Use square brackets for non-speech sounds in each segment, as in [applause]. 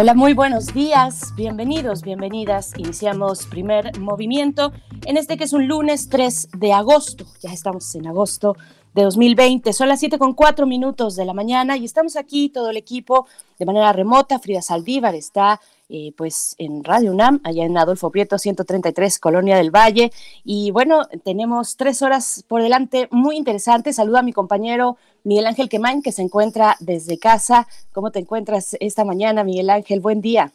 Hola, muy buenos días, bienvenidos, bienvenidas. Iniciamos primer movimiento en este que es un lunes 3 de agosto. Ya estamos en agosto de 2020. Son las 7 con 4 minutos de la mañana y estamos aquí todo el equipo de manera remota. Frida Saldívar está eh, pues en Radio UNAM, allá en Adolfo Prieto 133, Colonia del Valle. Y bueno, tenemos tres horas por delante muy interesantes. Saluda a mi compañero Miguel Ángel Quemain, que se encuentra desde casa. ¿Cómo te encuentras esta mañana, Miguel Ángel? Buen día.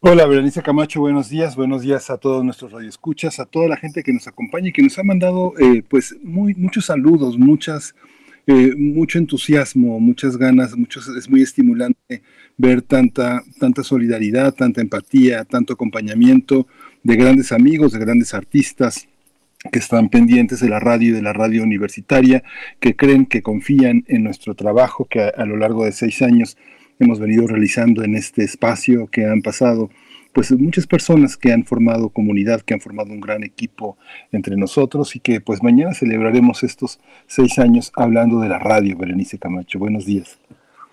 Hola, Berenice Camacho, buenos días, buenos días a todos nuestros radioescuchas, a toda la gente que nos acompaña y que nos ha mandado eh, pues muy, muchos saludos, muchas, eh, mucho entusiasmo, muchas ganas, muchos, es muy estimulante ver tanta, tanta solidaridad, tanta empatía, tanto acompañamiento de grandes amigos, de grandes artistas que están pendientes de la radio y de la radio universitaria, que creen, que confían en nuestro trabajo, que a lo largo de seis años hemos venido realizando en este espacio que han pasado pues muchas personas que han formado comunidad, que han formado un gran equipo entre nosotros y que pues mañana celebraremos estos seis años hablando de la radio, Berenice Camacho. Buenos días.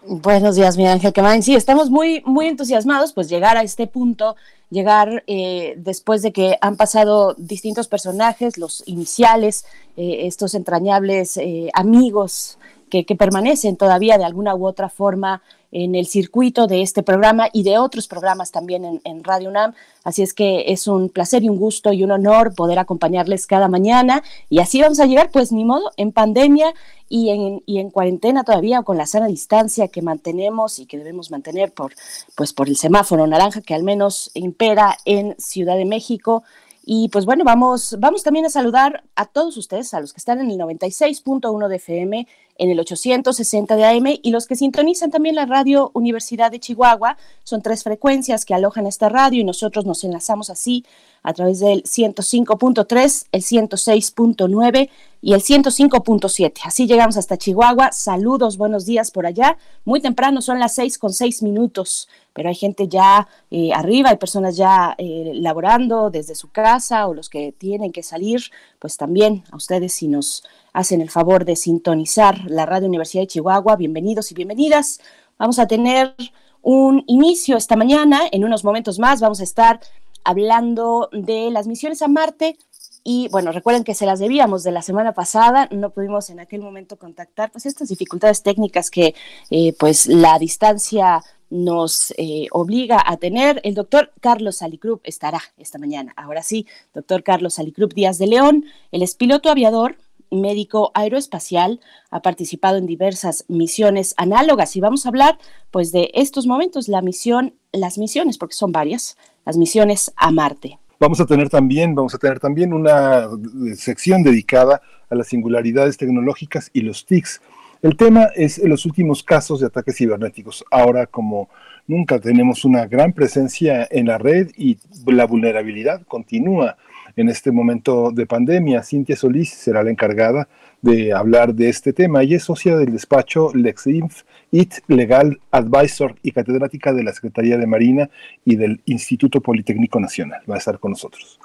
Buenos días, mi Ángel Camacho. Sí, estamos muy, muy entusiasmados, pues llegar a este punto, llegar eh, después de que han pasado distintos personajes, los iniciales, eh, estos entrañables eh, amigos que, permanecen todavía de alguna u otra forma en el circuito de este programa y de otros programas también en, Radio UNAM. Así es que es un placer y un gusto y un honor poder acompañarles cada mañana. Y así vamos a llegar, pues ni modo, en pandemia y en, y en cuarentena todavía con la sana distancia que mantenemos y que debemos mantener por, pues por el semáforo naranja que al menos impera en Ciudad de México. Y pues bueno, vamos, vamos también a saludar a todos ustedes, a los que están en el 96.1 de FM en el 860 de AM y los que sintonizan también la radio Universidad de Chihuahua. Son tres frecuencias que alojan esta radio y nosotros nos enlazamos así a través del 105.3, el 106.9 y el 105.7. Así llegamos hasta Chihuahua. Saludos, buenos días por allá. Muy temprano, son las 6 con 6 minutos, pero hay gente ya eh, arriba, hay personas ya eh, laborando desde su casa o los que tienen que salir, pues también a ustedes si nos hacen el favor de sintonizar la Radio Universidad de Chihuahua. Bienvenidos y bienvenidas. Vamos a tener un inicio esta mañana. En unos momentos más vamos a estar hablando de las misiones a Marte. Y bueno, recuerden que se las debíamos de la semana pasada, no pudimos en aquel momento contactar, pues estas dificultades técnicas que eh, pues la distancia nos eh, obliga a tener. El doctor Carlos Salicrup estará esta mañana. Ahora sí, doctor Carlos Salicrup Díaz de León, él es piloto aviador, médico aeroespacial, ha participado en diversas misiones análogas y vamos a hablar pues de estos momentos, la misión, las misiones, porque son varias, las misiones a Marte. Vamos a tener también, vamos a tener también una sección dedicada a las singularidades tecnológicas y los TICs. El tema es los últimos casos de ataques cibernéticos. Ahora, como nunca tenemos una gran presencia en la red y la vulnerabilidad continúa en este momento de pandemia. Cintia Solís será la encargada de hablar de este tema y es socia del despacho LexInf, IT Legal Advisor y catedrática de la Secretaría de Marina y del Instituto Politécnico Nacional. Va a estar con nosotros.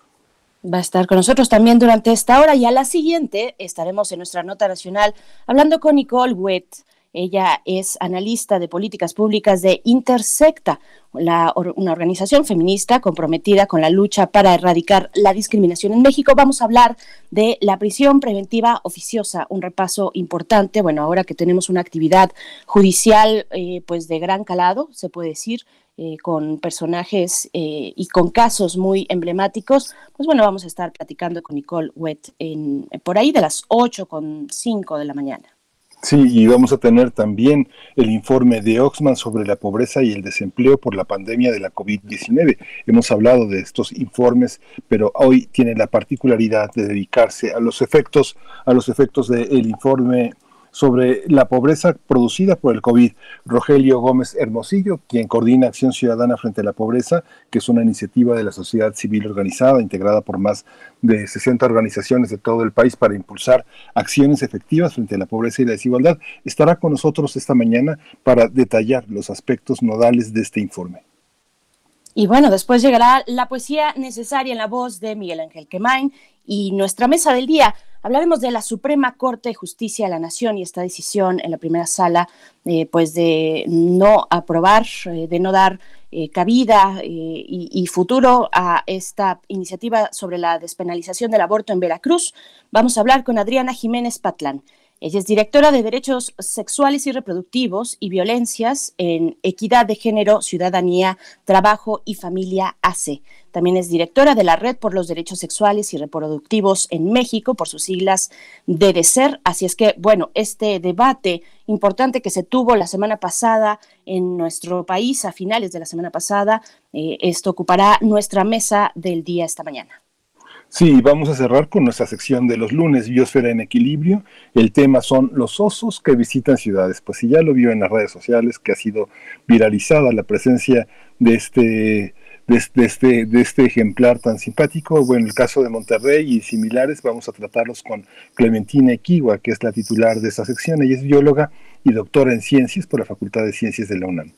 Va a estar con nosotros también durante esta hora y a la siguiente estaremos en nuestra nota nacional hablando con Nicole Witt ella es analista de políticas públicas de Intersecta, una organización feminista comprometida con la lucha para erradicar la discriminación en México. Vamos a hablar de la prisión preventiva oficiosa, un repaso importante. Bueno, ahora que tenemos una actividad judicial eh, pues de gran calado, se puede decir, eh, con personajes eh, y con casos muy emblemáticos, pues bueno, vamos a estar platicando con Nicole Wett en, por ahí de las 8 con 5 de la mañana. Sí, y vamos a tener también el informe de Oxman sobre la pobreza y el desempleo por la pandemia de la COVID-19. Hemos hablado de estos informes, pero hoy tiene la particularidad de dedicarse a los efectos, a los efectos del informe sobre la pobreza producida por el COVID. Rogelio Gómez Hermosillo, quien coordina Acción Ciudadana frente a la Pobreza, que es una iniciativa de la sociedad civil organizada, integrada por más de 60 organizaciones de todo el país para impulsar acciones efectivas frente a la pobreza y la desigualdad, estará con nosotros esta mañana para detallar los aspectos nodales de este informe. Y bueno, después llegará la poesía necesaria en la voz de Miguel Ángel Quemain y nuestra mesa del día. Hablaremos de la Suprema Corte de Justicia de la Nación y esta decisión en la primera sala, eh, pues de no aprobar, eh, de no dar eh, cabida y, y, futuro a esta iniciativa sobre la despenalización del aborto en Veracruz. Vamos a hablar con Adriana Jiménez Patlán. Ella es directora de Derechos Sexuales y Reproductivos y Violencias en Equidad de Género, Ciudadanía, Trabajo y Familia AC. También es directora de la Red por los Derechos Sexuales y Reproductivos en México, por sus siglas DDCER. Así es que, bueno, este debate importante que se tuvo la semana pasada en nuestro país, a finales de la semana pasada, eh, esto ocupará nuestra mesa del día esta mañana. Sí, vamos a cerrar con nuestra sección de los lunes, Biosfera en Equilibrio. El tema son los osos que visitan ciudades. Pues si ya lo vio en las redes sociales, que ha sido viralizada la presencia de este, de, este, de este ejemplar tan simpático. Bueno, en el caso de Monterrey y similares, vamos a tratarlos con Clementina Equigua, que es la titular de esta sección. Ella es bióloga y doctora en ciencias por la Facultad de Ciencias de la UNAM.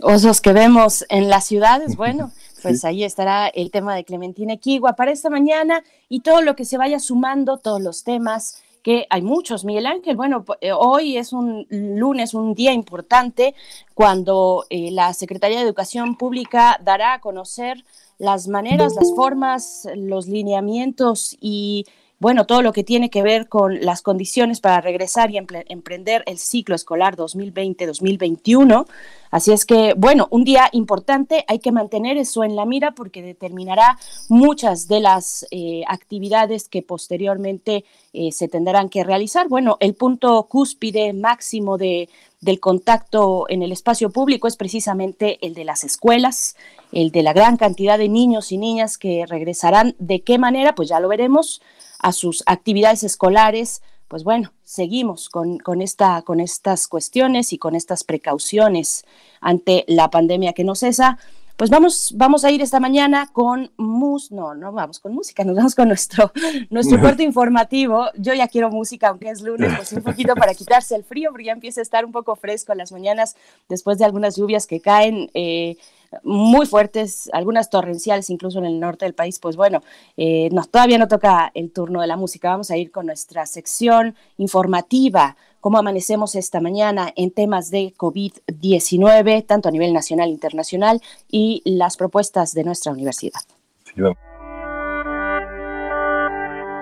Osos que vemos en las ciudades, bueno, [laughs] pues ahí estará el tema de Clementina Equigua para esta mañana y todo lo que se vaya sumando, todos los temas que hay muchos, Miguel Ángel. Bueno, eh, hoy es un lunes, un día importante cuando eh, la Secretaría de Educación Pública dará a conocer las maneras, las formas, los lineamientos y bueno, todo lo que tiene que ver con las condiciones para regresar y emprender el ciclo escolar 2020-2021. Así es que, bueno, un día importante, hay que mantener eso en la mira porque determinará muchas de las eh, actividades que posteriormente eh, se tendrán que realizar. Bueno, el punto cúspide máximo de, del contacto en el espacio público es precisamente el de las escuelas, el de la gran cantidad de niños y niñas que regresarán. ¿De qué manera? Pues ya lo veremos a sus actividades escolares, pues bueno, seguimos con, esta, con estas cuestiones y con estas precauciones ante la pandemia que no cesa. Pues vamos, vamos a ir esta mañana con mus, no, no vamos con música, nos vamos con nuestro, [laughs] nuestro [laughs] corte informativo. Yo ya quiero música, aunque es lunes, pues un poquito para [laughs] quitarse el frío, porque ya empieza a estar un poco fresco en las mañanas después de algunas lluvias que caen. Eh, muy fuertes, algunas torrenciales incluso en el norte del país, pues bueno, eh, todavía no toca el turno de la música. Vamos a ir con nuestra sección informativa, cómo amanecemos esta mañana en temas de COVID-19, tanto a nivel nacional e internacional, y las propuestas de nuestra universidad.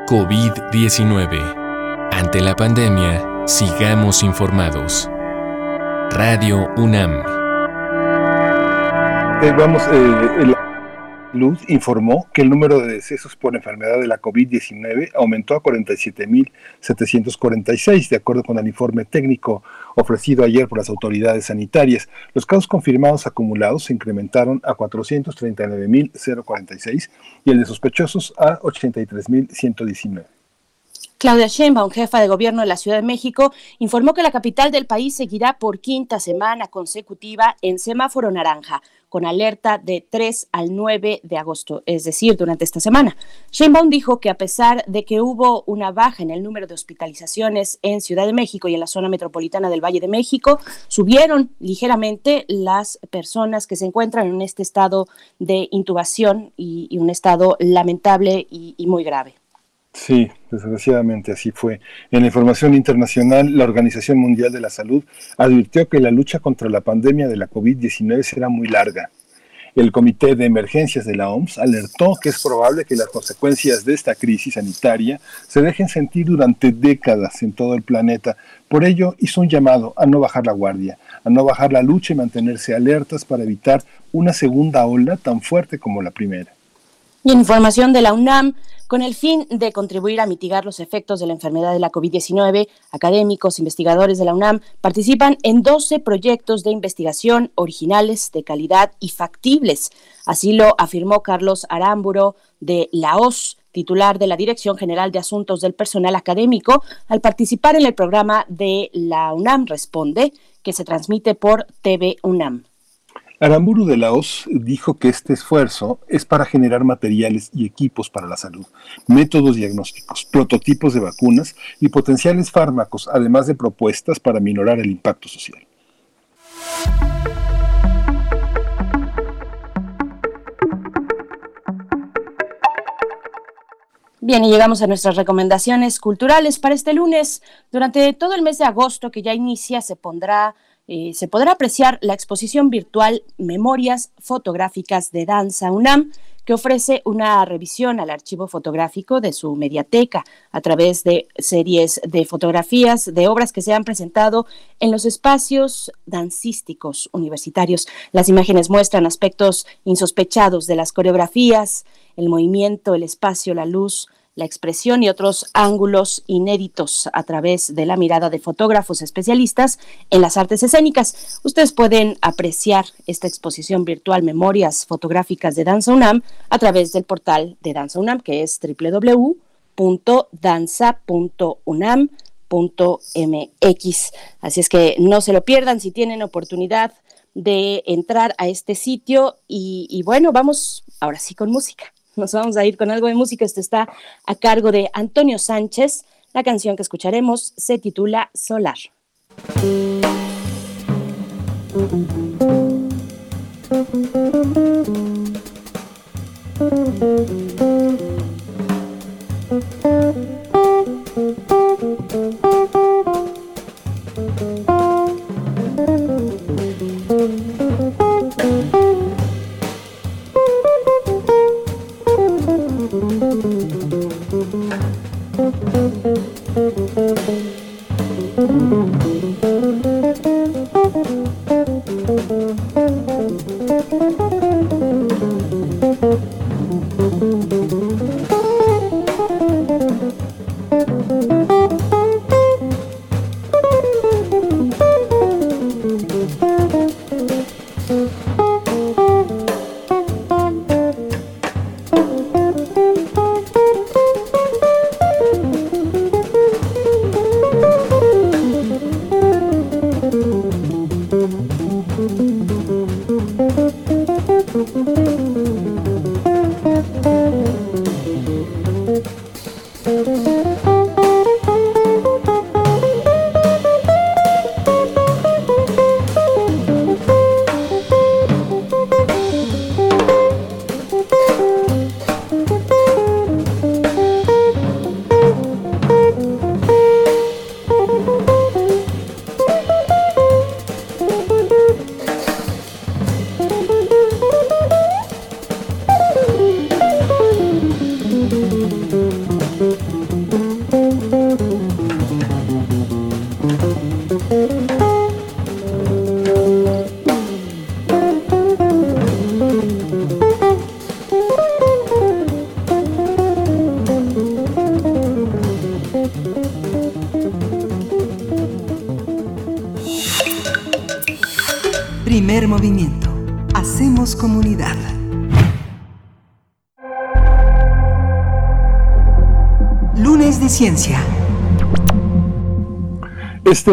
COVID-19. Ante la pandemia, sigamos informados. Radio UNAM. Eh, vamos, eh, la Luz informó que el número de decesos por enfermedad de la COVID-19 aumentó a 47.746, de acuerdo con el informe técnico ofrecido ayer por las autoridades sanitarias. Los casos confirmados acumulados se incrementaron a 439.046 y el de sospechosos a 83.119. Claudia Sheinbaum, jefa de gobierno de la Ciudad de México, informó que la capital del país seguirá por quinta semana consecutiva en semáforo naranja, con alerta de 3 al 9 de agosto, es decir, durante esta semana. Sheinbaum dijo que a pesar de que hubo una baja en el número de hospitalizaciones en Ciudad de México y en la zona metropolitana del Valle de México, subieron ligeramente las personas que se encuentran en este estado de intubación y, un estado lamentable y muy grave. Sí, desgraciadamente así fue. En la información internacional, la Organización Mundial de la Salud advirtió que la lucha contra la pandemia de la COVID-19 será muy larga. El Comité de Emergencias de la OMS alertó que es probable que las consecuencias de esta crisis sanitaria se dejen sentir durante décadas en todo el planeta. Por ello, hizo un llamado a no bajar la guardia, a no bajar la lucha y mantenerse alertas para evitar una segunda ola tan fuerte como la primera. Y información de la UNAM, con el fin de contribuir a mitigar los efectos de la enfermedad de la COVID-19, académicos, investigadores de la UNAM participan en 12 proyectos de investigación originales, de calidad y factibles. Así lo afirmó Carlos Arámburo de la OS titular de la Dirección General de Asuntos del Personal Académico, al participar en el programa de la UNAM Responde, que se transmite por TV UNAM. Aramburu de Laos dijo que este esfuerzo es para generar materiales y equipos para la salud, métodos diagnósticos, prototipos de vacunas y potenciales fármacos, además de propuestas para minorar el impacto social. Bien, y llegamos a nuestras recomendaciones culturales para este lunes. Durante todo el mes de agosto que ya inicia se pondrá eh, se podrá apreciar la exposición virtual Memorias Fotográficas de Danza UNAM, que ofrece una revisión al archivo fotográfico de su mediateca a través de series de fotografías de obras que se han presentado en los espacios dancísticos universitarios. Las imágenes muestran aspectos insospechados de las coreografías, el movimiento, el espacio, la luz, la expresión y otros ángulos inéditos a través de la mirada de fotógrafos especialistas en las artes escénicas. Ustedes pueden apreciar esta exposición virtual Memorias Fotográficas de Danza UNAM a través del portal de Danza UNAM, que es www.danza.unam.mx. Así es que no se lo pierdan si tienen oportunidad de entrar a este sitio y, y bueno, vamos ahora sí con música. Nos vamos a ir con algo de música. Esto está a cargo de Antonio Sánchez. La canción que escucharemos se titula Solar.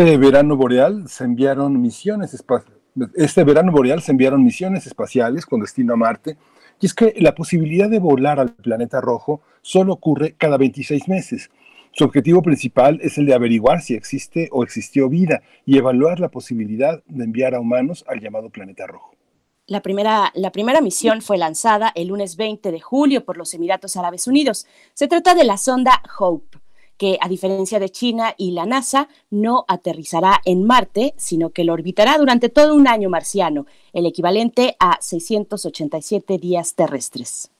Este verano boreal se enviaron misiones este verano boreal se enviaron misiones espaciales con destino a Marte, y es que la posibilidad de volar al planeta rojo solo ocurre cada 26 meses. Su objetivo principal es el de averiguar si existe o existió vida y evaluar la posibilidad de enviar a humanos al llamado planeta rojo. La primera, la primera misión fue lanzada el lunes 20 de julio por los Emiratos Árabes Unidos. Se trata de la sonda Hope que a diferencia de China y la NASA, no aterrizará en Marte, sino que lo orbitará durante todo un año marciano, el equivalente a 687 días terrestres.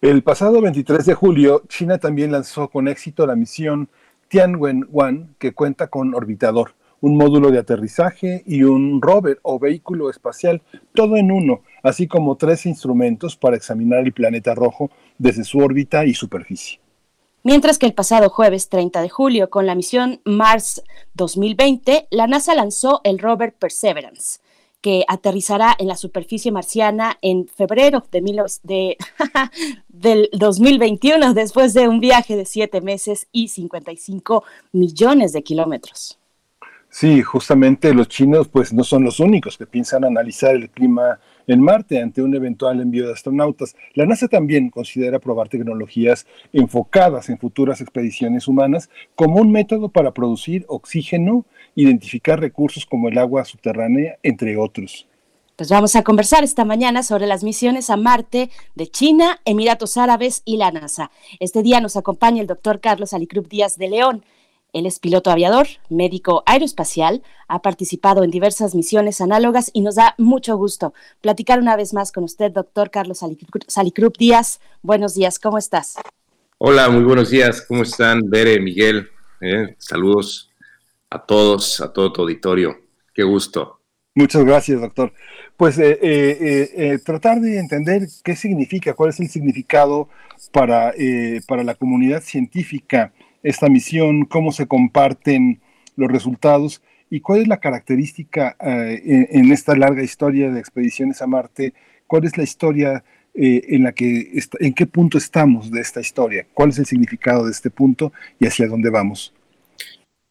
El pasado 23 de julio, China también lanzó con éxito la misión Tianwen-1, que cuenta con orbitador, un módulo de aterrizaje y un rover o vehículo espacial, todo en uno, así como tres instrumentos para examinar el planeta rojo desde su órbita y superficie. Mientras que el pasado jueves 30 de julio, con la misión Mars 2020, la NASA lanzó el rover Perseverance, que aterrizará en la superficie marciana en febrero de, [laughs] del 2021, después de un viaje de siete meses y 55 millones de kilómetros. Sí, justamente los chinos pues no son los únicos que piensan analizar el clima en Marte ante un eventual envío de astronautas. La NASA también considera probar tecnologías enfocadas en futuras expediciones humanas como un método para producir oxígeno, identificar recursos como el agua subterránea, entre otros. Pues vamos a conversar esta mañana sobre las misiones a Marte de China, Emiratos Árabes y la NASA. Este día nos acompaña el doctor Carlos Alicrup Díaz de León. Él es piloto aviador, médico aeroespacial, ha participado en diversas misiones análogas y nos da mucho gusto platicar una vez más con usted, doctor Carlos Salicrup Díaz. Buenos días, ¿cómo estás? Hola, muy buenos días, ¿cómo están? Bere, Miguel, eh, saludos a todos, a todo tu auditorio. Qué gusto. Muchas gracias, doctor. Pues eh, eh, tratar de entender qué significa, cuál es el significado para, para la comunidad científica esta misión, cómo se comparten los resultados y cuál es la característica eh, en, esta larga historia de expediciones a Marte, cuál es la historia eh, en la que, en qué punto estamos de esta historia, cuál es el significado de este punto y hacia dónde vamos.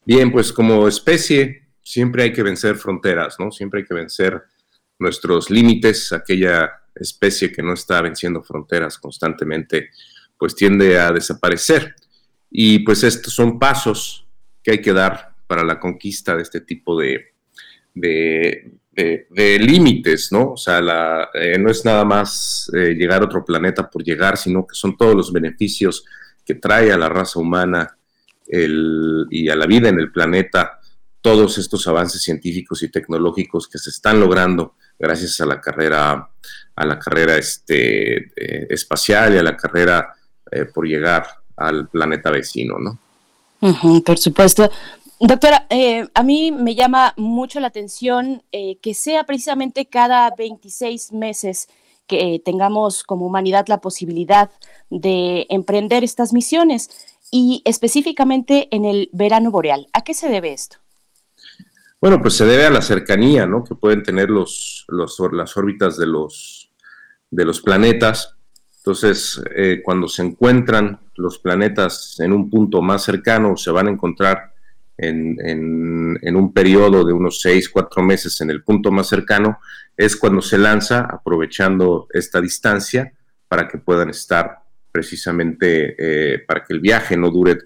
Bien, pues como especie siempre hay que vencer fronteras, ¿no? Siempre hay que vencer nuestros límites, aquella especie que no está venciendo fronteras constantemente, pues tiende a desaparecer. Y pues estos son pasos que hay que dar para la conquista de este tipo de, de, límites, ¿no? O sea, eh, no es nada más eh, llegar a otro planeta por llegar, sino que son todos los beneficios que trae a la raza humana y a la vida en el planeta todos estos avances científicos y tecnológicos que se están logrando gracias a la carrera a la carrera este, eh, espacial y a la carrera por llegar al planeta vecino, ¿no? por supuesto. Doctora, eh, a mí me llama mucho la atención eh, que sea precisamente cada 26 meses que tengamos como humanidad la posibilidad de emprender estas misiones y específicamente en el verano boreal. ¿A qué se debe esto? Bueno, pues se debe a la cercanía ¿no? que pueden tener los, los, las órbitas de los, de los planetas entonces, eh, cuando se encuentran los planetas en un punto más cercano, se van a encontrar en, un periodo de unos seis, cuatro meses en el punto más cercano, es cuando se lanza aprovechando esta distancia para que puedan estar precisamente, eh, para que el viaje no dure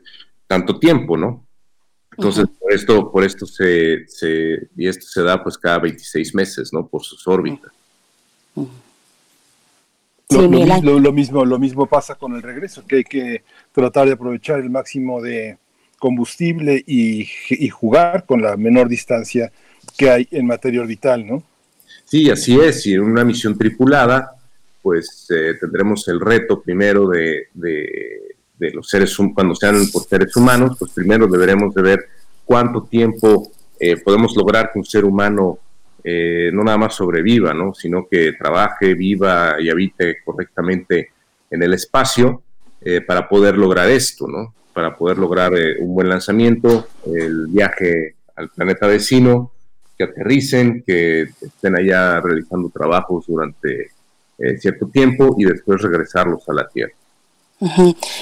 tanto tiempo, ¿no? Entonces, por esto, por esto se, y esto se da pues cada 26 meses, ¿no? Por sus órbitas. Lo, mismo, lo mismo pasa con el regreso, que hay que tratar de aprovechar el máximo de combustible y, jugar con la menor distancia que hay en materia orbital, ¿no? Sí, así es. Y en una misión tripulada, pues eh, tendremos el reto primero de, los seres humanos, cuando sean por seres humanos, pues primero deberemos de ver cuánto tiempo eh, podemos lograr que un ser humano eh, no nada más sobreviva, ¿no? sino que trabaje, viva y habite correctamente en el espacio eh, para poder lograr esto, ¿no? para poder lograr eh, un buen lanzamiento, el viaje al planeta vecino, que aterricen, que estén allá realizando trabajos durante cierto tiempo y después regresarlos a la Tierra.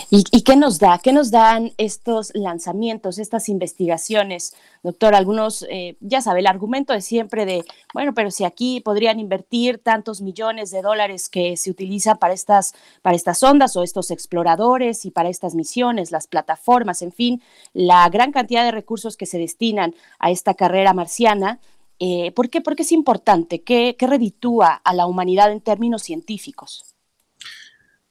¿Y, qué nos da? ¿Qué nos dan estos lanzamientos, estas investigaciones? Doctor, algunos, eh, ya sabe, el argumento es siempre de, bueno, pero si aquí podrían invertir tantos millones de dólares que se utiliza para estas, para estas ondas o estos exploradores y para estas misiones, las plataformas, en fin, la gran cantidad de recursos que se destinan a esta carrera marciana, eh, ¿por qué? Porque es importante, ¿qué, qué reditúa a la humanidad en términos científicos?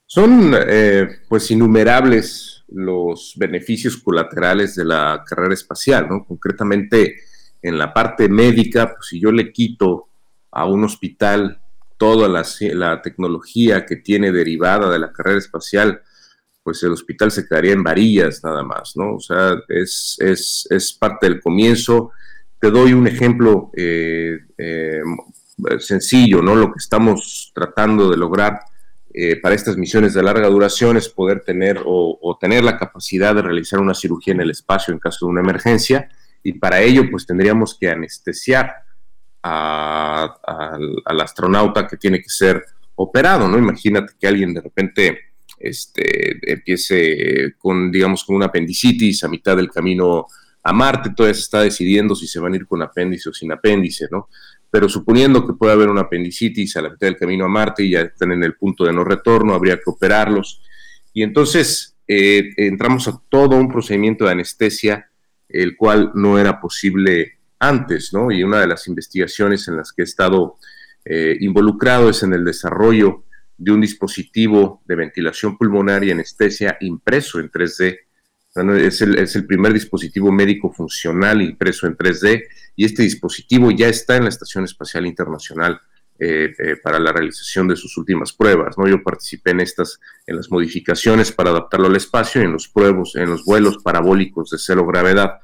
Son eh, pues innumerables los beneficios colaterales de la carrera espacial, ¿no? Concretamente en la parte médica, pues si yo le quito a un hospital toda la, tecnología que tiene derivada de la carrera espacial, pues el hospital se quedaría en varillas nada más, ¿no? O sea, es, parte del comienzo. Te doy un ejemplo eh, eh, sencillo, ¿no? Lo que estamos tratando de lograr eh, para estas misiones de larga duración es poder tener o, tener la capacidad de realizar una cirugía en el espacio en caso de una emergencia y para ello pues tendríamos que anestesiar al astronauta que tiene que ser operado, ¿no? Imagínate que alguien de repente este, empiece con, digamos, con una apendicitis a mitad del camino a Marte, todavía se está decidiendo si se van a ir con apéndice o sin apéndice, ¿no? Pero suponiendo que pueda haber una apendicitis a la mitad del camino a Marte y ya están en el punto de no retorno, habría que operarlos. Y entonces eh, entramos a todo un procedimiento de anestesia, el cual no era posible antes, ¿no? Y una de las investigaciones en las que he estado eh, involucrado es en el desarrollo de un dispositivo de ventilación pulmonar y anestesia impreso en 3D. Es el, es primer dispositivo médico funcional impreso en 3D y este dispositivo ya está en la Estación Espacial Internacional eh, eh, para la realización de sus últimas pruebas. Yo participé en estas, en las modificaciones para adaptarlo al espacio y en los, pruebos, en los vuelos parabólicos de cero gravedad.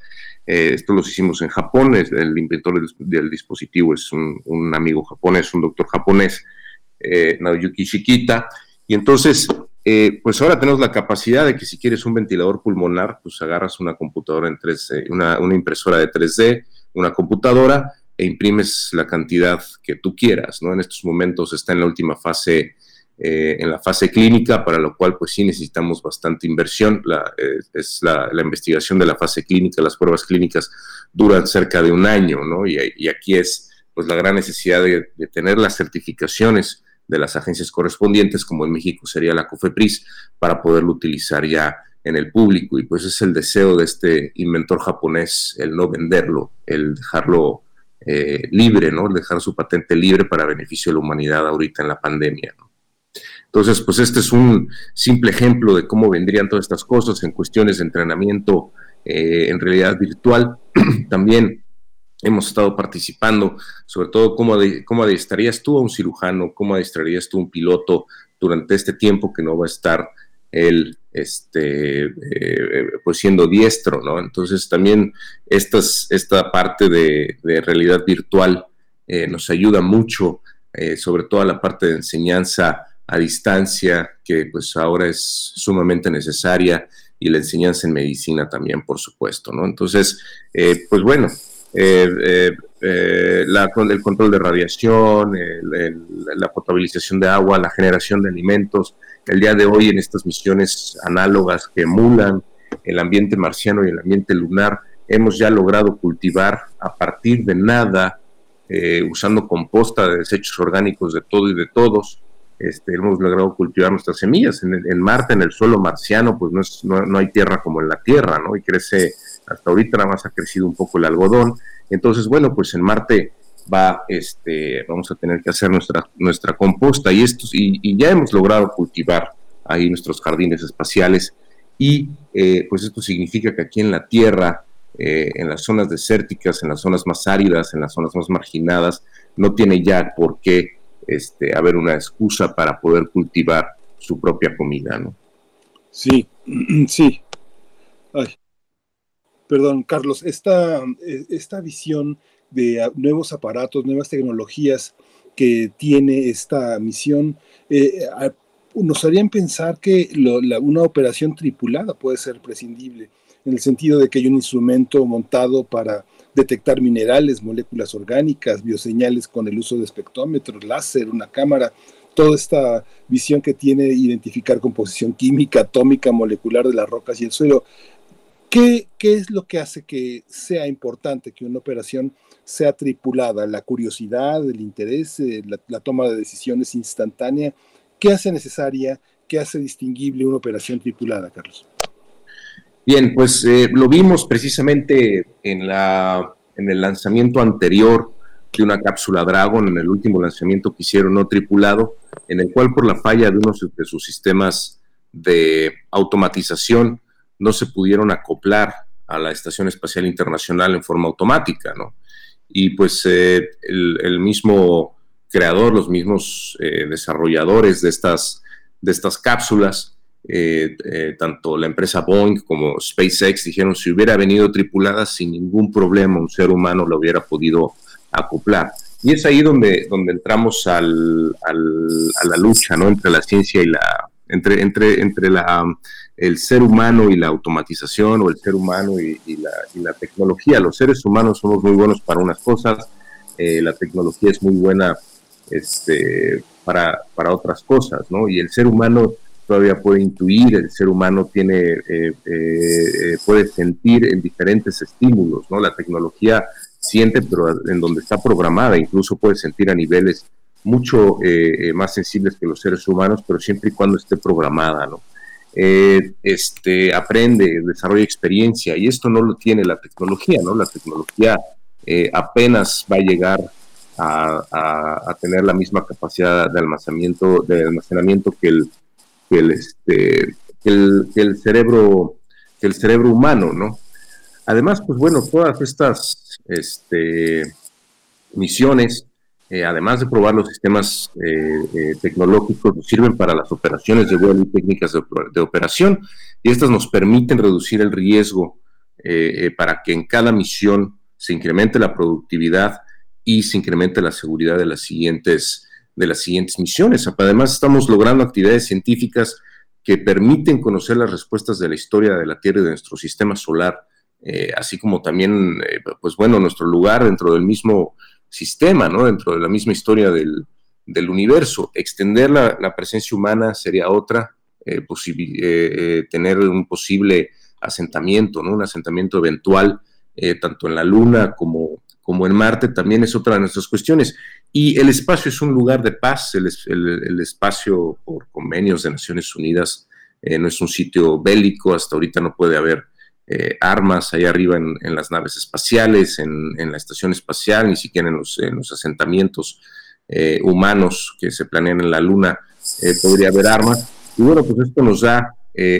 Eh, esto los hicimos en Japón, el inventor del, dispositivo es un, un, amigo japonés, un doctor japonés, eh, Naoyuki Shikita. Y entonces, eh, pues ahora tenemos la capacidad de que si quieres un ventilador pulmonar, pues agarras una computadora en 3D, una, una impresora de 3D, una computadora e imprimes la cantidad que tú quieras, ¿no? En estos momentos está en la última fase, eh, en la fase clínica, para lo cual pues sí necesitamos bastante inversión. La, es la, investigación de la fase clínica, las pruebas clínicas duran cerca de un año, ¿no? Y, y aquí es pues la gran necesidad de tener las certificaciones de las agencias correspondientes, como en México sería la COFEPRIS, para poderlo utilizar ya en el público. Y pues es el deseo de este inventor japonés, el no venderlo, el dejarlo eh, libre, ¿no? El dejar su patente libre para beneficio de la humanidad ahorita en la pandemia, Entonces, pues este es un simple ejemplo de cómo vendrían todas estas cosas en cuestiones de entrenamiento eh, en realidad virtual. [clears throat] También hemos estado participando, sobre todo cómo, cómo adiestrarías tú a un cirujano, cómo adiestrarías tú a un piloto durante este tiempo que no va a estar él este, eh, pues siendo diestro, ¿no? Entonces también estas, esta parte de, realidad virtual eh, nos ayuda mucho, eh, sobre todo a la parte de enseñanza a distancia, que pues ahora es sumamente necesaria, y la enseñanza en medicina también, por supuesto, ¿no? Entonces, pues bueno, eh, eh, eh, la, el control de radiación, la potabilización de agua, la generación de alimentos. El día de hoy en estas misiones análogas que emulan el ambiente marciano y el ambiente lunar, hemos ya logrado cultivar a partir de nada, usando composta de desechos orgánicos de todo y de todos, este, hemos logrado cultivar nuestras semillas. En, Marte, en el suelo marciano, pues no, es, no, no, hay tierra como en la Tierra, ¿no? Y crece hasta ahorita nada más ha crecido un poco el algodón. Entonces, bueno, pues en Marte va, este, vamos a tener que hacer nuestra, nuestra composta y, estos, y, ya hemos logrado cultivar ahí nuestros jardines espaciales y eh, pues esto significa que aquí en la Tierra, eh, en las zonas desérticas, en las zonas más áridas, en las zonas más marginadas, no tiene ya por qué este, haber una excusa para poder cultivar su propia comida, ¿no? Sí, [clears throat] sí. Ay, perdón, Carlos, esta, eh, esta visión de nuevos aparatos, nuevas tecnologías que tiene esta misión, eh, nos harían pensar que una operación tripulada puede ser prescindible, en el sentido de que hay un instrumento montado para detectar minerales, moléculas orgánicas, bioseñales con el uso de espectrómetros, láser, una cámara, toda esta visión que tiene identificar composición química, atómica, molecular de las rocas y el suelo. ¿Qué, es lo que hace que sea importante que una operación sea tripulada? La curiosidad, el interés, eh, la, toma de decisiones instantánea. ¿Qué hace necesaria, qué hace distinguible una operación tripulada, Carlos? Bien, pues eh, lo vimos precisamente en, la, en el lanzamiento anterior de una cápsula Dragon, en el último lanzamiento que hicieron no tripulado, en el cual por la falla de uno de sus sistemas de automatización, no se pudieron acoplar a la Estación Espacial Internacional en forma automática, ¿no? Y pues eh, el, mismo creador, los mismos eh, desarrolladores de estas, de estas cápsulas, eh, tanto la empresa Boeing como SpaceX dijeron si hubiera venido tripulada sin ningún problema un ser humano lo hubiera podido acoplar. Y es ahí donde, donde entramos a la lucha ¿no? entre la ciencia y la, entre, entre, entre la, el ser humano y la automatización o el ser humano y, la, tecnología. Los seres humanos somos muy buenos para unas cosas, la tecnología es muy buena este, para, para otras cosas, ¿no? Y el ser humano todavía puede intuir, el ser humano tiene, eh, eh, puede sentir en diferentes estímulos, ¿no? La tecnología siente, pero en donde está programada, incluso puede sentir a niveles mucho eh, más sensibles que los seres humanos, pero siempre y cuando esté programada, ¿no? Este, aprende, desarrolla experiencia, y esto no lo tiene la tecnología, ¿no? La tecnología apenas va a llegar a, tener la misma capacidad de almacenamiento, de almacenamiento que el, que el, este, el, el cerebro, que el cerebro humano, ¿no? Además, pues bueno, todas estas este, misiones, eh, además de probar los sistemas eh, eh, tecnológicos, sirven para las operaciones de vuelo y técnicas de, operación, y estas nos permiten reducir el riesgo para que en cada misión se incremente la productividad y se incremente la seguridad de las siguientes, de las siguientes misiones. Además, estamos logrando actividades científicas que permiten conocer las respuestas de la historia de la Tierra y de nuestro sistema solar, así como también, pues bueno, nuestro lugar dentro del mismo sistema, ¿no? Dentro de la misma historia del, del universo. Extender la, la, presencia humana sería otra, eh, eh tener un posible asentamiento, ¿no? Un asentamiento eventual, tanto en la Luna como como en Marte, también es otra de nuestras cuestiones. Y el espacio es un lugar de paz, el, espacio por convenios de Naciones Unidas eh, no es un sitio bélico, hasta ahorita no puede haber eh, armas ahí arriba en, las naves espaciales, en, la estación espacial, ni siquiera en los, asentamientos eh, humanos que se planean en la Luna podría haber armas. Y bueno, pues esto nos da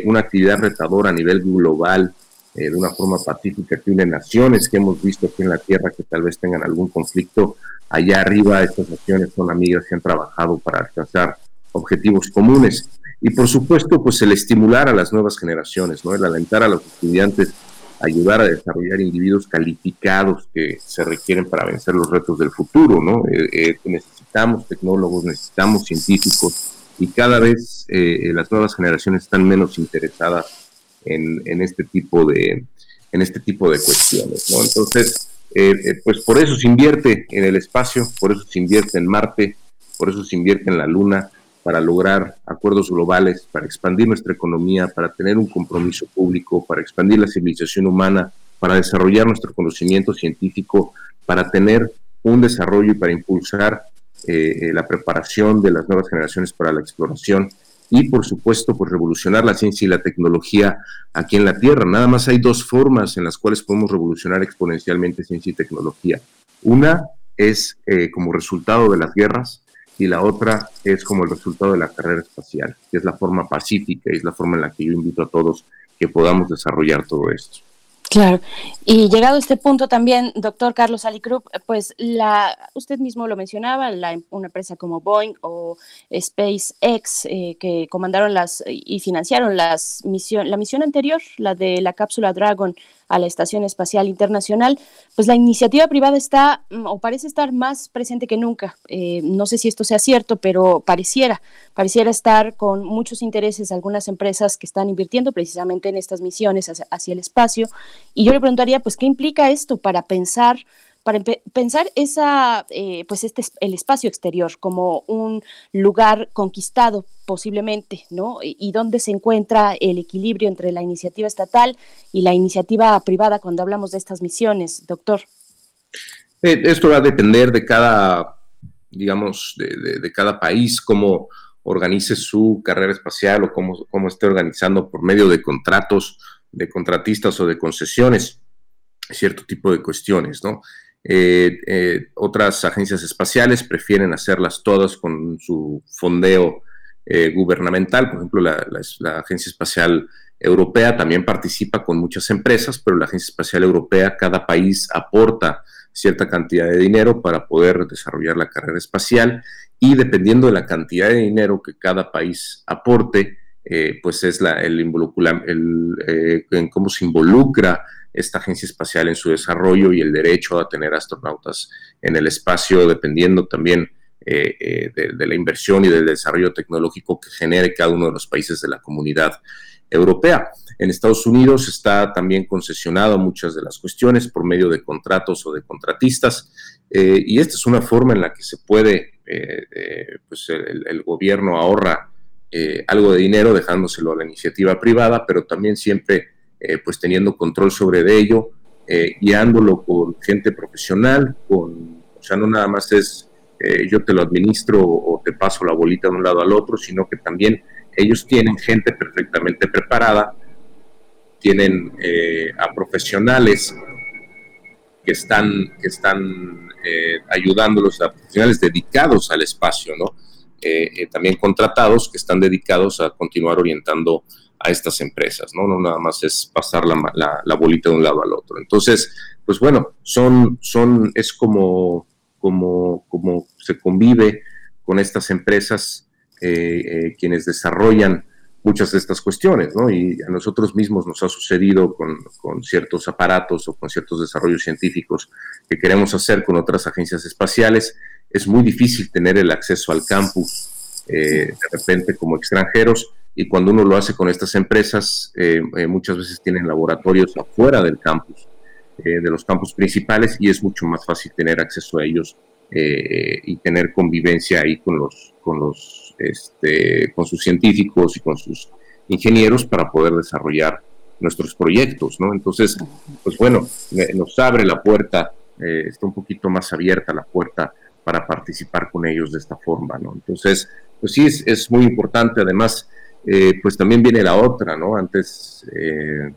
una actividad retadora a nivel global eh, de una forma pacífica que une naciones que hemos visto aquí en la Tierra que tal vez tengan algún conflicto. Allá arriba estas naciones son amigas que han trabajado para alcanzar objetivos comunes. Y por supuesto, pues el estimular a las nuevas generaciones, ¿no? el alentar a los estudiantes a ayudar a desarrollar individuos calificados que se requieren para vencer los retos del futuro. ¿no? Eh, eh, necesitamos tecnólogos, necesitamos científicos y cada vez las nuevas generaciones están menos interesadas en, este tipo de, en este tipo de cuestiones. ¿no? Entonces, eh, eh, pues por eso se invierte en el espacio, por eso se invierte en Marte, por eso se invierte en la Luna, para lograr acuerdos globales, para expandir nuestra economía, para tener un compromiso público, para expandir la civilización humana, para desarrollar nuestro conocimiento científico, para tener un desarrollo y para impulsar eh, la preparación de las nuevas generaciones para la exploración y por supuesto pues revolucionar la ciencia y la tecnología aquí en la Tierra. Nada más hay dos formas en las cuales podemos revolucionar exponencialmente ciencia y tecnología. Una es eh, como resultado de las guerras y la otra es como el resultado de la carrera espacial, que es la forma pacífica y es la forma en la que yo invito a todos que podamos desarrollar todo esto. Claro. Y llegado a este punto también, doctor Carlos Alicrup, pues la, usted mismo lo mencionaba, la, una empresa como Boeing o SpaceX eh, que comandaron las y financiaron las misión, la misión anterior, la de la cápsula Dragon, a la Estación Espacial Internacional, pues la iniciativa privada está mm, o parece estar más presente que nunca. Eh, no sé si esto sea cierto, pero pareciera, pareciera estar con muchos intereses algunas empresas que están invirtiendo precisamente en estas misiones hacia el espacio. Y yo le preguntaría, pues, ¿qué implica esto para pensar para pensar esa, eh, pues este el espacio exterior como un lugar conquistado posiblemente, ¿no? Y, dónde se encuentra el equilibrio entre la iniciativa estatal y la iniciativa privada cuando hablamos de estas misiones, doctor. Eh, esto va a depender de cada, digamos, de, cada país, cómo organice su carrera espacial o cómo, cómo esté organizando por medio de contratos, de contratistas o de concesiones, cierto tipo de cuestiones, ¿no? Eh, eh, otras agencias espaciales prefieren hacerlas todas con su fondeo eh, gubernamental. Por ejemplo, la, Agencia Espacial Europea también participa con muchas empresas, pero la Agencia Espacial Europea, cada país aporta cierta cantidad de dinero para poder desarrollar la carrera espacial y dependiendo de la cantidad de dinero que cada país aporte, pues es la, el, el, en cómo se involucra esta agencia espacial en su desarrollo y el derecho a tener astronautas en el espacio, dependiendo también eh, eh, de, la inversión y del desarrollo tecnológico que genere cada uno de los países de la comunidad europea. En Estados Unidos está también concesionado muchas de las cuestiones por medio de contratos o de contratistas eh, y esta es una forma en la que se puede, pues el, gobierno ahorra algo de dinero dejándoselo a la iniciativa privada, pero también siempre pues teniendo control sobre de ello, guiándolo con gente profesional, con, o sea, no nada más es yo te lo administro o te paso la bolita de un lado al otro, sino que también ellos tienen gente perfectamente preparada tienen eh, a profesionales que están, que están eh, ayudándolos, a profesionales dedicados al espacio, ¿no? Eh, también contratados que están dedicados a continuar orientando a estas empresas, ¿no? No nada más es pasar la, la, bolita de un lado al otro. Entonces, pues bueno, son, son, es como, como, como se convive con estas empresas quienes desarrollan muchas de estas cuestiones, ¿no? Y a nosotros mismos nos ha sucedido con, ciertos aparatos o con ciertos desarrollos científicos que queremos hacer con otras agencias espaciales. Es muy difícil tener el acceso al campus eh, de repente como extranjeros y cuando uno lo hace con estas empresas, eh, eh, muchas veces tienen laboratorios afuera del campus, de los campus principales y es mucho más fácil tener acceso a ellos y tener convivencia ahí con los, con los este, con sus científicos y con sus ingenieros para poder desarrollar nuestros proyectos, ¿no? Entonces, pues bueno, nos abre la puerta, eh, está un poquito más abierta la puerta para participar con ellos de esta forma, ¿no? Entonces, pues sí, es, muy importante, además, eh, pues también viene la otra, ¿no? Antes eh,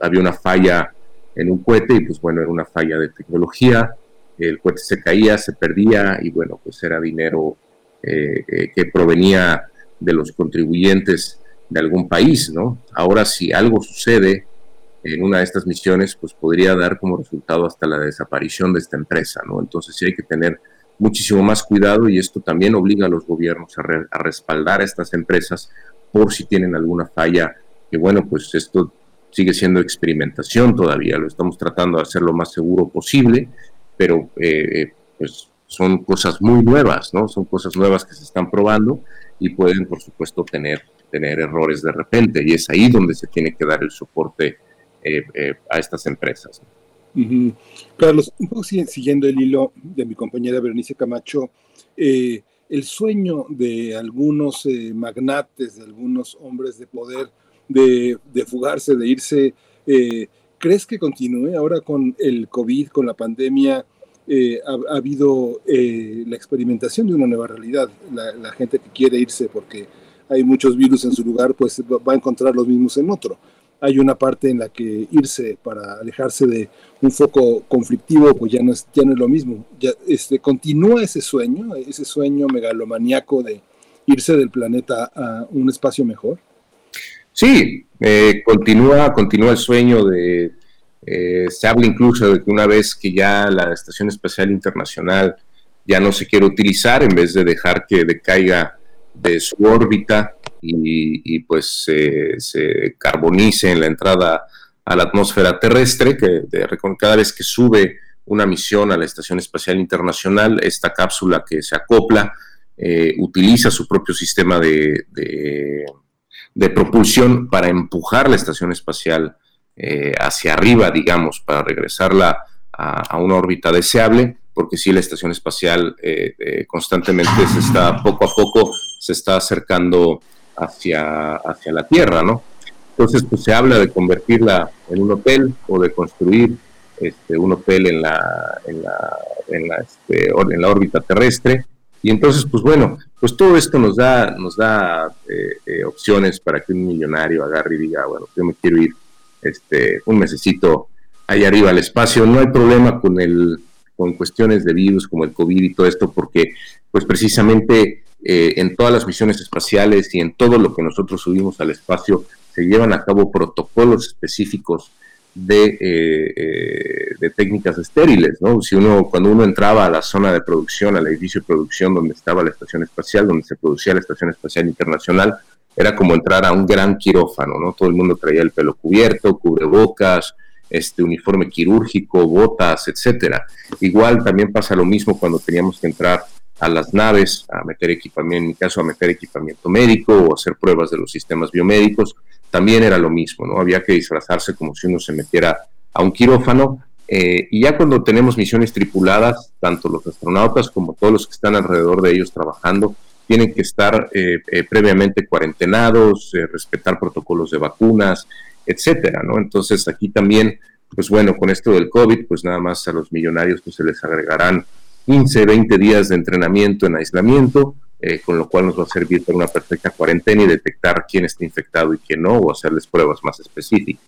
había una falla en un cohete y pues bueno, era una falla de tecnología, el cohete se caía, se perdía y bueno, pues era dinero eh, eh, que provenía de los contribuyentes de algún país, ¿no? Ahora, si algo sucede en una de estas misiones, pues podría dar como resultado hasta la desaparición de esta empresa, ¿no? Entonces sí hay que tener muchísimo más cuidado y esto también obliga a los gobiernos a, a respaldar a estas empresas por si tienen alguna falla, que bueno, pues esto sigue siendo experimentación todavía, lo estamos tratando de hacer lo más seguro posible, pero eh, pues son cosas muy nuevas, ¿no? Son cosas nuevas que se están probando y pueden, por supuesto, tener, tener errores de repente. Y es ahí donde se tiene que dar el soporte eh, eh, a estas empresas. Carlos, un poco siguiendo el hilo de mi compañera Berenice Camacho, eh, el sueño de algunos magnates, de algunos hombres de poder, de, fugarse, de irse, ¿crees que continúe ahora con el COVID, con la pandemia? Eh, ha, habido eh, la experimentación de una nueva realidad. La, gente que quiere irse porque hay muchos virus en su lugar, pues va a encontrar los mismos en otro. Hay una parte en la que irse para alejarse de un foco conflictivo, pues ya no es, ya no es lo mismo. Este, continúa ese sueño, ese sueño megalomaniaco de irse del planeta a un espacio mejor. Sí, eh, continúa, continúa el sueño de eh, se habla incluso de que una vez que ya la Estación Espacial Internacional ya no se quiere utilizar, en vez de dejar que decaiga de su órbita y, pues se carbonice en la entrada a la atmósfera terrestre, que cada vez que sube una misión a la Estación Espacial Internacional, esta cápsula que se acopla eh, utiliza su propio sistema de, de, propulsión para empujar la Estación Espacial eh, hacia arriba, digamos, para regresarla a, una órbita deseable, porque si la estación espacial eh, eh, constantemente se está, poco a poco, se está acercando hacia, hacia la Tierra, ¿no? Entonces, pues se habla de convertirla en un hotel o de construir este, un hotel en la, en la, en la, este, en la órbita terrestre. Y entonces, pues bueno, pues todo esto nos da, nos da opciones para que un millonario agarre y diga, bueno, yo me quiero ir este, un mesecito ahí arriba al espacio. No hay problema con el con cuestiones de virus como el COVID y todo esto, porque pues precisamente eh, en todas las misiones espaciales y en todo lo que nosotros subimos al espacio se llevan a cabo protocolos específicos de, eh, eh, de técnicas estériles, ¿no? Si uno, cuando uno entraba a la zona de producción, al edificio de producción donde estaba la estación espacial, donde se producía la estación espacial internacional, era como entrar a un gran quirófano, ¿no? Todo el mundo traía el pelo cubierto, cubrebocas, este uniforme quirúrgico, botas, etcétera. Igual también pasa lo mismo cuando teníamos que entrar a las naves a meter equipamiento, en mi caso a meter equipamiento médico o hacer pruebas de los sistemas biomédicos. también era lo mismo, ¿no? Había que disfrazarse como si uno se metiera a un quirófano. Eh, y ya cuando tenemos misiones tripuladas, tanto los astronautas como todos los que están alrededor de ellos trabajando, tienen que estar eh, eh, previamente cuarentenados, respetar protocolos de vacunas, etcétera, ¿no? Entonces aquí también, pues bueno, con esto del COVID, pues nada más a los millonarios pues se les agregarán 15, 20 días de entrenamiento en aislamiento, con lo cual nos va a servir para una perfecta cuarentena y detectar quién está infectado y quién no, o hacerles pruebas más específicas.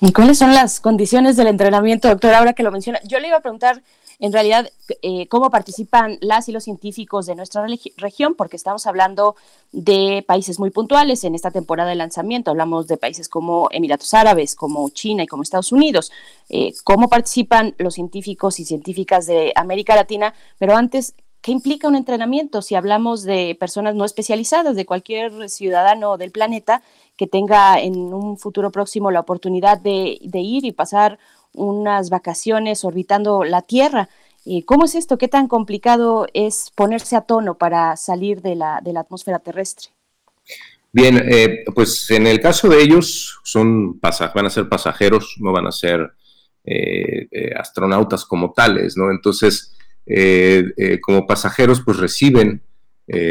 ¿Y cuáles son las condiciones del entrenamiento, doctor? Ahora que lo menciona, yo le iba a preguntar en realidad eh, cómo participan las y los científicos de nuestra región, porque estamos hablando de países muy puntuales en esta temporada de lanzamiento. Hablamos de países como Emiratos Árabes, como China y como Estados Unidos. Eh, ¿Cómo participan los científicos y científicas de América Latina? Pero antes, ¿qué implica un entrenamiento? Si hablamos de personas no especializadas, de cualquier ciudadano del planeta, que tenga en un futuro próximo la oportunidad de, ir y pasar unas vacaciones orbitando la Tierra. Eh, ¿Cómo es esto? ¿Qué tan complicado es ponerse a tono para salir de la, de la atmósfera terrestre? Bien, eh, pues en el caso de ellos son van a ser pasajeros, no van a ser eh, astronautas como tales, ¿no? Entonces, como pasajeros, pues reciben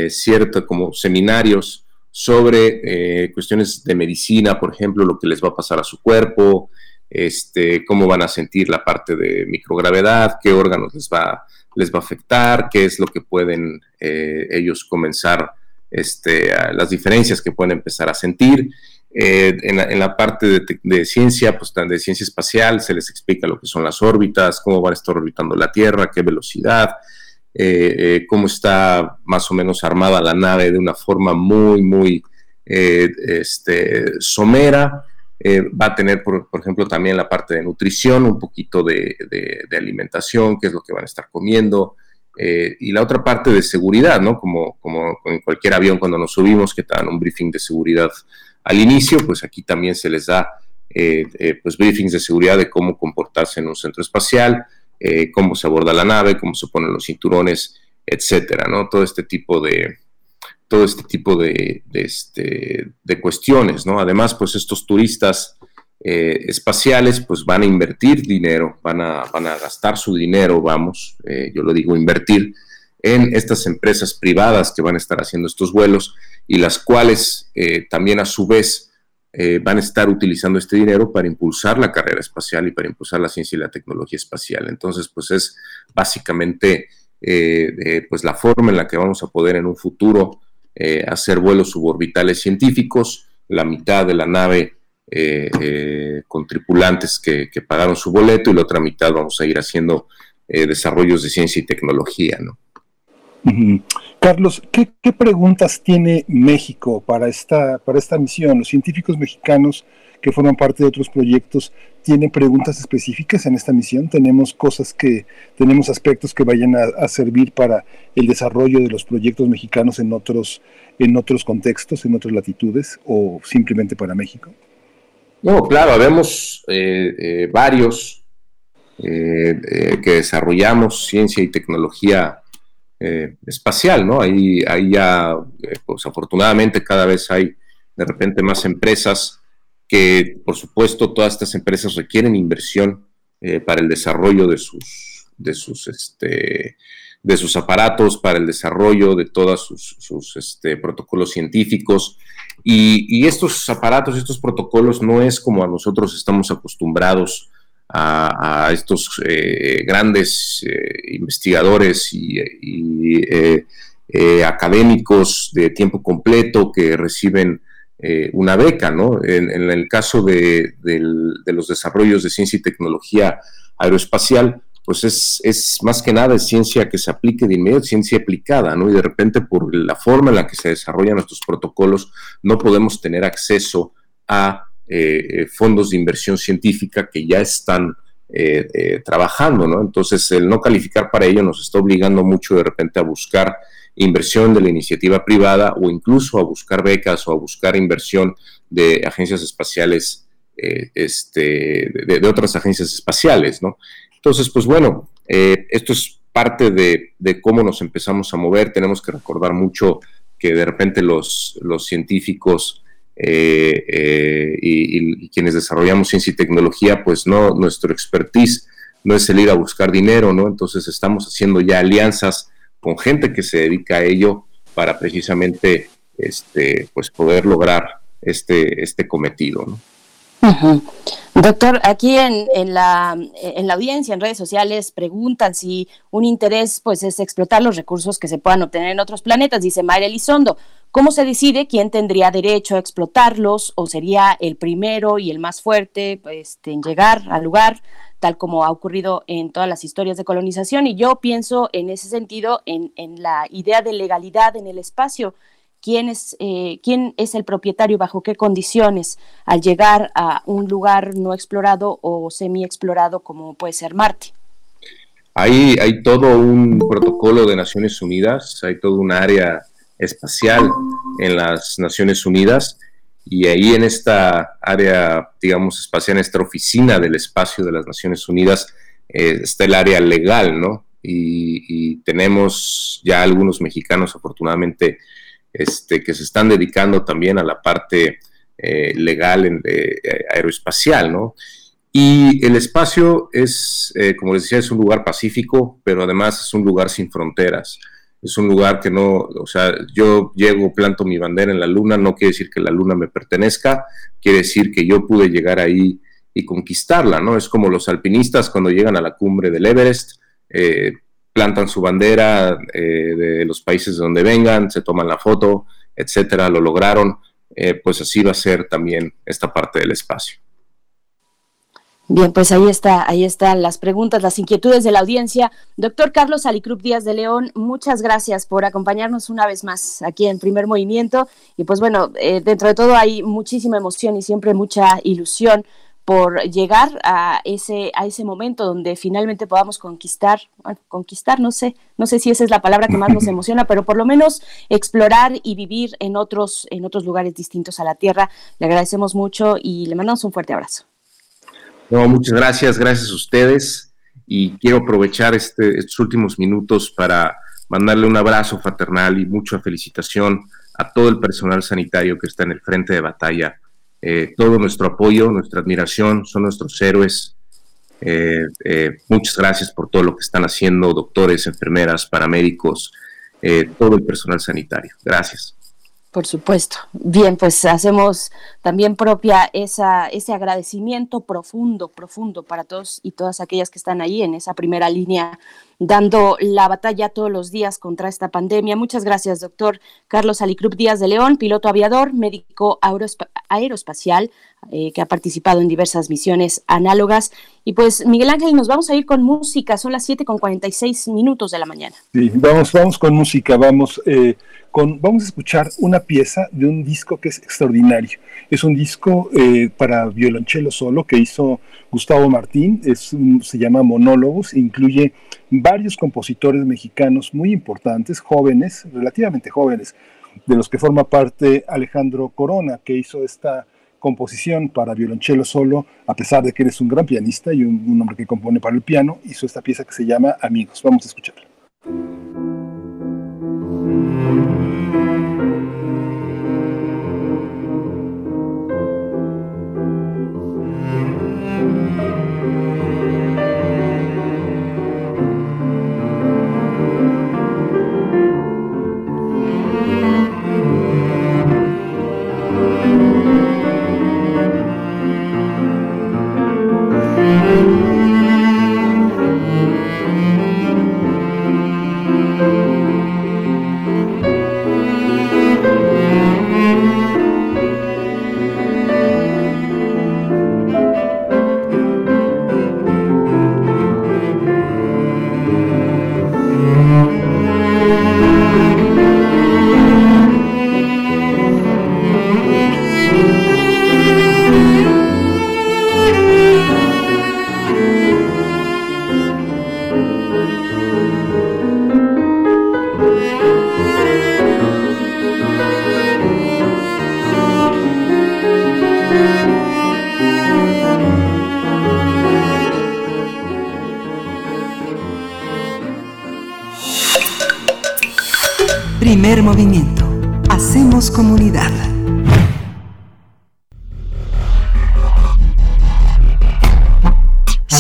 cierto como seminarios sobre cuestiones de medicina, por ejemplo, lo que les va a pasar a su cuerpo, este, cómo van a sentir la parte de microgravedad, qué órganos les va, les va a afectar, qué es lo que pueden eh, ellos comenzar, este, las diferencias que pueden empezar a sentir. Eh, en, la, parte de, ciencia, pues de ciencia espacial, se les explica lo que son las órbitas, cómo van a estar orbitando la Tierra, qué velocidad, eh, cómo está más o menos armada la nave de una forma muy, muy este, somera. Va a tener, por, ejemplo, también la parte de nutrición, un poquito de, alimentación, qué es lo que van a estar comiendo. y la otra parte de seguridad, ¿no? Como, como en cualquier avión cuando nos subimos, que te dan un briefing de seguridad al inicio, pues aquí también se les da pues briefings de seguridad de cómo comportarse en un centro espacial, eh, cómo se aborda la nave, cómo se ponen los cinturones, etcétera, ¿no? Todo este tipo de, todo este tipo de, este, de cuestiones, ¿no? Además, pues estos turistas eh, espaciales, pues van a invertir dinero, van a, van a gastar su dinero, vamos, eh, yo lo digo invertir, en estas empresas privadas que van a estar haciendo estos vuelos y las cuales también a su vez eh, van a estar utilizando este dinero para impulsar la carrera espacial y para impulsar la ciencia y la tecnología espacial. Entonces, pues es básicamente eh, pues la forma en la que vamos a poder en un futuro eh, hacer vuelos suborbitales científicos, la mitad de la nave con tripulantes que, pagaron su boleto y la otra mitad vamos a ir haciendo desarrollos de ciencia y tecnología, ¿no? Carlos, ¿qué, preguntas tiene México para esta, para esta misión? Los científicos mexicanos que forman parte de otros proyectos tienen preguntas específicas en esta misión. Tenemos cosas que, tenemos aspectos que vayan a, servir para el desarrollo de los proyectos mexicanos en otros, en otros contextos, en otras latitudes o simplemente para México. No, claro, habemos eh, eh, varios eh, que desarrollamos ciencia y tecnología espacial, ¿no? Ahí, ahí ya, pues afortunadamente cada vez hay de repente más empresas que, por supuesto, todas estas empresas requieren inversión eh, para el desarrollo de sus, de sus, este, de sus aparatos, para el desarrollo de todos sus, este, protocolos científicos. Y, y, estos aparatos, estos protocolos, no es como a nosotros estamos acostumbrados a, estos eh, grandes eh, investigadores y, académicos de tiempo completo que reciben una beca, ¿no? En, el caso de, los desarrollos de ciencia y tecnología aeroespacial, pues es, más que nada ciencia que se aplique de inmediato, ciencia aplicada, ¿no? Y de repente por la forma en la que se desarrollan nuestros protocolos, no podemos tener acceso a eh, fondos de inversión científica que ya están eh, eh, trabajando, ¿no? Entonces, el no calificar para ello nos está obligando mucho de repente a buscar inversión de la iniciativa privada o incluso a buscar becas o a buscar inversión de agencias espaciales, este, de, otras agencias espaciales, ¿no? Entonces, pues bueno, esto es parte de, cómo nos empezamos a mover. Tenemos que recordar mucho que de repente los, los científicos y, y, quienes desarrollamos ciencia y tecnología, pues no, nuestro expertise no es el ir a buscar dinero, ¿no? Entonces estamos haciendo ya alianzas con gente que se dedica a ello para precisamente este, pues poder lograr este, este cometido. ¿no? Doctor, aquí en, en, la, en la audiencia, en redes sociales, preguntan si un interés pues es explotar los recursos que se puedan obtener en otros planetas, dice Mayra Elizondo. ¿Cómo se decide quién tendría derecho a explotarlos o sería el primero y el más fuerte pues, en llegar al lugar? tal como ha ocurrido en todas las historias de colonización. Y yo pienso en ese sentido en, la idea de legalidad en el espacio. ¿Quién es, eh, ¿Quién es el propietario, bajo qué condiciones al llegar a un lugar no explorado o semi-explorado como puede ser Marte? Hay, hay todo un protocolo de Naciones Unidas, hay todo un área espacial en las Naciones Unidas y ahí en esta área, digamos, espacial, en esta oficina del espacio de las Naciones Unidas, eh, está el área legal, ¿no? Y, tenemos ya algunos mexicanos, afortunadamente, este, que se están dedicando también a la parte eh, legal en, eh, aeroespacial, ¿no? Y el espacio es, como les decía, es un lugar pacífico, pero además es un lugar sin fronteras es un lugar que no, o sea, yo llego, planto mi bandera en la luna, no quiere decir que la luna me pertenezca, quiere decir que yo pude llegar ahí y conquistarla, ¿no? Es como los alpinistas cuando llegan a la cumbre del Everest, eh, plantan su bandera eh, de los países de donde vengan, se toman la foto, etcétera, lo lograron, eh, pues así va a ser también esta parte del espacio. Bien, pues ahí está, ahí están las preguntas, las inquietudes de la audiencia. Doctor Carlos Alicrup Díaz de León, muchas gracias por acompañarnos una vez más aquí en Primer Movimiento. Y pues bueno, eh, dentro de todo hay muchísima emoción y siempre mucha ilusión por llegar a ese, a ese momento donde finalmente podamos conquistar, bueno, conquistar, no sé, no sé si esa es la palabra que más nos [laughs] emociona, pero por lo menos explorar y vivir en otros, en otros lugares distintos a la Tierra. Le agradecemos mucho y le mandamos un fuerte abrazo. No, muchas gracias, gracias a ustedes. Y quiero aprovechar este, estos últimos minutos para mandarle un abrazo fraternal y mucha felicitación a todo el personal sanitario que está en el frente de batalla. Eh, todo nuestro apoyo, nuestra admiración, son nuestros héroes. Eh, eh, muchas gracias por todo lo que están haciendo, doctores, enfermeras, paramédicos, todo el personal sanitario. Gracias. Por supuesto. Bien, pues hacemos también propia esa, ese agradecimiento profundo, profundo para todos y todas aquellas que están ahí en esa primera línea dando la batalla todos los días contra esta pandemia. Muchas gracias, doctor Carlos Alicrup Díaz de León, piloto aviador, médico aeroespacial, eh, que ha participado en diversas misiones análogas. Y pues, Miguel Ángel, nos vamos a ir con música, son las 7 con 46 minutos de la mañana. Sí, vamos, vamos con música, vamos, eh, con, vamos a escuchar una pieza de un disco que es extraordinario. Es un disco eh, para violonchelo solo que hizo Gustavo Martín, se llama Monólogos, incluye varios compositores mexicanos muy importantes, jóvenes, relativamente jóvenes, de los que forma parte Alejandro Corona, que hizo esta composición para violonchelo solo, a pesar de que eres un gran pianista y un, un hombre que compone para el piano, hizo esta pieza que se llama Amigos. Vamos a escucharla.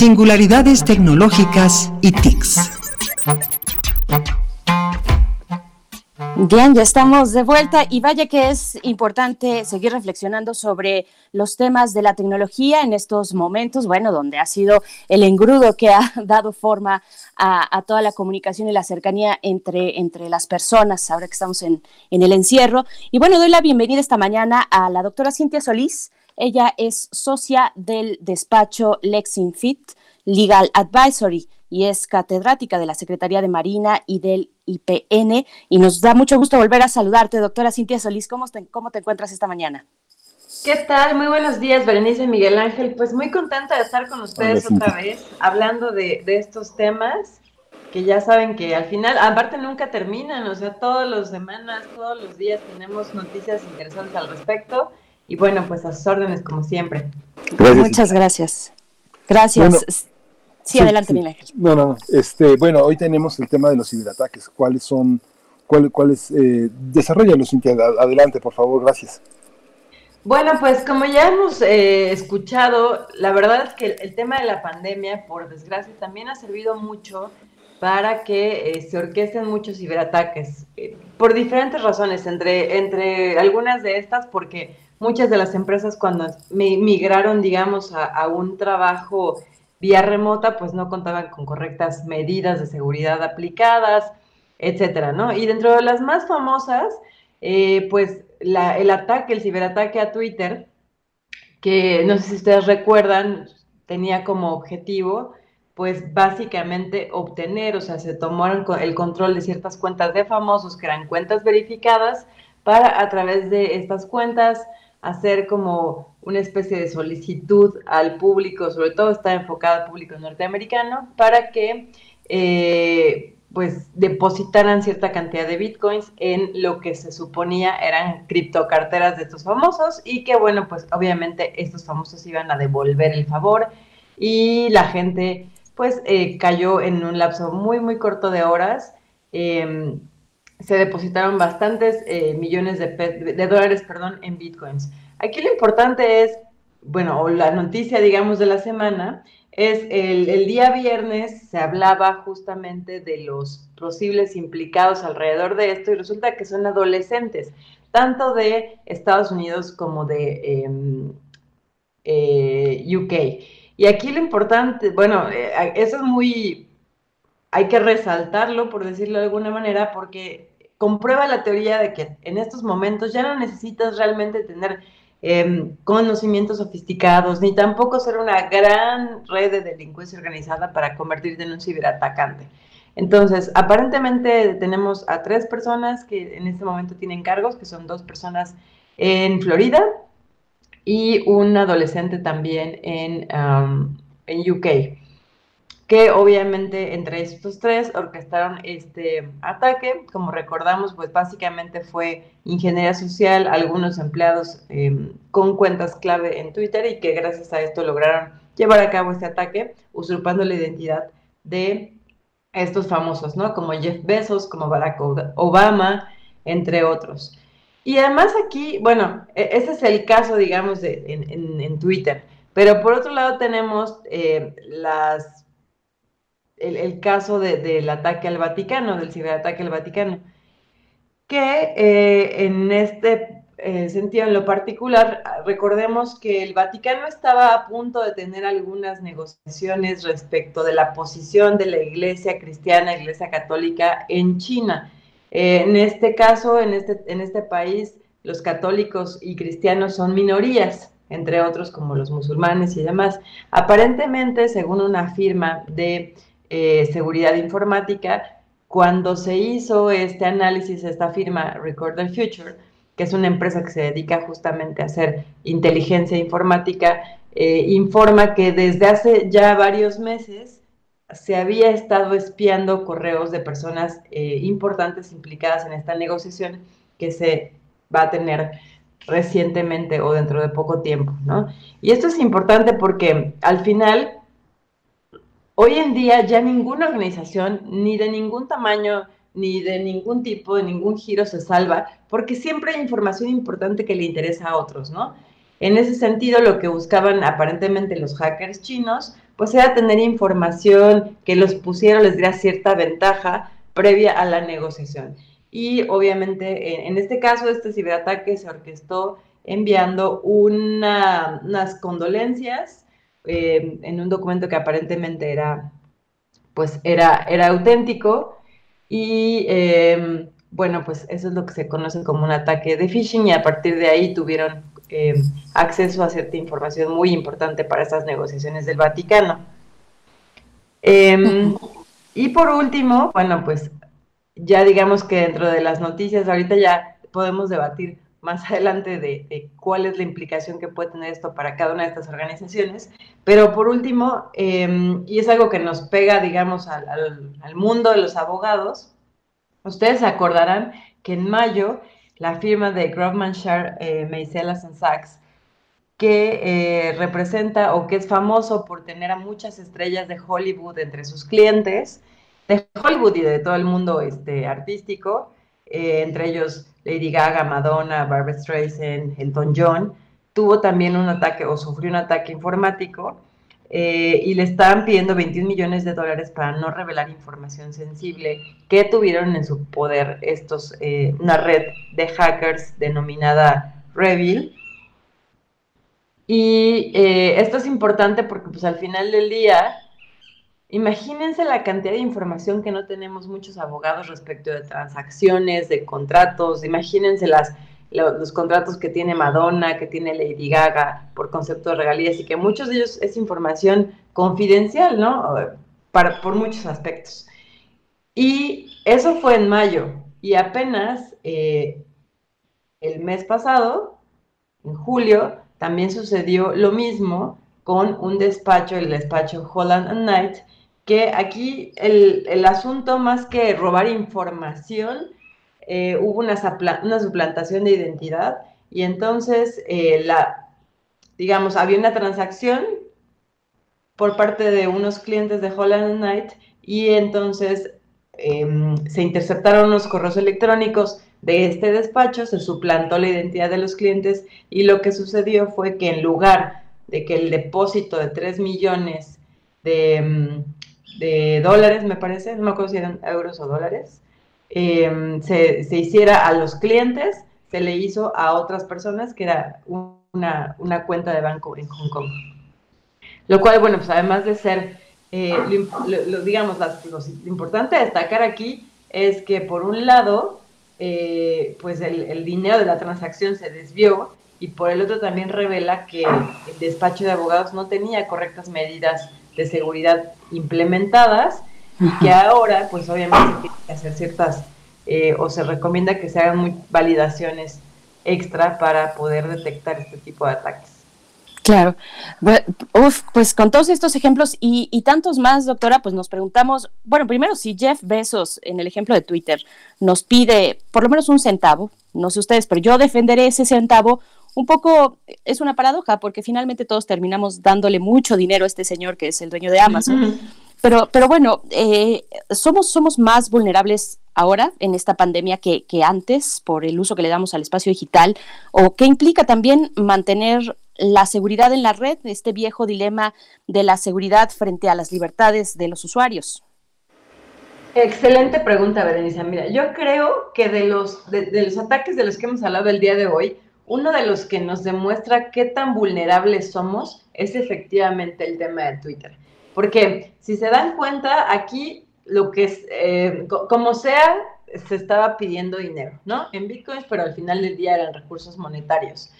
Singularidades tecnológicas y TICs. Bien, ya estamos de vuelta y vaya que es importante seguir reflexionando sobre los temas de la tecnología en estos momentos, bueno, donde ha sido el engrudo que ha [laughs] dado forma a, toda la comunicación y la cercanía entre, las personas, ahora que estamos en, en el encierro. Y bueno, doy la bienvenida esta mañana a la doctora Cintia Solís. Ella es socia del despacho LexinFit Legal Advisory y es catedrática de la Secretaría de Marina y del IPN. Y nos da mucho gusto volver a saludarte, doctora Cintia Solís. ¿Cómo te, cómo te encuentras esta mañana? ¿Qué tal? Muy buenos días, Berenice Miguel Ángel. Pues muy contenta de estar con ustedes otra vez, hablando de, de, estos temas que ya saben que al final, aparte nunca terminan, o sea, todas las semanas, todos los días tenemos noticias interesantes al respecto. Y bueno, pues a sus órdenes como siempre. Muchas gracias. Gracias. Sí, adelante, Miguel. No, no, este, bueno, hoy tenemos el tema de los ciberataques. ¿Cuáles son, cuál, cuáles, eh, desarrollalos, Cintia, adelante, por favor, gracias. Bueno, pues como ya hemos eh, escuchado, la verdad es que el, tema de la pandemia, por desgracia, también ha servido mucho para que eh, se orquesten muchos ciberataques, eh, por diferentes razones, entre, entre algunas de estas, porque muchas de las empresas cuando migraron, digamos, a, a un trabajo vía remota, pues no contaban con correctas medidas de seguridad aplicadas, etcétera, ¿no? Y dentro de las más famosas, eh, pues el ataque, el ciberataque a Twitter, que no sé si ustedes recuerdan, tenía como objetivo, pues básicamente obtener, o sea, se tomaron el control de ciertas cuentas de famosos que eran cuentas verificadas para a través de estas cuentas hacer como una especie de solicitud al público, sobre todo está enfocada al público norteamericano, para que eh, pues depositaran cierta cantidad de bitcoins en lo que se suponía eran criptocarteras de estos famosos y que bueno, pues obviamente estos famosos iban a devolver el favor y la gente pues eh, cayó en un lapso muy muy corto de horas. Em, se depositaron bastantes eh, millones de, dólares perdón, en bitcoins. Aquí lo importante es, bueno, o la noticia, digamos, de la semana, es el, el, día viernes se hablaba justamente de los posibles implicados alrededor de esto y resulta que son adolescentes, tanto de Estados Unidos como de em, eh, UK. Y aquí lo importante, bueno, eh, eso es muy, hay que resaltarlo, por decirlo de alguna manera, porque comprueba la teoría de que en estos momentos ya no necesitas realmente tener em, conocimientos sofisticados, ni tampoco ser una gran red de delincuencia organizada para convertirte en un ciberatacante. Entonces, aparentemente tenemos a tres personas que en este momento tienen cargos, que son dos personas en Florida y un adolescente también en, en UK que obviamente entre estos tres orquestaron este ataque. Como recordamos, pues básicamente fue ingeniería social, algunos empleados em, con cuentas clave en Twitter y que gracias a esto lograron llevar a cabo este ataque, usurpando la identidad de estos famosos, ¿no? Como Jeff Bezos, como Barack Obama, entre otros. Y además aquí, bueno, e-, ese es el caso, digamos, de, en, Twitter. Pero por otro lado tenemos eh, las el, caso del ataque al Vaticano, del ciberataque al Vaticano, que eh, en este eh, sentido, en lo particular, recordemos que el Vaticano estaba a punto de tener algunas negociaciones respecto de la posición de la Iglesia cristiana, Iglesia católica en China. Eh, en este caso, en este, en este país, los católicos y cristianos son minorías, entre otros como los musulmanes y demás. Aparentemente, según una firma de eh, seguridad informática, cuando se hizo este análisis, esta firma Record the Future, que es una empresa que se dedica justamente a hacer inteligencia informática, eh, informa que desde hace ya varios meses se había estado espiando correos de personas eh, importantes implicadas en esta negociación que se va a tener recientemente o dentro de poco tiempo, ¿no? Y esto es importante porque al final Hoy en día ya ninguna organización, ni de ningún tamaño, ni de ningún tipo, de ningún giro se salva, porque siempre hay información importante que le interesa a otros, ¿no? En ese sentido, lo que buscaban aparentemente los hackers chinos, pues era tener información que los pusiera, les diera cierta ventaja previa a la negociación. Y obviamente en, este caso este ciberataque se orquestó enviando unas condolencias eh, en un documento que aparentemente era, pues era, era auténtico y em, bueno, pues eso es lo que se conoce como un ataque de phishing y a partir de ahí tuvieron em, acceso a cierta información muy importante para estas negociaciones del Vaticano. Em, y por último, bueno, pues ya digamos que dentro de las noticias, ahorita ya podemos debatir más adelante de, cuál es la implicación que puede tener esto para cada una de estas organizaciones. Pero por último, em, y es algo que nos pega, digamos, al, mundo de los abogados, ustedes acordarán que en mayo la firma de Grofman, Shar, eh, Sachs, que eh, representa o que es famoso por tener a muchas estrellas de Hollywood entre sus clientes, de Hollywood y de todo el mundo este, artístico, eh, entre ellos Lady Gaga, Madonna, Barbara Streisand, Elton John, tuvo también un ataque o sufrió un ataque informático eh, y le estaban pidiendo 21 millones de dólares para no revelar información sensible que tuvieron en su poder estos, eh, una red de hackers denominada Revil. Y esto es importante porque pues al final del día Imagínense la cantidad de información que no tenemos muchos abogados respecto de transacciones, de contratos. Imagínense los, contratos que tiene Madonna, que tiene Lady Gaga por concepto de regalías y que muchos de ellos es información confidencial, ¿no? Para, por muchos aspectos. Y eso fue en mayo y apenas eh, el mes pasado, en julio, también sucedió lo mismo con un despacho, el despacho Holland and Knight, que aquí el, asunto más que robar información, eh, hubo una, una, suplantación de identidad y entonces eh, la, digamos, había una transacción por parte de unos clientes de Holland Knight y entonces em, se interceptaron los correos electrónicos de este despacho, se suplantó la identidad de los clientes y lo que sucedió fue que en lugar de que el depósito de 3 millones de, em, de dólares, me parece, no me acuerdo si eran euros o dólares, em, se, hiciera a los clientes, se le hizo a otras personas que era una, cuenta de banco en Hong Kong. Lo cual, bueno, pues además de ser, eh, lo, digamos, lo importante destacar aquí es que por un lado, eh, pues el, el, dinero de la transacción se desvió y por el otro también revela que el despacho de abogados no tenía correctas medidas de seguridad implementadas y que ahora, pues obviamente se tienen que hacer ciertas, eh, o se recomienda que se hagan muy validaciones extra para poder detectar este tipo de ataques. Claro. pues con todos estos ejemplos y, tantos más, doctora, pues nos preguntamos, bueno, primero si Jeff Bezos, en el ejemplo de Twitter, nos pide por lo menos un centavo, no sé ustedes, pero yo defenderé ese centavo un poco es una paradoja porque finalmente todos terminamos dándole mucho dinero a este señor que es el dueño de Amazon. Pero, pero bueno, eh, somos, somos más vulnerables ahora en esta pandemia que, que antes por el uso que le damos al espacio digital o que implica también mantener la seguridad en la red, este viejo dilema de la seguridad frente a las libertades de los usuarios. Excelente pregunta, Berenice. Mira, yo creo que de los, de, de los ataques de los que hemos hablado el día de hoy, uno de los que nos demuestra qué tan vulnerables somos es efectivamente el tema de Twitter. Porque si se dan cuenta, aquí lo que es, eh, como sea, se estaba pidiendo dinero, ¿no? En bitcoins, pero al final del día eran recursos monetarios.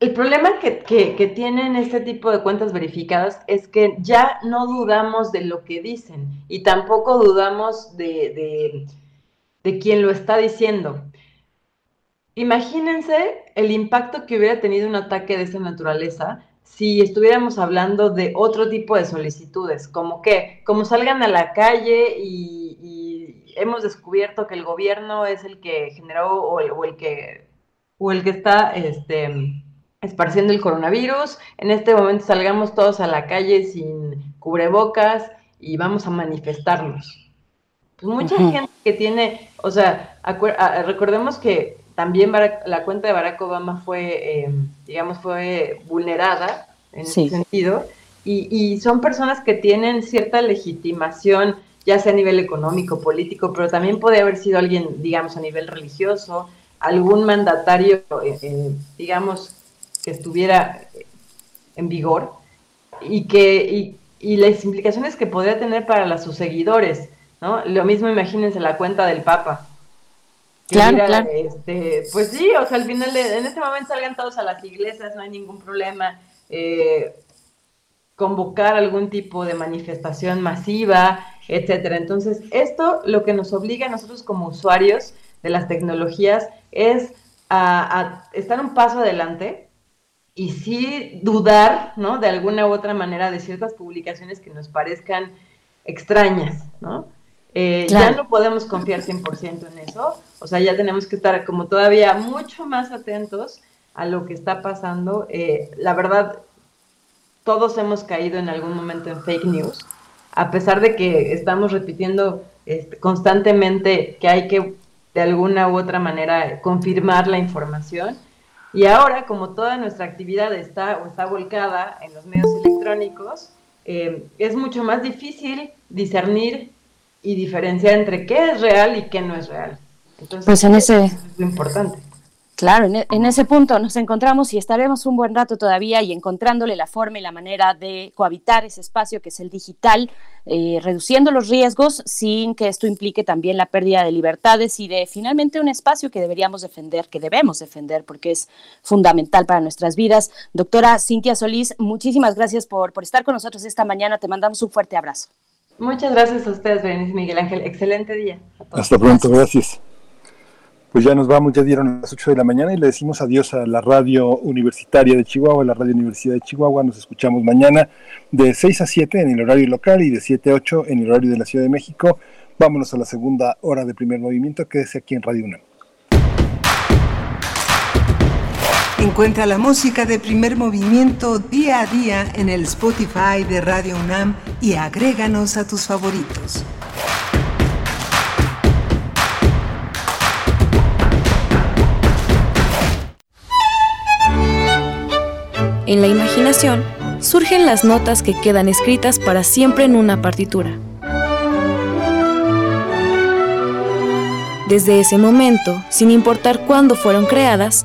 El problema que, que, tienen este tipo de cuentas verificadas es que ya no dudamos de lo que dicen y tampoco dudamos de, de, de quién lo está diciendo. Imagínense el impacto que hubiera tenido un ataque de esa naturaleza si estuviéramos hablando de otro tipo de solicitudes, como que, como salgan a la calle y, hemos descubierto que el gobierno es el que generó o el, que o el que está este, esparciendo el coronavirus. En este momento salgamos todos a la calle sin cubrebocas y vamos a manifestarnos. Pues mucha gente que tiene, o sea, recordemos que también la cuenta de Barack Obama fue, eh, digamos, fue vulnerada en ese sentido. y, son personas que tienen cierta legitimación, ya sea a nivel económico, político, pero también puede haber sido alguien, digamos, a nivel religioso, algún mandatario, eh, eh, digamos, que estuviera en vigor y que y, las implicaciones que podría tener para sus seguidores, ¿no? Lo mismo imagínense la cuenta del Papa. Claro, claro. Este, pues sí, o sea, al final, en este momento salgan todos a las iglesias, no hay ningún problema. Eh, convocar algún tipo de manifestación masiva, etcétera. Entonces, esto lo que nos obliga a nosotros como usuarios de las tecnologías es a, estar un paso adelante y sí dudar, ¿no? De alguna u otra manera de ciertas publicaciones que nos parezcan extrañas, ¿no? Eh, ya no podemos confiar 100% en eso, o sea, ya tenemos que estar como todavía mucho más atentos a lo que está pasando. Eh, la verdad, todos hemos caído en algún momento en fake news, a pesar de que estamos repitiendo este, constantemente que hay que de alguna u otra manera confirmar la información. Y ahora, como toda nuestra actividad está o está volcada en los medios electrónicos, eh, es mucho más difícil discernir y diferenciar entre qué es real y qué no es real. Entonces, pues en ese... es lo importante. Claro, e, en, ese punto nos encontramos y estaremos un buen rato todavía y encontrándole la forma y la manera de cohabitar ese espacio que es el digital, eh, reduciendo los riesgos sin que esto implique también la pérdida de libertades y de finalmente un espacio que deberíamos defender, que debemos defender porque es fundamental para nuestras vidas. Doctora Cintia Solís, muchísimas gracias por, por estar con nosotros esta mañana. Te mandamos un fuerte abrazo. Muchas gracias a ustedes, Berenice Miguel Ángel. Excelente día. Hasta pronto, gracias pues ya nos vamos, ya dieron las 8 de la mañana y le decimos adiós a la radio universitaria de Chihuahua, la radio Universidad de Chihuahua. Nos escuchamos mañana de 6 a 7 en el horario local y de 7 a 8 en el horario de la Ciudad de México. Vámonos a la segunda hora de primer movimiento, quédese aquí en Radio UNAM. Encuentra la música de primer movimiento día a día en el Spotify de Radio UNAM y agréganos a tus favoritos. En la imaginación surgen las notas que quedan escritas para siempre en una partitura. Desde ese momento, sin importar cuándo fueron creadas,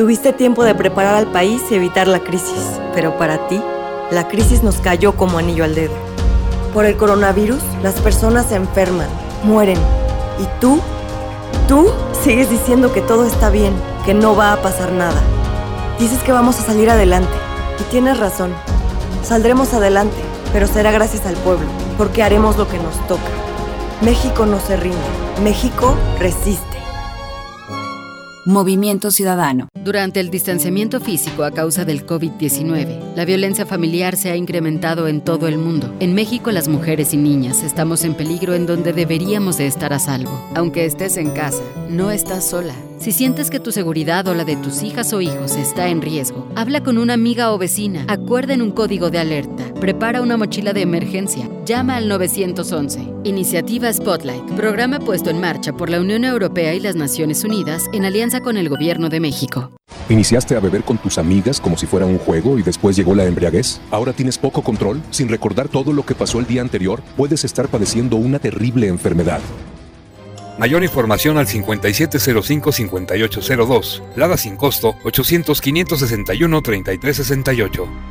Tuviste tiempo de preparar al país y evitar la crisis, pero para ti, la crisis nos cayó como anillo al dedo. Por el coronavirus, las personas se enferman, mueren. ¿Y tú? Tú sigues diciendo que todo está bien, que no va a pasar nada. Dices que vamos a salir adelante. Y tienes razón. Saldremos adelante, pero será gracias al pueblo, porque haremos lo que nos toca. México no se rinde. México resiste. Movimiento Ciudadano. Durante el distanciamiento físico a causa del COVID-19, la violencia familiar se ha incrementado en todo el mundo. En México las mujeres y niñas estamos en peligro en donde deberíamos de estar a salvo. Aunque estés en casa, no estás sola. Si sientes que tu seguridad o la de tus hijas o hijos está en riesgo, habla con una amiga o vecina, acuerden un código de alerta, prepara una mochila de emergencia, llama al 911. Iniciativa Spotlight, programa puesto en marcha por la Unión Europea y las Naciones Unidas en alianza con el Gobierno de México. ¿Iniciaste a beber con tus amigas como si fuera un juego y después llegó la embriaguez? ¿Ahora tienes poco control? Sin recordar todo lo que pasó el día anterior, puedes estar padeciendo una terrible enfermedad. Mayor información al 5705-5802. Lada sin costo 800-561-3368.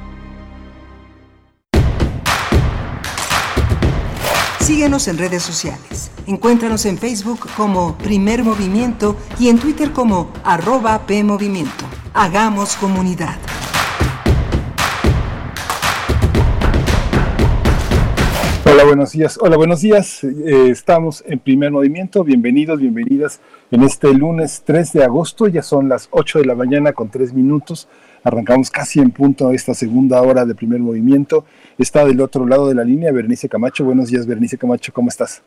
Síguenos en redes sociales. Encuéntranos en Facebook como Primer Movimiento y en Twitter como arroba PMovimiento. Hagamos comunidad. Hola, buenos días. Hola, buenos días. Eh, estamos en primer movimiento. Bienvenidos, bienvenidas en este lunes 3 de agosto. Ya son las 8 de la mañana con 3 minutos. Arrancamos casi en punto esta segunda hora de primer movimiento. Está del otro lado de la línea Berenice Camacho. Buenos días, Berenice Camacho. ¿Cómo estás?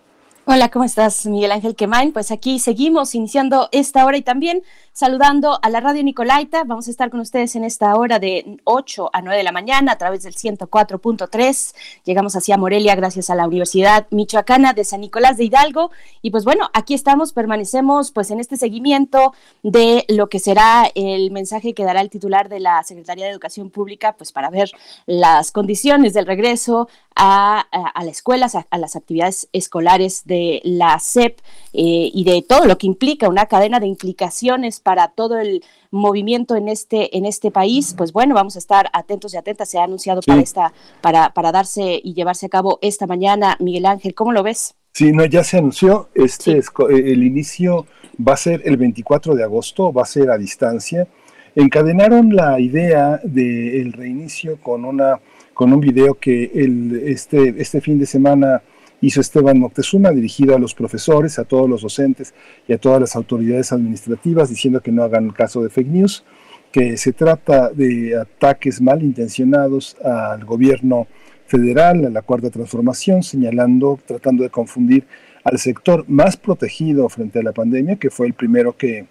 Hola, ¿cómo estás, Miguel Ángel Quemain? Pues aquí seguimos iniciando esta hora y también saludando a la radio Nicolaita. Vamos a estar con ustedes en esta hora de 8 a 9 de la mañana a través del 104.3. Llegamos hacia Morelia gracias a la Universidad Michoacana de San Nicolás de Hidalgo. Y pues bueno, aquí estamos, permanecemos pues en este seguimiento de lo que será el mensaje que dará el titular de la Secretaría de Educación Pública, pues para ver las condiciones del regreso a, a, la escuela, a, las actividades escolares de la SEP eh, y de todo lo que implica una cadena de implicaciones para todo el movimiento en este en este país, pues bueno, vamos a estar atentos y atentas. Se ha anunciado para esta para para darse y llevarse a cabo esta mañana, Miguel Ángel. ¿Cómo lo ves? Sí, no, ya se anunció. Este es, eh, el inicio va a ser el 24 de agosto, va a ser a distancia. Encadenaron la idea del reinicio con una con un video que el, este, este fin de semana hizo Esteban Moctezuma, dirigido a los profesores, a todos los docentes y a todas las autoridades administrativas, diciendo que no hagan caso de fake news, que se trata de ataques malintencionados al gobierno federal, a la cuarta transformación, señalando, tratando de confundir al sector más protegido frente a la pandemia, que fue el primero que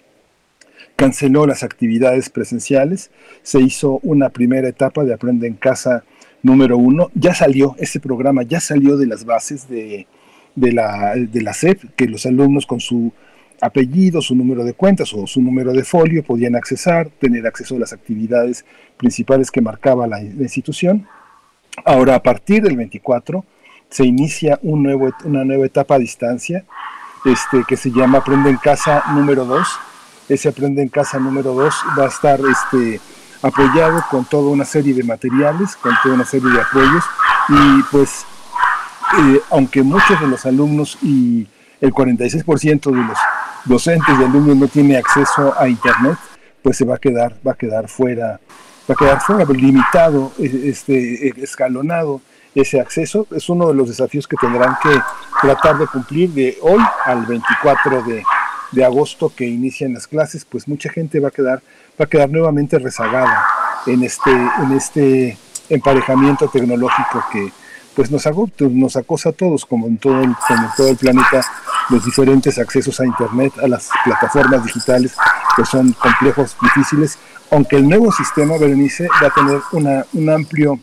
canceló las actividades presenciales, se hizo una primera etapa de Aprende en Casa número uno. Ya salió, ese programa ya salió de las bases de, la, de la SEP, que los alumnos con su apellido, su número de cuentas o su número de folio podían accesar, tener acceso a las actividades principales que marcaba la, institución. Ahora, a partir del 24, se inicia una nueva etapa a distancia este, que se llama Aprende en Casa número 2. Ese Aprende en Casa número 2 va a estar este, apoyado con toda una serie de materiales, con toda una serie de apoyos y pues eh, aunque muchos de los alumnos y el 46% de los docentes y alumnos no tiene acceso a internet, pues se va a quedar, va a quedar fuera, va a quedar fuera, limitado, e, este, e, escalonado ese acceso. Es uno de los desafíos que tendrán que tratar de cumplir de hoy al 24 de, de agosto que inician las clases, pues mucha gente va a quedar va a quedar nuevamente rezagada en este, en este emparejamiento tecnológico que pues nos, nos acosa a todos, como en, todo el, como en todo el planeta, los diferentes accesos a Internet, a las plataformas digitales, que son complejos, difíciles, aunque el nuevo sistema, Berenice, va a tener una, un amplio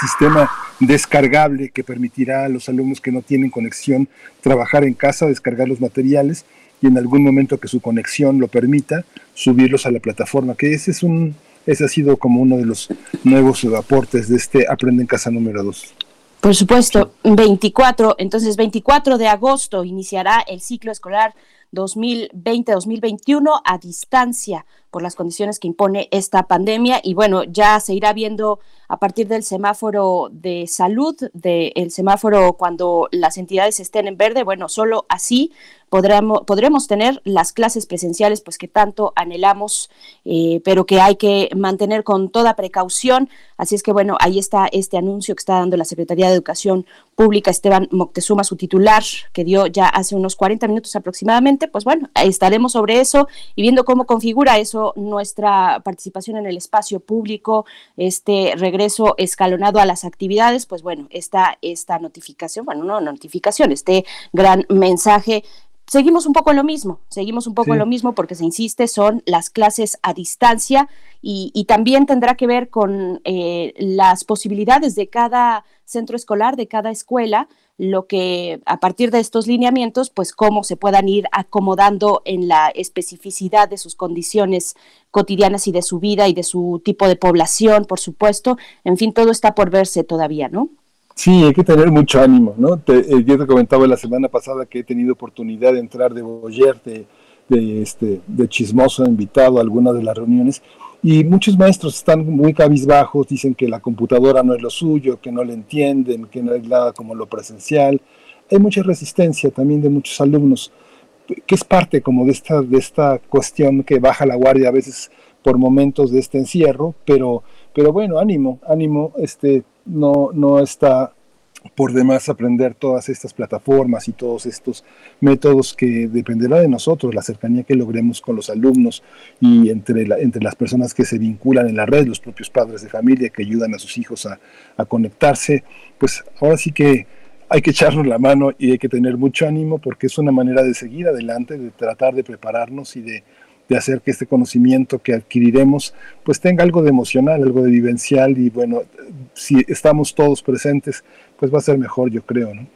sistema descargable que permitirá a los alumnos que no tienen conexión trabajar en casa, descargar los materiales y en algún momento que su conexión lo permita, subirlos a la plataforma, que ese es un ese ha sido como uno de los nuevos aportes de este Aprende en Casa número 2. Por supuesto, 24, entonces 24 de agosto iniciará el ciclo escolar 2020-2021 a distancia por las condiciones que impone esta pandemia y bueno, ya se irá viendo a partir del semáforo de salud, del semáforo cuando las entidades estén en verde, bueno, solo así podremos, podremos tener las clases presenciales pues que tanto anhelamos, eh, pero que hay que mantener con toda precaución. Así es que bueno, ahí está este anuncio que está dando la Secretaría de Educación Pública, Esteban Moctezuma, su titular, que dio ya hace unos 40 minutos aproximadamente. Pues bueno, estaremos sobre eso y viendo cómo configura eso nuestra participación en el espacio público, este regreso escalonado a las actividades, pues bueno, esta, esta notificación, bueno, no notificación, este gran mensaje. Seguimos un poco lo mismo, seguimos un poco lo mismo porque se insiste, son las clases a distancia y, también tendrá que ver con eh, las posibilidades de cada centro escolar, de cada escuela, lo que a partir de estos lineamientos, pues cómo se puedan ir acomodando en la especificidad de sus condiciones cotidianas y de su vida y de su tipo de población, por supuesto. En fin, todo está por verse todavía, ¿no? Sí, hay que tener mucho ánimo, ¿no? Te, eh, yo te comentaba la semana pasada que he tenido oportunidad de entrar de boyer, de, de, este, de chismoso invitado a algunas de las reuniones, y muchos maestros están muy cabizbajos, dicen que la computadora no es lo suyo, que no le entienden, que no es nada como lo presencial. Hay mucha resistencia también de muchos alumnos, que es parte como de esta, de esta cuestión que baja la guardia a veces por momentos de este encierro, pero, pero bueno, ánimo, ánimo, este, no, no está por demás aprender todas estas plataformas y todos estos métodos que dependerá de nosotros, la cercanía que logremos con los alumnos y entre, entre las personas que se vinculan en la red, los propios padres de familia que ayudan a sus hijos a, a conectarse, pues ahora sí que hay que echarnos la mano y hay que tener mucho ánimo porque es una manera de seguir adelante, de tratar de prepararnos y de de hacer que este conocimiento que adquiriremos pues tenga algo de emocional, algo de vivencial y bueno, si estamos todos presentes, pues va a ser mejor, yo creo, ¿no?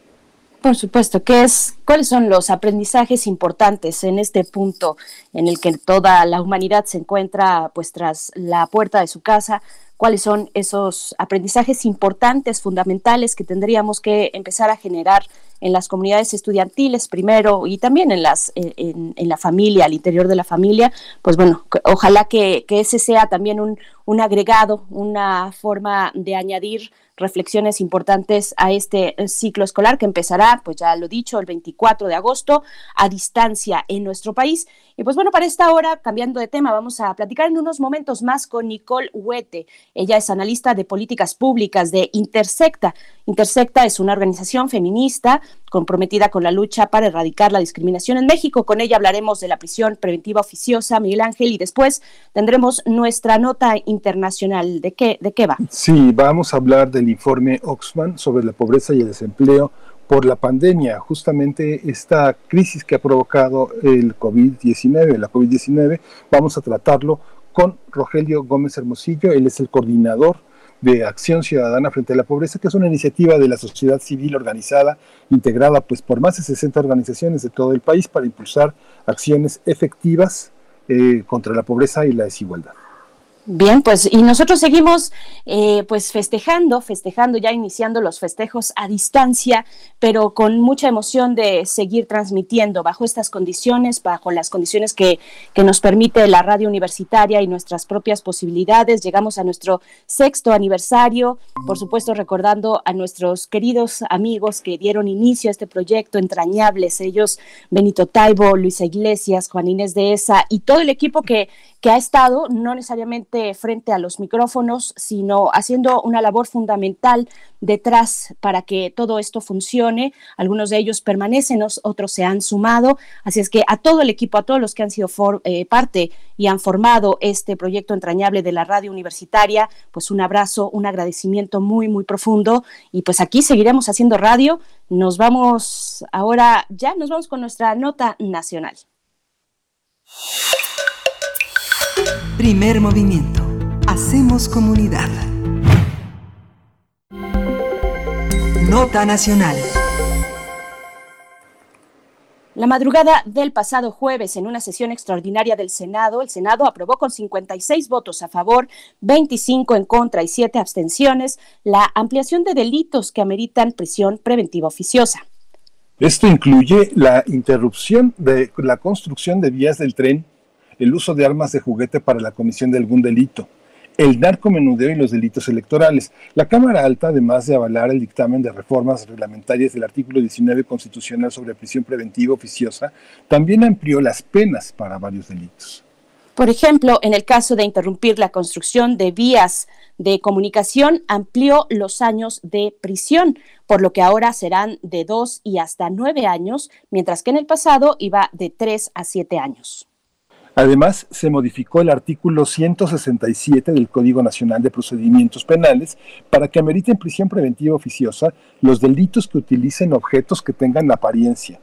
Por supuesto, ¿qué es, ¿cuáles son los aprendizajes importantes en este punto en el que toda la humanidad se encuentra pues tras la puerta de su casa? cuáles son esos aprendizajes importantes, fundamentales que tendríamos que empezar a generar en las comunidades estudiantiles primero y también en las en, la familia, al interior de la familia, pues bueno, ojalá que, que ese sea también un, un agregado, una forma de añadir reflexiones importantes a este eh, ciclo escolar que empezará, pues ya lo dicho, el 24 de agosto a distancia en nuestro país. Y pues bueno, para esta hora, cambiando de tema, vamos a platicar en unos momentos más con Nicole Huete. Ella es analista de políticas públicas de Intersecta. Intersecta es una organización feminista comprometida con la lucha para erradicar la discriminación en México. Con ella hablaremos de la prisión preventiva oficiosa, Miguel Ángel, y después tendremos nuestra nota internacional. ¿De qué, de qué va? Sí, vamos a hablar del informe Oxfam sobre la pobreza y el desempleo por la pandemia, justamente esta crisis que ha provocado el COVID-19, la COVID-19, vamos a tratarlo con Rogelio Gómez Hermosillo, él es el coordinador de Acción Ciudadana frente a la Pobreza, que es una iniciativa de la sociedad civil organizada, integrada pues por más de 60 organizaciones de todo el país para impulsar acciones efectivas eh, contra la pobreza y la desigualdad. Bien, pues y nosotros seguimos eh, pues festejando, festejando ya iniciando los festejos a distancia, pero con mucha emoción de seguir transmitiendo bajo estas condiciones, bajo las condiciones que, que nos permite la radio universitaria y nuestras propias posibilidades. Llegamos a nuestro sexto aniversario, por supuesto recordando a nuestros queridos amigos que dieron inicio a este proyecto, entrañables ellos, Benito Taibo, Luisa Iglesias, Juan Inés de Esa y todo el equipo que, que ha estado no necesariamente frente a los micrófonos, sino haciendo una labor fundamental detrás para que todo esto funcione. Algunos de ellos permanecen, otros se han sumado. Así es que a todo el equipo, a todos los que han sido eh, parte y han formado este proyecto entrañable de la radio universitaria, pues un abrazo, un agradecimiento muy, muy profundo. Y pues aquí seguiremos haciendo radio. Nos vamos ahora, ya nos vamos con nuestra nota nacional. Primer movimiento. Hacemos comunidad. Nota nacional. La madrugada del pasado jueves, en una sesión extraordinaria del Senado, el Senado aprobó con 56 votos a favor, 25 en contra y 7 abstenciones la ampliación de delitos que ameritan prisión preventiva oficiosa. Esto incluye la interrupción de la construcción de vías del tren el uso de armas de juguete para la comisión de algún delito, el narcomenudeo y los delitos electorales. La Cámara Alta, además de avalar el dictamen de reformas reglamentarias del artículo 19 constitucional sobre prisión preventiva oficiosa, también amplió las penas para varios delitos. Por ejemplo, en el caso de interrumpir la construcción de vías de comunicación, amplió los años de prisión, por lo que ahora serán de dos y hasta nueve años, mientras que en el pasado iba de tres a siete años. Además, se modificó el artículo 167 del Código Nacional de Procedimientos Penales para que ameriten prisión preventiva oficiosa los delitos que utilicen objetos que tengan apariencia,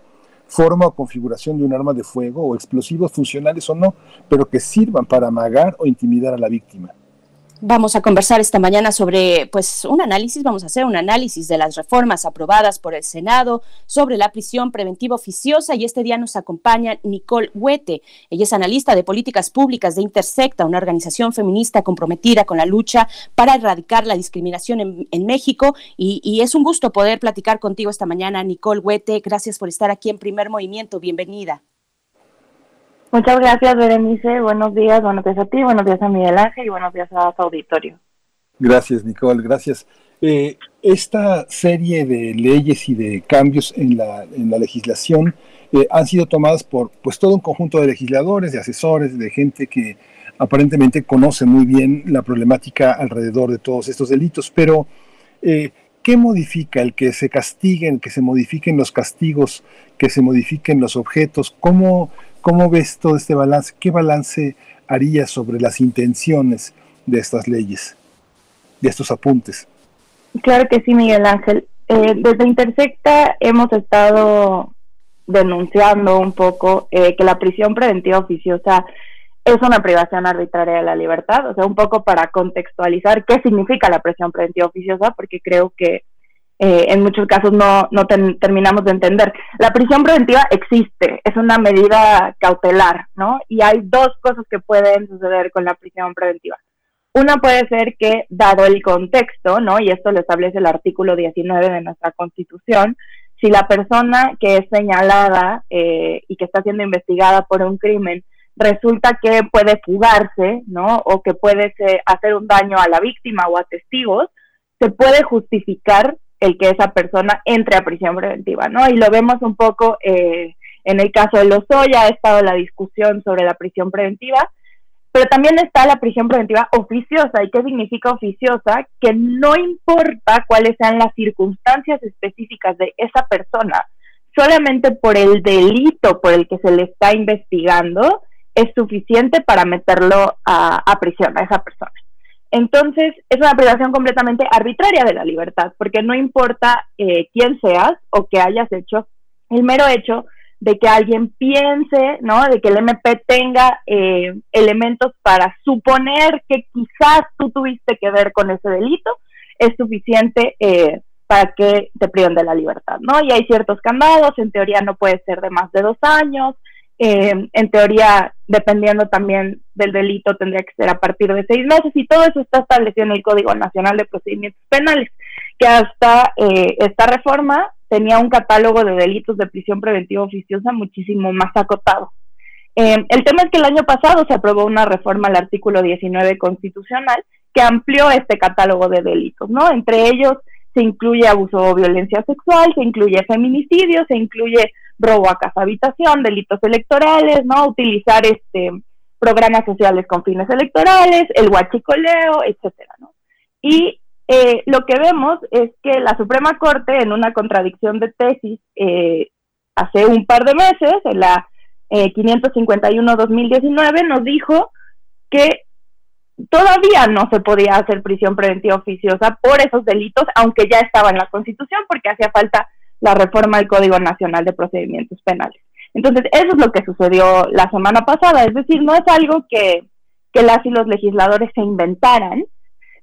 forma o configuración de un arma de fuego o explosivos funcionales o no, pero que sirvan para amagar o intimidar a la víctima. Vamos a conversar esta mañana sobre, pues, un análisis, vamos a hacer un análisis de las reformas aprobadas por el Senado sobre la prisión preventiva oficiosa y este día nos acompaña Nicole Huete. Ella es analista de políticas públicas de Intersecta, una organización feminista comprometida con la lucha para erradicar la discriminación en, México y, y, es un gusto poder platicar contigo esta mañana, Nicole Huete. Gracias por estar aquí en Primer Movimiento. Bienvenida. Muchas gracias, Berenice. Buenos días, buenos días a ti, buenos días a Miguel Ángel y buenos días a su auditorio. Gracias, Nicole, gracias. Eh, esta serie de leyes y de cambios en la, en la legislación eh, han sido tomadas por pues todo un conjunto de legisladores, de asesores, de gente que aparentemente conoce muy bien la problemática alrededor de todos estos delitos, pero eh, ¿qué modifica el que se castiguen, que se modifiquen los castigos, que se modifiquen los objetos? ¿Cómo, cómo ves todo este balance? ¿Qué balance harías sobre las intenciones de estas leyes, de estos apuntes? Claro que sí, Miguel Ángel. Eh, desde Intersecta hemos estado denunciando un poco eh, que la prisión preventiva oficiosa es una privación arbitraria de la libertad, o sea, un poco para contextualizar qué significa la prisión preventiva oficiosa, porque creo que eh, en muchos casos no, no terminamos de entender. La prisión preventiva existe, es una medida cautelar, ¿no? Y hay dos cosas que pueden suceder con la prisión preventiva. Una puede ser que, dado el contexto, ¿no? Y esto lo establece el artículo 19 de nuestra Constitución, si la persona que es señalada eh, y que está siendo investigada por un crimen resulta que puede fugarse, ¿no? O que puede hacer un daño a la víctima o a testigos, se puede justificar el que esa persona entre a prisión preventiva, ¿no? Y lo vemos un poco eh, en el caso de Lozoya, ha estado la discusión sobre la prisión preventiva, pero también está la prisión preventiva oficiosa. ¿Y qué significa oficiosa? Que no importa cuáles sean las circunstancias específicas de esa persona, solamente por el delito por el que se le está investigando, es suficiente para meterlo a, prisión a esa persona. Entonces, es una privación completamente arbitraria de la libertad, porque no importa eh, quién seas o qué hayas hecho, el mero hecho de que alguien piense, ¿no? De que el MP tenga eh, elementos para suponer que quizás tú tuviste que ver con ese delito, es suficiente eh, para que te priven de la libertad, ¿no? Y hay ciertos candados, en teoría no puede ser de más de dos años, eh, en teoría, dependiendo también del delito, tendría que ser a partir de seis meses y todo eso está establecido en el Código Nacional de Procedimientos Penales, que hasta eh, esta reforma tenía un catálogo de delitos de prisión preventiva oficiosa muchísimo más acotado. Eh, el tema es que el año pasado se aprobó una reforma al artículo 19 constitucional que amplió este catálogo de delitos, ¿no? Entre ellos se incluye abuso o violencia sexual, se incluye feminicidio, se incluye robo a casa habitación, delitos electorales, ¿no? Utilizar este programas sociales con fines electorales, el huachicoleo, etcétera, ¿no? Y eh, lo que vemos es que la Suprema Corte, en una contradicción de tesis, eh, hace un par de meses, en la 551-2019, eh, nos dijo que todavía no se podía hacer prisión preventiva oficiosa por esos delitos, aunque ya estaba en la Constitución, porque hacía falta la reforma del Código Nacional de Procedimientos Penales. Entonces, eso es lo que sucedió la semana pasada, es decir, no es algo que, que las y los legisladores se inventaran,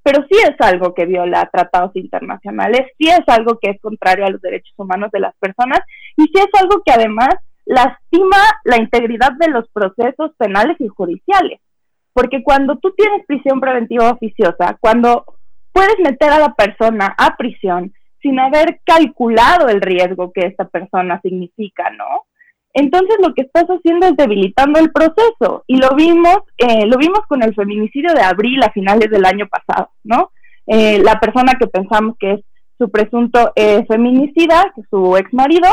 pero sí es algo que viola tratados internacionales, sí es algo que es contrario a los derechos humanos de las personas y sí es algo que además lastima la integridad de los procesos penales y judiciales. Porque cuando tú tienes prisión preventiva oficiosa, cuando puedes meter a la persona a prisión sin haber calculado el riesgo que esta persona significa, ¿no? Entonces lo que estás haciendo es debilitando el proceso y lo vimos, eh, lo vimos con el feminicidio de abril a finales del año pasado, ¿no? Eh, la persona que pensamos que es su presunto eh, feminicida, su ex marido,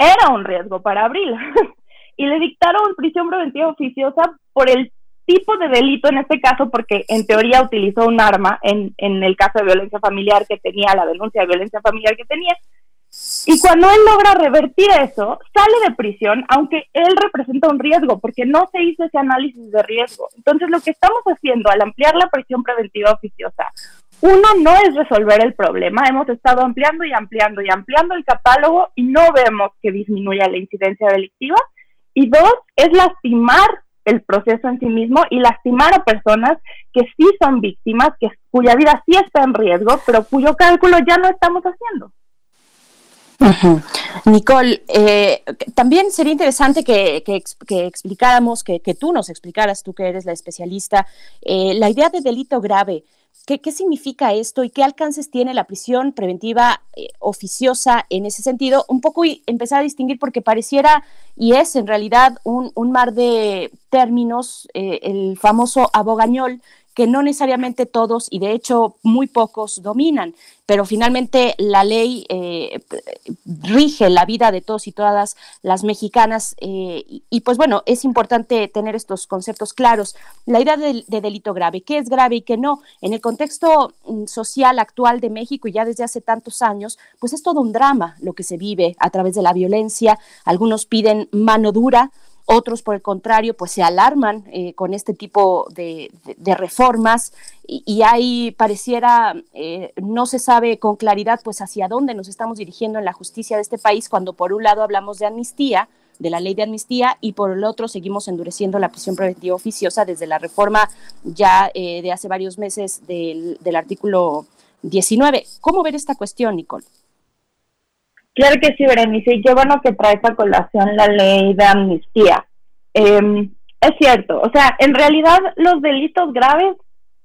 era un riesgo para abril [laughs] y le dictaron prisión preventiva oficiosa por el tipo de delito en este caso, porque en teoría utilizó un arma en, en el caso de violencia familiar que tenía, la denuncia de violencia familiar que tenía. Y cuando él logra revertir eso, sale de prisión, aunque él representa un riesgo, porque no se hizo ese análisis de riesgo. Entonces, lo que estamos haciendo al ampliar la prisión preventiva oficiosa, uno no es resolver el problema, hemos estado ampliando y ampliando y ampliando el catálogo y no vemos que disminuya la incidencia delictiva. Y dos, es lastimar el proceso en sí mismo y lastimar a personas que sí son víctimas, que, cuya vida sí está en riesgo, pero cuyo cálculo ya no estamos haciendo. Nicole, eh, también sería interesante que, explicáramos, que, tú nos explicaras, tú que eres la especialista, eh, la idea de delito grave. ¿Qué, significa esto y qué alcances tiene la prisión preventiva eh, oficiosa en ese sentido? Un poco y empezar a distinguir porque pareciera y es en realidad un, mar de términos, el famoso abogañol que no necesariamente todos y de hecho muy pocos dominan, pero finalmente la ley eh, rige la vida de todos y todas las mexicanas eh, y, pues bueno, es importante tener estos conceptos claros. La idea de, de, delito grave, qué es grave y qué no, en el contexto mm, social actual de México y ya desde hace tantos años, pues es todo un drama lo que se vive a través de la violencia, algunos piden mano dura, otros, por el contrario, pues se alarman eh, con este tipo de, reformas y, ahí pareciera, eh, no se sabe con claridad pues hacia dónde nos estamos dirigiendo en la justicia de este país cuando por un lado hablamos de amnistía, de la ley de amnistía y por el otro seguimos endureciendo la prisión preventiva oficiosa desde la reforma ya eh, de hace varios meses del, del artículo 19. ¿Cómo ver esta cuestión, Nicole? Claro que sí, Berenice, y qué bueno que trae a colación la ley de amnistía. Em, es cierto, o sea, en realidad los delitos graves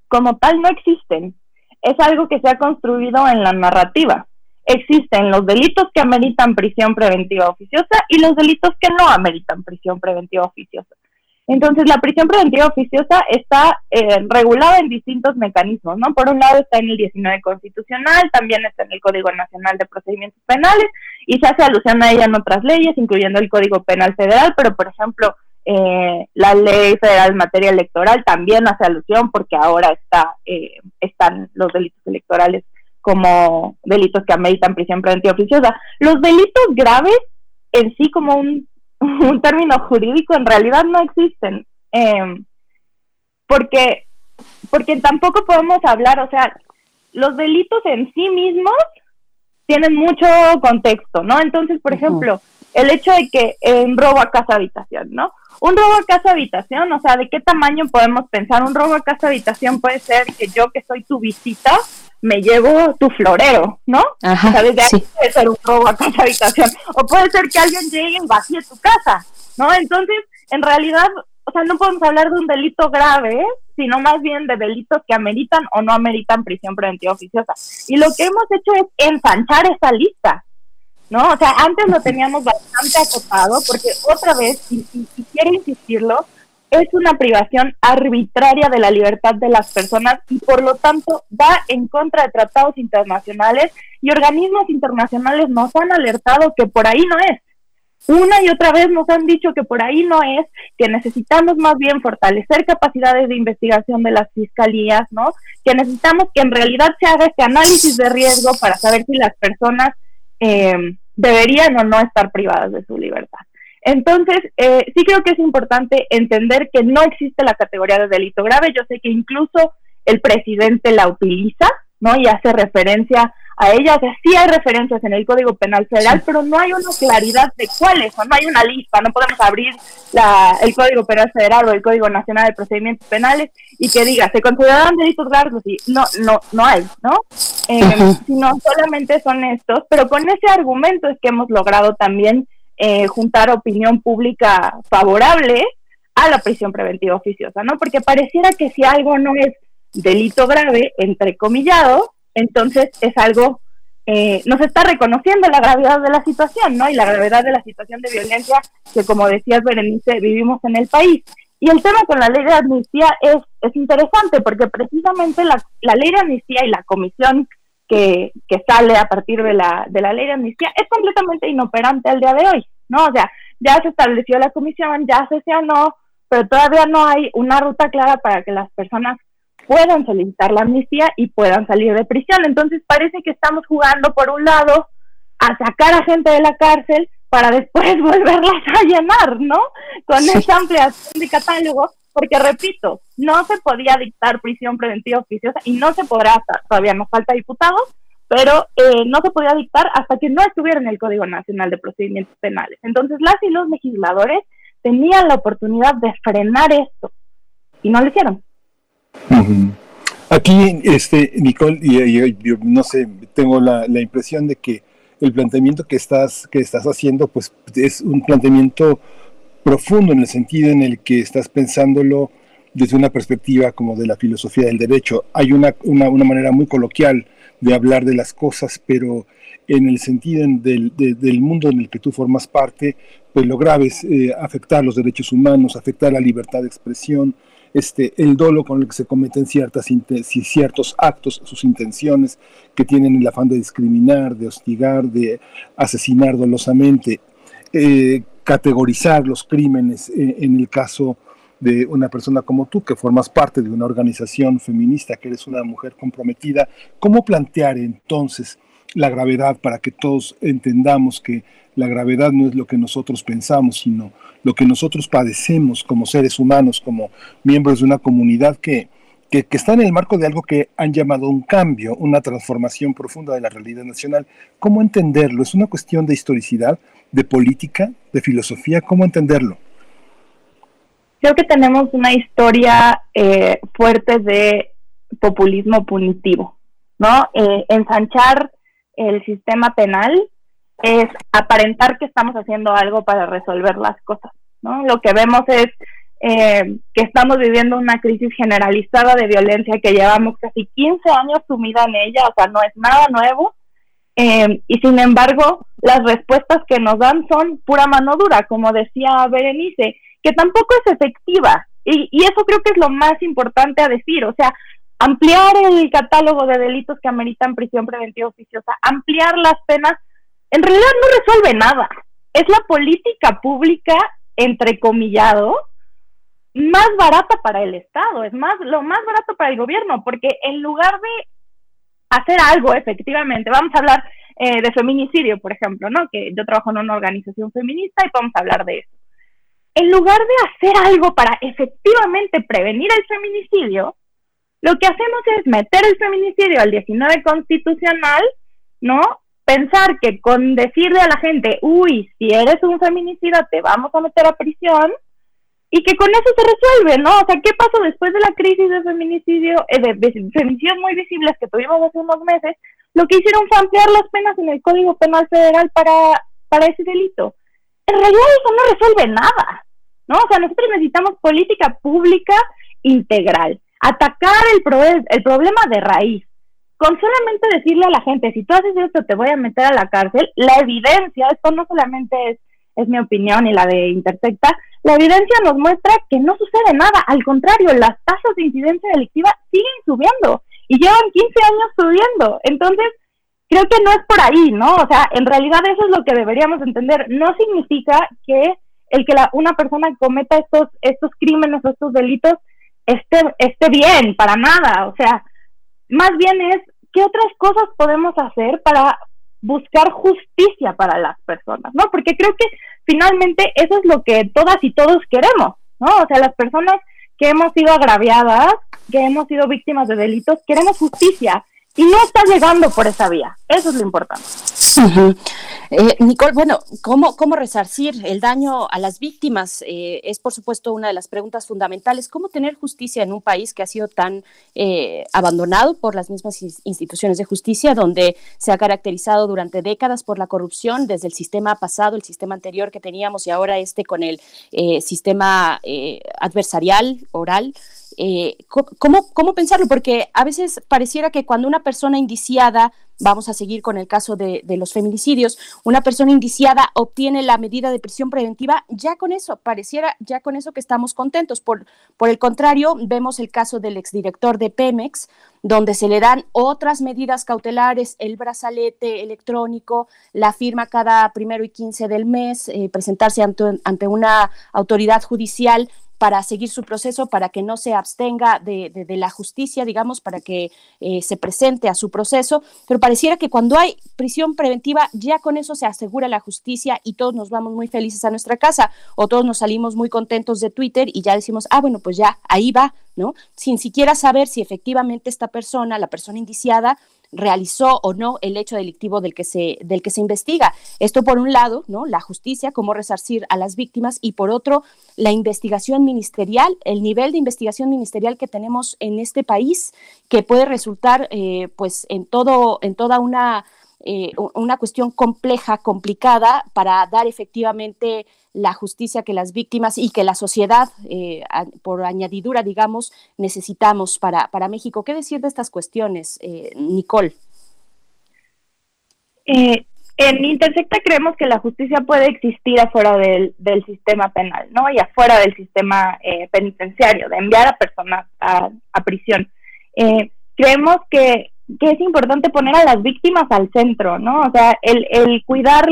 como tal no existen. Es algo que se ha construido en la narrativa. Existen los delitos que ameritan prisión preventiva oficiosa y los delitos que no ameritan prisión preventiva oficiosa. Entonces, la prisión preventiva oficiosa está eh, regulada en distintos mecanismos, ¿no? Por un lado está en el 19 constitucional, también está en el Código Nacional de Procedimientos Penales y se hace alusión a ella en otras leyes, incluyendo el Código Penal Federal, pero por ejemplo, eh, la Ley Federal en materia electoral también hace alusión porque ahora está, eh, están los delitos electorales como delitos que ameritan prisión preventiva oficiosa. Los delitos graves en sí como un [laughs] un término jurídico en realidad no existen. Em, porque, porque tampoco podemos hablar, o sea, los delitos en sí mismos tienen mucho contexto, ¿no? Entonces, por ejemplo, el hecho de que un robo a casa habitación, ¿no? Un robo a casa habitación, o sea, ¿de qué tamaño podemos pensar? Un robo a casa habitación puede ser que yo que soy tu visita me llevo tu florero, ¿no? Ajá, o sea, desde ahí puede ser un robo a casa habitación. O puede ser que alguien llegue y vacíe tu casa, ¿no? Entonces, en realidad, o sea, no podemos hablar de un delito grave, sino más bien de delitos que ameritan o no ameritan prisión preventiva oficiosa. Y lo que hemos hecho es ensanchar esa lista, ¿no? O sea, antes lo teníamos bastante acotado, porque otra vez, y, y quiero insistirlo, es una privación arbitraria de la libertad de las personas y por lo tanto va en contra de tratados internacionales y organismos internacionales nos han alertado que por ahí no es. Una y otra vez nos han dicho que por ahí no es, que necesitamos más bien fortalecer capacidades de investigación de las fiscalías, ¿no? Que necesitamos que en realidad se haga este análisis de riesgo para saber si las personas eh, deberían o no estar privadas de su libertad. Entonces, eh, sí creo que es importante entender que no existe la categoría de delito grave. Yo sé que incluso el presidente la utiliza, ¿no? Y hace referencia a ella. O sea, sí hay referencias en el Código Penal Federal, pero no hay una claridad de cuáles, o no hay una lista. No podemos abrir la, el Código Penal Federal o el Código Nacional de Procedimientos Penales y que diga, ¿se consideran delitos graves? No, no, no hay, ¿no? Eh, sino solamente son estos, pero con ese argumento es que hemos logrado también eh, juntar opinión pública favorable a la prisión preventiva oficiosa, ¿no? Porque pareciera que si algo no es delito grave, entrecomillado, entonces es algo, eh, nos está reconociendo la gravedad de la situación, ¿no? Y la gravedad de la situación de violencia que, como decías, Berenice, vivimos en el país. Y el tema con la ley de amnistía es, es interesante porque precisamente la, la ley de amnistía y la comisión que, sale a partir de la, de la ley de amnistía es completamente inoperante al día de hoy, ¿no? O sea, ya se estableció la comisión, ya se no, pero todavía no hay una ruta clara para que las personas puedan solicitar la amnistía y puedan salir de prisión. Entonces parece que estamos jugando por un lado a sacar a gente de la cárcel para después [laughs] volverlas a llenar, ¿no? Con esa ampliación de catálogo porque repito, no se podía dictar prisión preventiva oficiosa y no se podrá, todavía nos falta diputados, pero eh, no se podía dictar hasta que no estuviera en el Código Nacional de Procedimientos Penales. Entonces las y los legisladores tenían la oportunidad de frenar esto y no lo hicieron. Aquí, este, Nicole, y, no sé, tengo la, la, impresión de que el planteamiento que estás, que estás haciendo, pues es un planteamiento profundo en el sentido en el que estás pensándolo desde una perspectiva como de la filosofía del derecho. Hay una, una, manera muy coloquial de hablar de las cosas, pero en el sentido del, del mundo en el que tú formas parte, pues lo grave es eh, afectar los derechos humanos, afectar la libertad de expresión, este, el dolo con el que se cometen ciertas, ciertos actos, sus intenciones que tienen el afán de discriminar, de hostigar, de asesinar dolosamente, eh, categorizar los crímenes eh, en el caso de una persona como tú, que formas parte de una organización feminista, que eres una mujer comprometida, ¿cómo plantear entonces la gravedad para que todos entendamos que la gravedad no es lo que nosotros pensamos, sino lo que nosotros padecemos como seres humanos, como miembros de una comunidad que, que, está en el marco de algo que han llamado un cambio, una transformación profunda de la realidad nacional. ¿Cómo entenderlo? ¿Es una cuestión de historicidad, de política, de filosofía? ¿Cómo entenderlo? Creo que tenemos una historia eh, fuerte de populismo punitivo, ¿no? Eh, ensanchar el sistema penal es aparentar que estamos haciendo algo para resolver las cosas, ¿no? Lo que vemos es eh, que estamos viviendo una crisis generalizada de violencia que llevamos casi 15 años sumida en ella, o sea, no es nada nuevo, eh, y sin embargo, las respuestas que nos dan son pura mano dura, como decía Berenice, que tampoco es efectiva, y, y eso creo que es lo más importante a decir, o sea, ampliar el catálogo de delitos que ameritan prisión preventiva oficiosa, ampliar las penas, en realidad no resuelve nada. Es la política pública, entrecomillado, más barata para el Estado, es más lo más barato para el gobierno, porque en lugar de hacer algo efectivamente, vamos a hablar eh, de feminicidio, por ejemplo, ¿no? Que yo trabajo en una organización feminista y vamos a hablar de eso. En lugar de hacer algo para efectivamente prevenir el feminicidio, lo que hacemos es meter el feminicidio al 19 constitucional, ¿no? pensar que con decirle a la gente, uy, si eres un feminicida te vamos a meter a prisión, y que con eso se resuelve, ¿no? O sea, ¿qué pasó después de la crisis de feminicidio, eh, de, feminicidios muy visibles que tuvimos hace unos meses? Lo que hicieron fue ampliar las penas en el Código Penal Federal para, para ese delito. En realidad eso no resuelve nada, ¿no? O sea, nosotros necesitamos política pública integral, atacar el, el problema de raíz, con solamente decirle a la gente, si tú haces esto te voy a meter a la cárcel, la evidencia, esto no solamente es, es mi opinión y la de Intersecta, la evidencia nos muestra que no sucede nada, al contrario, las tasas de incidencia delictiva siguen subiendo y llevan 15 años subiendo. Entonces, creo que no es por ahí, ¿no? O sea, en realidad eso es lo que deberíamos entender. No significa que el que la, una persona cometa estos, estos crímenes o estos delitos esté, esté bien, para nada. O sea, más bien es qué otras cosas podemos hacer para buscar justicia para las personas, ¿no? Porque creo que finalmente eso es lo que todas y todos queremos, ¿no? O sea, las personas que hemos sido agraviadas, que hemos sido víctimas de delitos, queremos justicia y no está llegando por esa vía. Eso es lo importante. Eh, Nicole, bueno, ¿cómo, ¿cómo resarcir el daño a las víctimas? Eh, es, por supuesto, una de las preguntas fundamentales. ¿Cómo tener justicia en un país que ha sido tan eh, abandonado por las mismas instituciones de justicia, donde se ha caracterizado durante décadas por la corrupción, desde el sistema pasado, el sistema anterior que teníamos y ahora este con el sistema adversarial, oral? Eh, ¿cómo, ¿cómo, pensarlo? Porque a veces pareciera que cuando una persona indiciada, vamos a seguir con el caso de, los feminicidios, una persona indiciada obtiene la medida de prisión preventiva, ya con eso, pareciera ya con eso que estamos contentos. Por, por el contrario, vemos el caso del exdirector de Pemex, donde se le dan otras medidas cautelares, el brazalete electrónico, la firma cada primero y quince del mes, eh, presentarse ante, ante una autoridad judicial para seguir su proceso, para que no se abstenga de, la justicia, digamos, para que eh, se presente a su proceso, pero pareciera que cuando hay prisión preventiva, ya con eso se asegura la justicia y todos nos vamos muy felices a nuestra casa, o todos nos salimos muy contentos de Twitter y ya decimos, ah, bueno, pues ya, ahí va, ¿no? Sin siquiera saber si efectivamente esta persona, la persona indiciada, realizó o no el hecho delictivo del que se, del que se investiga. Esto por un lado, ¿no? La justicia, cómo resarcir a las víctimas, y por otro, la investigación ministerial, el nivel de investigación ministerial que tenemos en este país, que puede resultar, eh, pues, en todo, en toda una eh, una cuestión compleja, complicada, para dar efectivamente la justicia que las víctimas y que la sociedad, eh, por añadidura, digamos, necesitamos para, para México. ¿Qué decir de estas cuestiones, eh, Nicole? en Intersecta creemos que la justicia puede existir afuera del, del sistema penal, ¿no? Y afuera del sistema eh, penitenciario, de enviar a personas a, a prisión. Eh, creemos que, que, es importante poner a las víctimas al centro, ¿no? O sea, el, el cuidar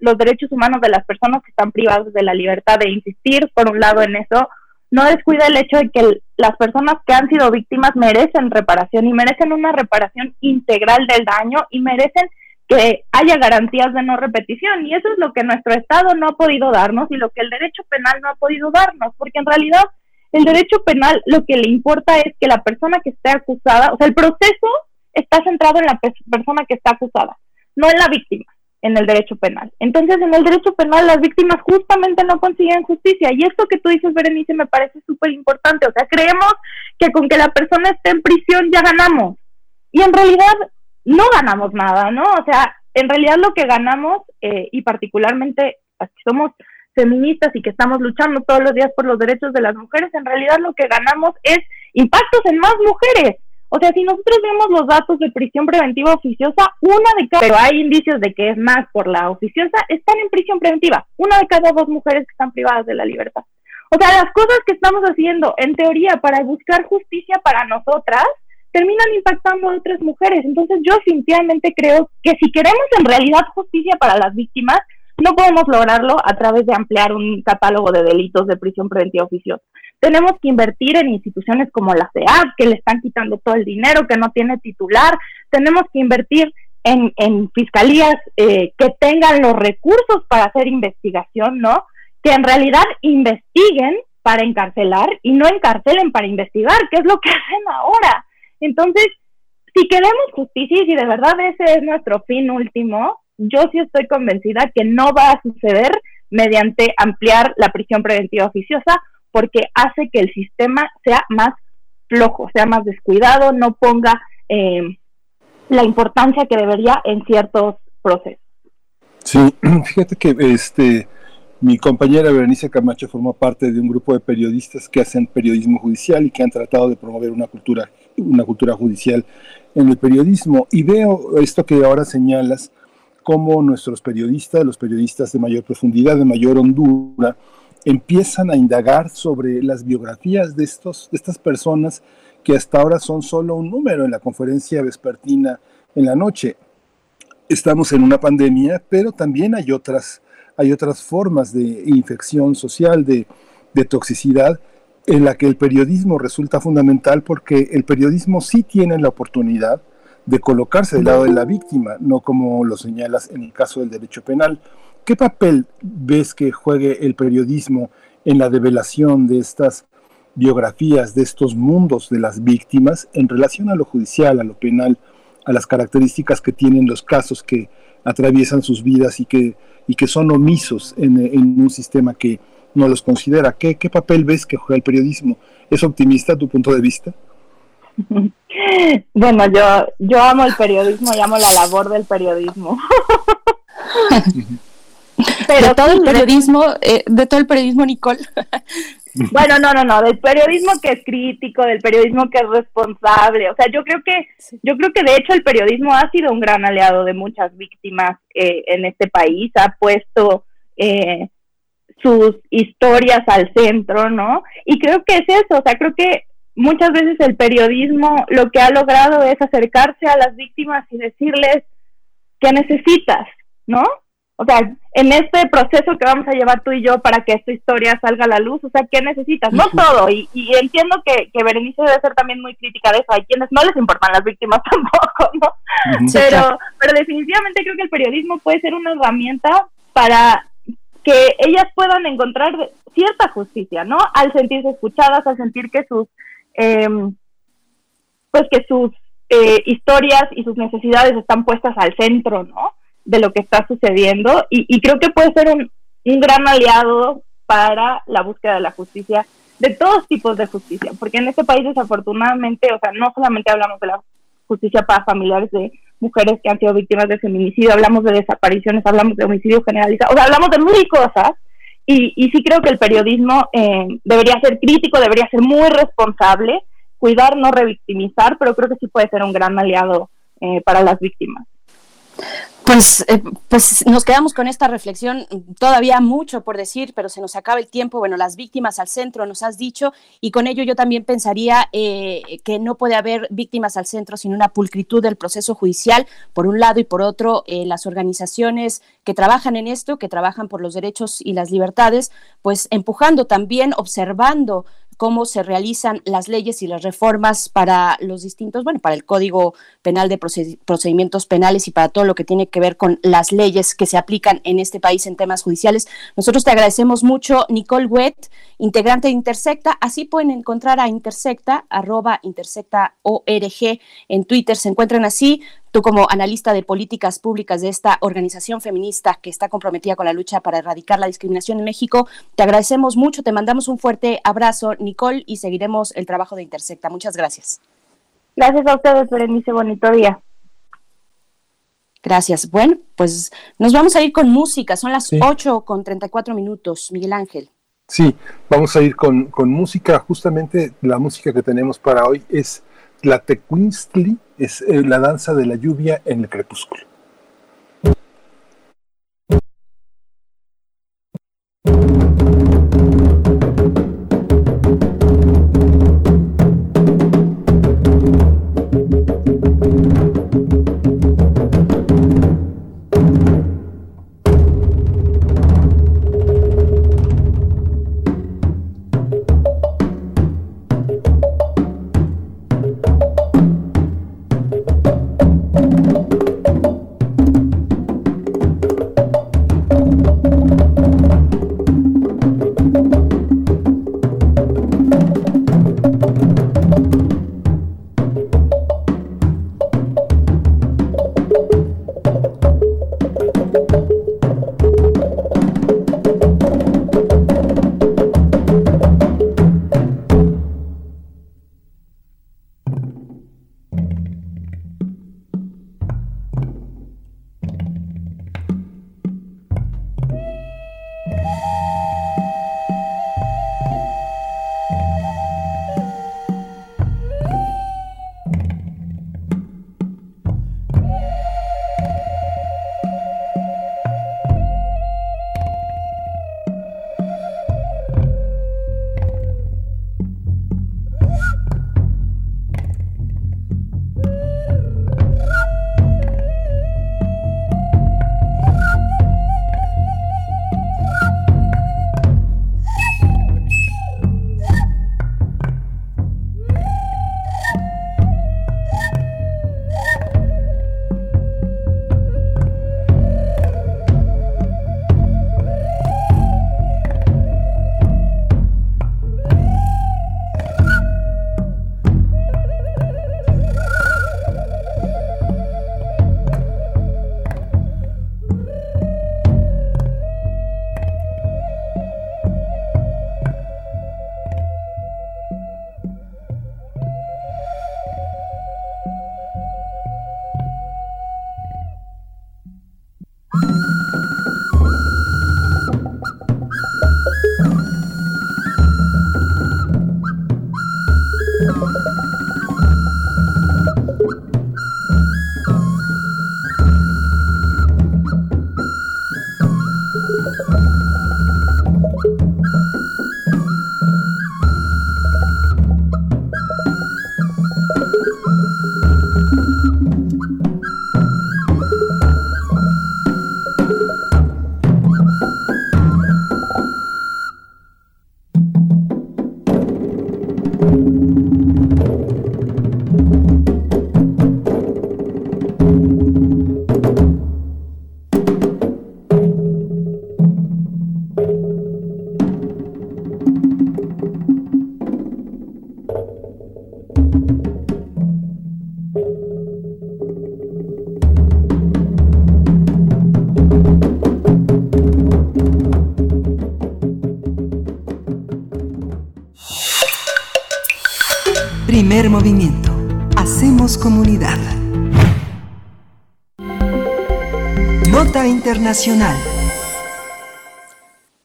los, derechos humanos de las personas que están privadas de la libertad de insistir, por un lado, en eso, no descuida el hecho de que las personas que han sido víctimas merecen reparación y merecen una reparación integral del daño y merecen que haya garantías de no repetición. Y eso es lo que nuestro Estado no ha podido darnos y lo que el derecho penal no ha podido darnos, porque en realidad el derecho penal lo que le importa es que la persona que esté acusada, o sea, el proceso está centrado en la persona que está acusada, no en la víctima en el derecho penal. Entonces, en el derecho penal las víctimas justamente no consiguen justicia. Y esto que tú dices, Berenice, me parece súper importante. O sea, creemos que con que la persona esté en prisión ya ganamos. Y en realidad no ganamos nada, ¿no? O sea, en realidad lo que ganamos, eh, y particularmente las que somos feministas y que estamos luchando todos los días por los derechos de las mujeres, en realidad lo que ganamos es impactos en más mujeres. O sea, si nosotros vemos los datos de prisión preventiva oficiosa, una de cada, pero hay indicios de que es más por la oficiosa, están en prisión preventiva. Una de cada dos mujeres que están privadas de la libertad. O sea, las cosas que estamos haciendo, en teoría, para buscar justicia para nosotras, terminan impactando a otras mujeres. Entonces yo definitivamente creo que si queremos en realidad justicia para las víctimas, no podemos lograrlo a través de ampliar un catálogo de delitos de prisión preventiva oficiosa. Tenemos que invertir en instituciones como la CEAP, que le están quitando todo el dinero, que no tiene titular. Tenemos que invertir en, en fiscalías eh, que tengan los recursos para hacer investigación, ¿no? Que en realidad investiguen para encarcelar y no encarcelen para investigar, que es lo que [laughs] hacen ahora. Entonces, si queremos justicia y si de verdad ese es nuestro fin último, yo sí estoy convencida que no va a suceder mediante ampliar la prisión preventiva oficiosa, porque hace que el sistema sea más flojo, sea más descuidado, no ponga eh, la importancia que debería en ciertos procesos. Sí, [clears throat] fíjate que este mi compañera Berenice Camacho formó parte de un grupo de periodistas que hacen periodismo judicial y que han tratado de promover una cultura, una cultura judicial en el periodismo. Y veo esto que ahora señalas, como nuestros periodistas, los periodistas de mayor profundidad, de mayor hondura, empiezan a indagar sobre las biografías de, estos, de estas personas que hasta ahora son solo un número en la conferencia vespertina en la noche. Estamos en una pandemia, pero también hay otras hay otras formas de infección social, de, toxicidad, en la que el periodismo resulta fundamental porque el periodismo sí tiene la oportunidad de colocarse del lado de la víctima, no como lo señalas en el caso del derecho penal. ¿Qué papel ves que juegue el periodismo en la develación de estas biografías, de estos mundos de las víctimas en relación a lo judicial, a lo penal, a las características que tienen los casos que atraviesan sus vidas y que y que son omisos en, un sistema que no los considera. ¿Qué, ¿Qué, papel ves que juega el periodismo? ¿Es optimista tu punto de vista? [laughs] Bueno, yo, yo amo el periodismo y amo la labor del periodismo. [laughs] Pero de todo el periodismo, eh, de todo el periodismo, Nicole. [laughs] Bueno, no, no, no, del periodismo que es crítico, del periodismo que es responsable. O sea, yo creo que, yo creo que de hecho el periodismo ha sido un gran aliado de muchas víctimas eh, en este país, ha puesto eh, sus historias al centro, ¿no? Y creo que es eso, o sea, creo que muchas veces el periodismo lo que ha logrado es acercarse a las víctimas y decirles qué necesitas, ¿no? O sea, en este proceso que vamos a llevar tú y yo para que esta historia salga a la luz, o sea, ¿qué necesitas? No todo, y, entiendo que, que Berenice debe ser también muy crítica de eso, hay quienes no les importan las víctimas [laughs] tampoco, ¿no? pero, pero definitivamente creo que el periodismo puede ser una herramienta para que ellas puedan encontrar cierta justicia, ¿no? Al sentirse escuchadas, al sentir que sus, em, pues que sus eh, historias y sus necesidades están puestas al centro, ¿no? de lo que está sucediendo y, creo que puede ser un, un, gran aliado para la búsqueda de la justicia, de todos tipos de justicia, porque en este país desafortunadamente, o sea, no solamente hablamos de la justicia para familiares de mujeres que han sido víctimas de feminicidio, hablamos de desapariciones, hablamos de homicidio generalizado, o sea, hablamos de mil cosas y, y sí creo que el periodismo eh, debería ser crítico, debería ser muy responsable, cuidar, no revictimizar, pero creo que sí puede ser un gran aliado eh, para las víctimas. Pues, eh, pues nos quedamos con esta reflexión, todavía mucho por decir, pero se nos acaba el tiempo. Bueno, las víctimas al centro, nos has dicho, y con ello yo también pensaría eh, que no puede haber víctimas al centro sin una pulcritud del proceso judicial, por un lado, y por otro, eh, las organizaciones que trabajan en esto, que trabajan por los derechos y las libertades, pues empujando también, observando cómo se realizan las leyes y las reformas para los distintos, bueno, para el Código Penal de Procedimientos Penales y para todo lo que tiene que ver con las leyes que se aplican en este país en temas judiciales. Nosotros te agradecemos mucho, Nicole Wett, integrante de Intersecta. Así pueden encontrar a Intersecta, arroba Intersecta ORG en Twitter. Se encuentran así. Tú como analista de políticas públicas de esta organización feminista que está comprometida con la lucha para erradicar la discriminación en México, te agradecemos mucho, te mandamos un fuerte abrazo, Nicole, y seguiremos el trabajo de Intersecta. Muchas gracias. Gracias a ustedes, Berenice, bonito día. Gracias. Bueno, pues nos vamos a ir con música. Son las 8 con 34 minutos. Miguel Ángel. Sí, vamos a ir con, con música. Justamente la música que tenemos para hoy es la Tecuinstli es eh, la danza de la lluvia en el crepúsculo.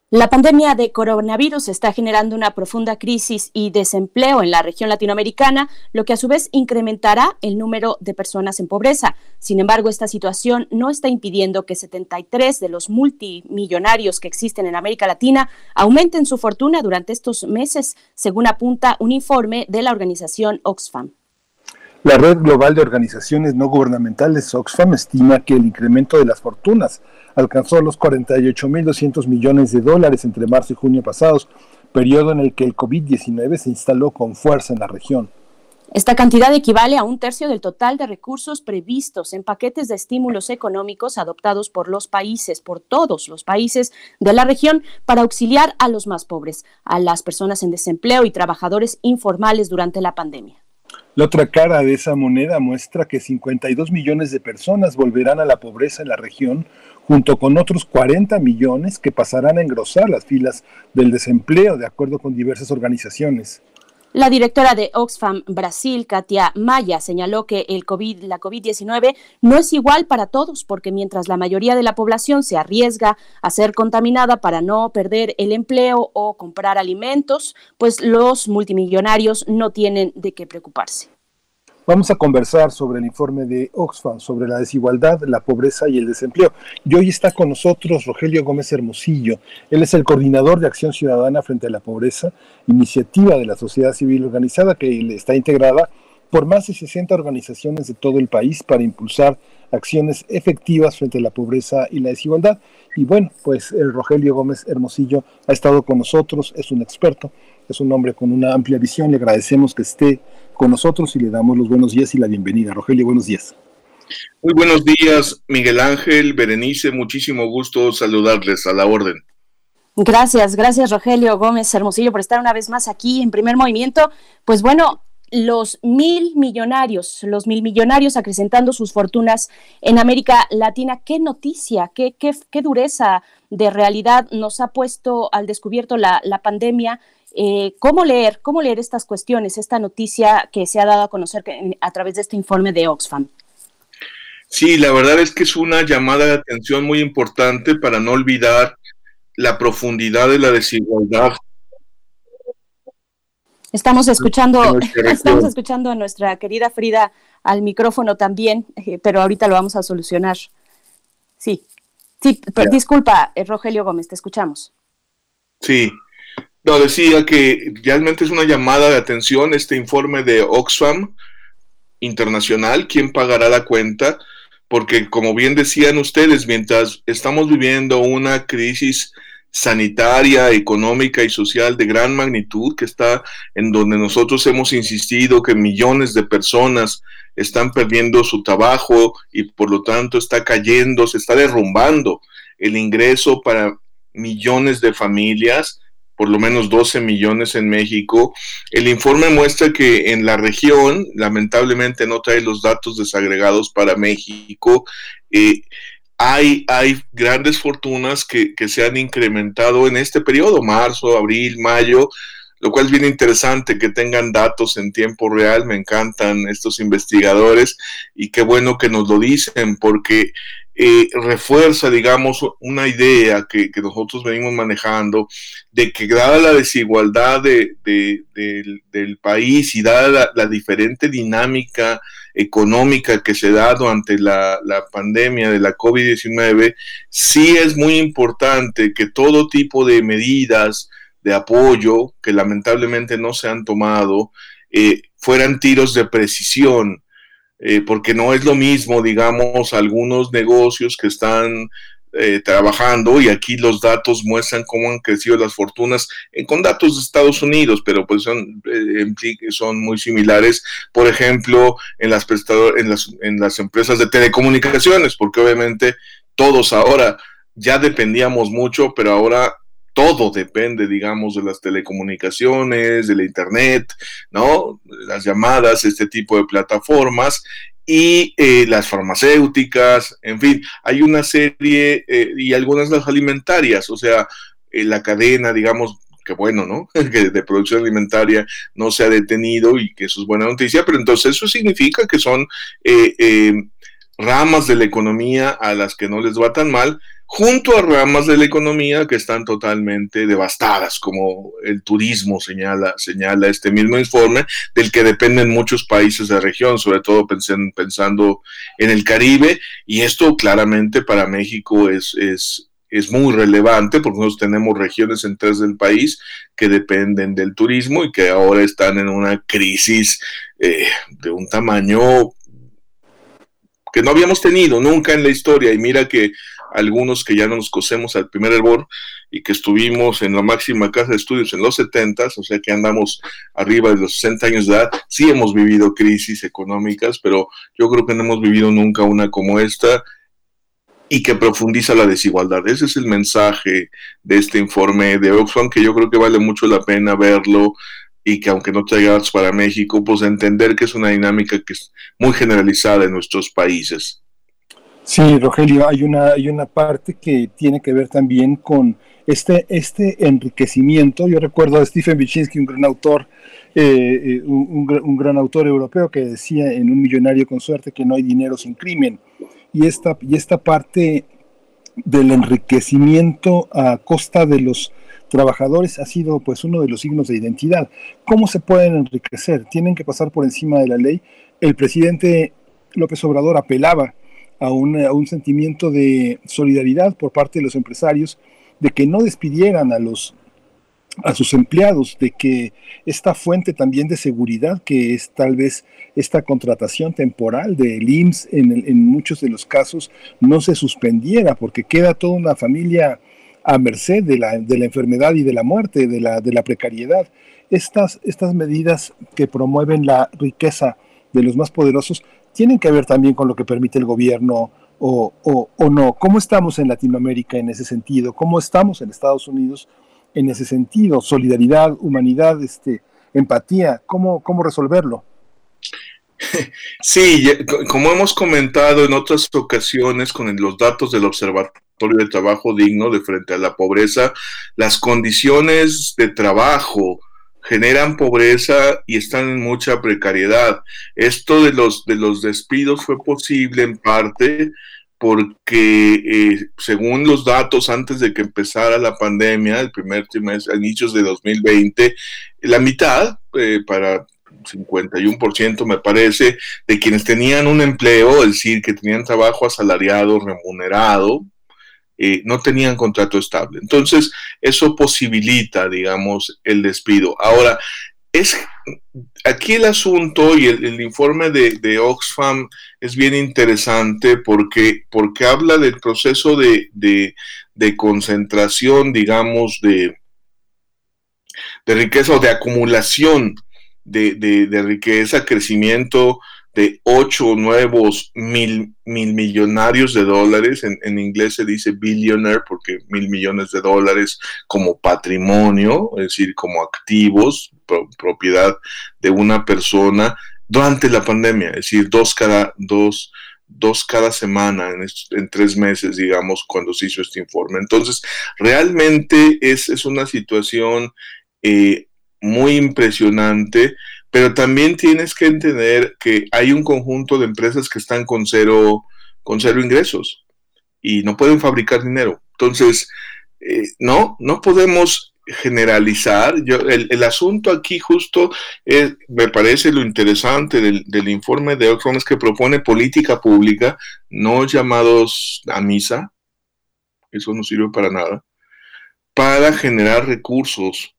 La pandemia de coronavirus está generando una profunda crisis y desempleo en la región latinoamericana, lo que a su vez incrementará el número de personas en pobreza. Sin embargo, esta situación no está impidiendo que 73 de los multimillonarios que existen en América Latina aumenten su fortuna durante estos meses, según apunta un informe de la organización Oxfam. La Red Global de Organizaciones No Gubernamentales, Oxfam, estima que el incremento de las fortunas alcanzó los 48.200 millones de dólares entre marzo y junio pasados, periodo en el que el COVID-19 se instaló con fuerza en la región. Esta cantidad equivale a un tercio del total de recursos previstos en paquetes de estímulos económicos adoptados por los países, por todos los países de la región, para auxiliar a los más pobres, a las personas en desempleo y trabajadores informales durante la pandemia. La otra cara de esa moneda muestra que 52 millones de personas volverán a la pobreza en la región, junto con otros 40 millones que pasarán a engrosar las filas del desempleo, de acuerdo con diversas organizaciones. La directora de Oxfam Brasil, Katia Maya, señaló que el COVID, la COVID-19 no es igual para todos, porque mientras la mayoría de la población se arriesga a ser contaminada para no perder el empleo o comprar alimentos, pues los multimillonarios no tienen de qué preocuparse. Vamos a conversar sobre el informe de Oxfam sobre la desigualdad, la pobreza y el desempleo. Y hoy está con nosotros Rogelio Gómez Hermosillo. Él es el coordinador de Acción Ciudadana frente a la Pobreza, iniciativa de la sociedad civil organizada que está integrada por más de 60 organizaciones de todo el país para impulsar acciones efectivas frente a la pobreza y la desigualdad. Y bueno, pues el Rogelio Gómez Hermosillo ha estado con nosotros, es un experto, es un hombre con una amplia visión, le agradecemos que esté con nosotros y le damos los buenos días y la bienvenida. Rogelio, buenos días. Muy buenos días, Miguel Ángel, Berenice, muchísimo gusto saludarles a la orden. Gracias, gracias Rogelio Gómez Hermosillo por estar una vez más aquí en primer movimiento. Pues bueno, los mil millonarios, los mil millonarios acrecentando sus fortunas en América Latina. ¿Qué noticia, qué, qué, qué dureza de realidad nos ha puesto al descubierto la, la pandemia? Eh, ¿Cómo leer, cómo leer estas cuestiones, esta noticia que se ha dado a conocer a través de este informe de Oxfam? Sí, la verdad es que es una llamada de atención muy importante para no olvidar la profundidad de la desigualdad. Estamos escuchando, [laughs] estamos escuchando a nuestra querida Frida al micrófono también, eh, pero ahorita lo vamos a solucionar. Sí, sí, disculpa, eh, Rogelio Gómez, te escuchamos. Sí, no, decía que realmente es una llamada de atención este informe de Oxfam Internacional, quién pagará la cuenta, porque como bien decían ustedes, mientras estamos viviendo una crisis sanitaria, económica y social de gran magnitud, que está en donde nosotros hemos insistido que millones de personas están perdiendo su trabajo y por lo tanto está cayendo, se está derrumbando el ingreso para millones de familias, por lo menos 12 millones en México. El informe muestra que en la región, lamentablemente no trae los datos desagregados para México, eh, hay, hay, grandes fortunas que, se han incrementado en este periodo, marzo, abril, mayo, lo cual es bien interesante que tengan datos en tiempo real, me encantan estos investigadores y qué bueno que nos lo dicen porque eh, refuerza, digamos, una idea que, nosotros venimos manejando de que dada la desigualdad de, del, país y dada la, diferente dinámica económica que se da durante la, la pandemia de la COVID-19, sí es muy importante que todo tipo de medidas de apoyo que lamentablemente no se han tomado eh, fueran tiros de precisión eh, porque no es lo mismo, digamos, algunos negocios que están eh, trabajando y aquí los datos muestran cómo han crecido las fortunas con datos de Estados Unidos, pero pues son, eh, son muy similares, por ejemplo, en las, en, las, en las empresas de telecomunicaciones, porque obviamente todos ahora ya dependíamos mucho, pero ahora todo depende, digamos, de las telecomunicaciones, de la Internet, ¿no? Las llamadas, este tipo de plataformas y eh, las farmacéuticas, en fin, hay una serie eh, y algunas las alimentarias, o sea, eh, la cadena, digamos, que bueno, ¿no? [laughs] que de producción alimentaria no se ha detenido y que eso es buena noticia, pero entonces eso significa que son ramas de la economía a las que no les va tan mal, junto a ramas de la economía que están totalmente devastadas, como el turismo, señala, señala este mismo informe, del que dependen muchos países de la región, sobre todo pensando en el Caribe, y esto claramente para México es, es, es muy relevante porque nosotros tenemos regiones enteras del país que dependen del turismo y que ahora están en una crisis eh, de un tamaño que no habíamos tenido nunca en la historia. Y mira que algunos que ya no nos cosemos al primer hervor y que estuvimos en la máxima casa de estudios en los 70, o sea que andamos arriba de los 60 años de edad, sí hemos vivido crisis económicas, pero yo creo que no hemos vivido nunca una como esta y que profundiza la desigualdad. Ese es el mensaje de este informe de Oxfam, que yo creo que vale mucho la pena verlo y que aunque no traiga datos para México, pues entender que es una dinámica que es muy generalizada en nuestros países. Sí, Rogelio, hay una, hay una parte que tiene que ver también con este, este enriquecimiento. Yo recuerdo a Stephen Wyszynski, un gran autor, eh, eh, un, un, gran autor europeo que decía en Un millonario con suerte que no hay dinero sin crimen. Y esta, y esta parte del enriquecimiento a costa de los trabajadores ha sido pues uno de los signos de identidad. ¿Cómo se pueden enriquecer? Tienen que pasar por encima de la ley. El presidente López Obrador apelaba a un, sentimiento de solidaridad por parte de los empresarios, de que no despidieran a los a sus empleados, de que esta fuente también de seguridad, que es tal vez esta contratación temporal del IMSS en, en muchos de los casos, no se suspendiera, porque queda toda una familia a merced de la, de la enfermedad y de la muerte, de la, de la precariedad. Estas, estas medidas que promueven la riqueza de los más poderosos tienen que ver también con lo que permite el gobierno o, o, no. ¿Cómo estamos en Latinoamérica en ese sentido? ¿Cómo estamos en Estados Unidos en ese sentido? Solidaridad, humanidad, este, empatía, ¿cómo, cómo resolverlo? [laughs] Sí, como hemos comentado en otras ocasiones con los datos del Observatorio de Trabajo Digno de frente a la pobreza, las condiciones de trabajo, generan pobreza y están en mucha precariedad. Esto de los, de los despidos fue posible en parte porque eh, según los datos antes de que empezara la pandemia, el primer trimestre, inicios de 2020, la mitad, eh, para 51% me parece, de quienes tenían un empleo, es decir, que tenían trabajo asalariado, remunerado, eh, no tenían contrato estable. Entonces, eso posibilita, digamos, el despido. Ahora, es aquí el asunto y el, informe de, Oxfam es bien interesante porque, porque habla del proceso de, concentración, digamos, de, de riqueza o de acumulación de, riqueza, crecimiento de ocho nuevos mil, mil millonarios de dólares, en, en, inglés se dice billionaire porque mil millones de dólares como patrimonio, es decir, como activos, propiedad de una persona durante la pandemia, es decir, dos cada, dos, dos cada semana en, tres meses, digamos, cuando se hizo este informe. Entonces, realmente es, es una situación eh, muy impresionante pero también tienes que entender que hay un conjunto de empresas que están con cero, con cero ingresos y no pueden fabricar dinero. Entonces, eh, no, no podemos generalizar. Yo, el, asunto aquí justo me parece lo interesante del, del informe de Oxfam es que propone política pública, no llamados a misa, eso no sirve para nada, para generar recursos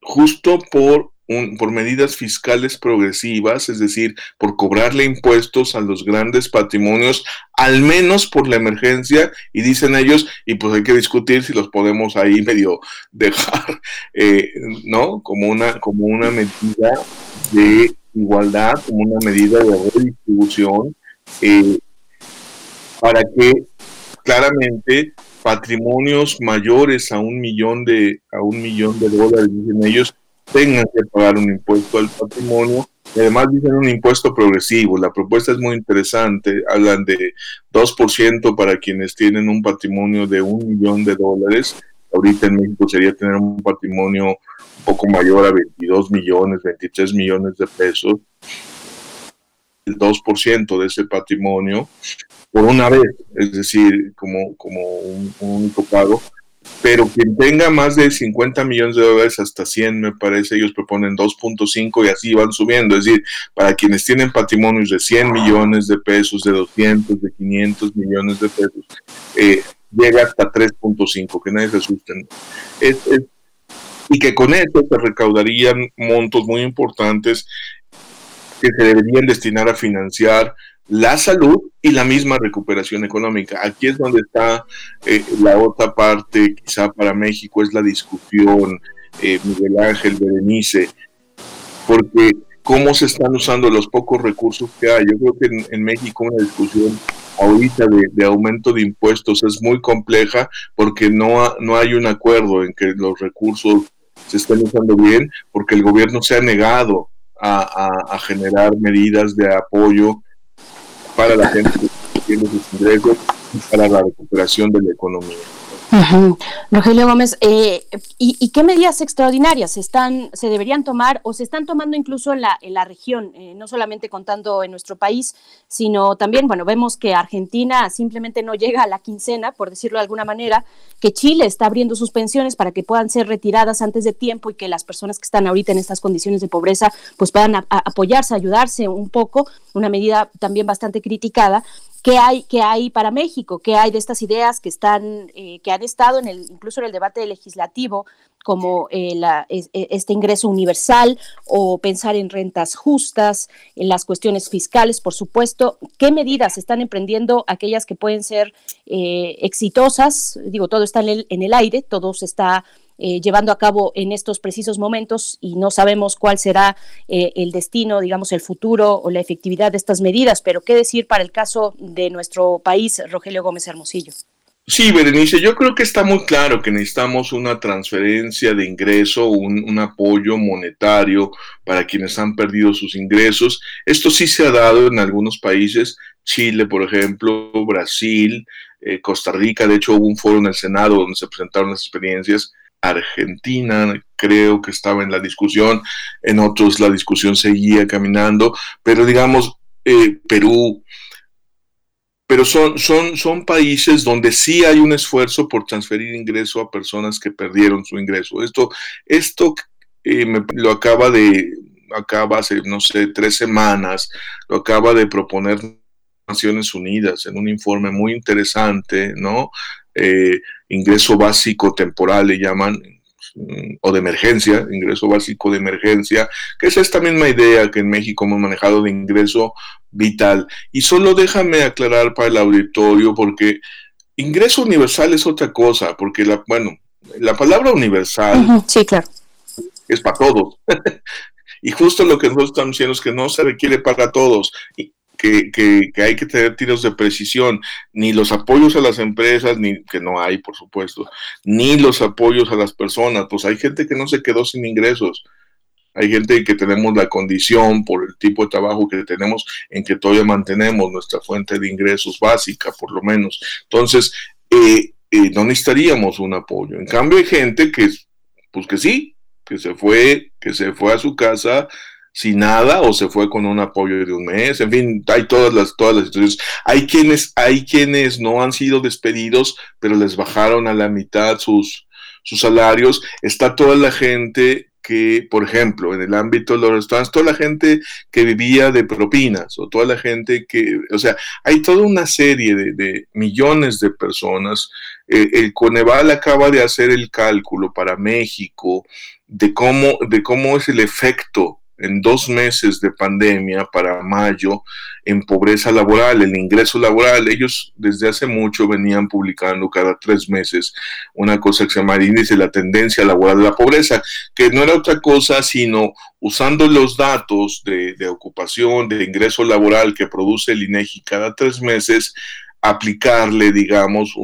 justo por por medidas fiscales progresivas, es decir, por cobrarle impuestos a los grandes patrimonios, al menos por la emergencia, y dicen ellos, y pues hay que discutir si los podemos ahí [laughs] medio dejar, eh, ¿no? Como una, como una medida de igualdad, como una medida de redistribución, eh, para que claramente patrimonios mayores a un millón de a un millón de dólares dicen ellos tengan que pagar un impuesto al patrimonio. Y además dicen un impuesto progresivo. La propuesta es muy interesante. Hablan de 2% para quienes tienen un patrimonio de un millón de dólares. Ahorita en México sería tener un patrimonio un poco mayor a 22 millones, 23 millones de pesos. El 2% de ese patrimonio por una vez, es decir, como, como un, único pago, pero quien tenga más de 50 millones de dólares hasta 100, me parece, ellos proponen 2.5 y así van subiendo. Es decir, para quienes tienen patrimonios de 100 millones de pesos, de 200, de 500 millones de pesos, eh, llega hasta 3.5, que nadie se asusten. y que con eso se recaudarían montos muy importantes que se deberían destinar a financiar la salud y la misma recuperación económica. Aquí es donde está eh, la otra parte, quizá para México, es la discusión, eh, Miguel Ángel, Berenice, porque cómo se están usando los pocos recursos que hay. Yo creo que en, México una discusión ahorita de, aumento de impuestos es muy compleja porque no, no hay un acuerdo en que los recursos se estén usando bien, porque el gobierno se ha negado a generar medidas de apoyo para la gente que tiene sus ingresos y para la recuperación de la economía. Rogelio Gómez, eh, ¿y, qué medidas extraordinarias se, están, se deberían tomar o se están tomando incluso en la, en la región, eh, no solamente contando en nuestro país, sino también, bueno, vemos que Argentina simplemente no llega a la quincena, por decirlo de alguna manera, que Chile está abriendo sus pensiones para que puedan ser retiradas antes de tiempo y que las personas que están ahorita en estas condiciones de pobreza pues puedan apoyarse, ayudarse un poco, una medida también bastante criticada. ¿Qué hay, qué hay para México? ¿Qué hay de estas ideas que están, eh, que han estado en el, incluso en el debate legislativo, como eh, e, este ingreso universal o pensar en rentas justas, en las cuestiones fiscales, por supuesto? ¿Qué medidas están emprendiendo aquellas que pueden ser eh, exitosas? Digo, todo está en el, en el aire, todo se está eh, llevando a cabo en estos precisos momentos y no sabemos cuál será eh, el destino, digamos, el futuro o la efectividad de estas medidas. Pero, ¿qué decir para el caso de nuestro país, Rogelio Gómez Hermosillo? Sí, Berenice, yo creo que está muy claro que necesitamos una transferencia de ingreso, un, apoyo monetario para quienes han perdido sus ingresos. Esto sí se ha dado en algunos países, Chile, por ejemplo, Brasil, eh, Costa Rica, de hecho hubo un foro en el Senado donde se presentaron las experiencias Argentina, creo que estaba en la discusión, en otros la discusión seguía caminando, pero digamos, eh, Perú, pero son, son, son países donde sí hay un esfuerzo por transferir ingreso a personas que perdieron su ingreso. Esto, esto eh, me, lo acaba de, acaba hace, no sé, tres semanas, lo acaba de proponer Naciones Unidas en un informe muy interesante, ¿no? Eh, ingreso básico temporal le llaman, mm, o de emergencia, ingreso básico de emergencia, que es esta misma idea que en México hemos manejado de ingreso vital. Y solo déjame aclarar para el auditorio, porque ingreso universal es otra cosa, porque la, bueno, la palabra universal sí, claro. es para todos. [laughs] y justo lo que nosotros estamos diciendo es que no se requiere para todos. Y, que, hay que tener tiros de precisión, ni los apoyos a las empresas, ni que no hay, por supuesto, ni los apoyos a las personas, pues hay gente que no se quedó sin ingresos. Hay gente que tenemos la condición por el tipo de trabajo que tenemos en que todavía mantenemos nuestra fuente de ingresos básica, por lo menos. Entonces, eh, eh, no necesitaríamos un apoyo. En cambio, hay gente que, pues que sí, que se fue, que se fue a su casa sin nada o se fue con un apoyo de un mes, en fin, hay todas las, todas las situaciones. Hay quienes, hay quienes no han sido despedidos, pero les bajaron a la mitad sus, sus salarios. Está toda la gente que, por ejemplo, en el ámbito de los restaurantes, toda la gente que vivía de propinas o toda la gente que, o sea, hay toda una serie de, millones de personas. Eh, el Coneval acaba de hacer el cálculo para México de cómo, de cómo es el efecto en dos meses de pandemia para mayo en pobreza laboral, el ingreso laboral. Ellos desde hace mucho venían publicando cada tres meses una cosa que se llama el índice de la tendencia laboral de la pobreza, que no era otra cosa sino usando los datos de, ocupación, de ingreso laboral que produce el INEGI cada tres meses, aplicarle, digamos,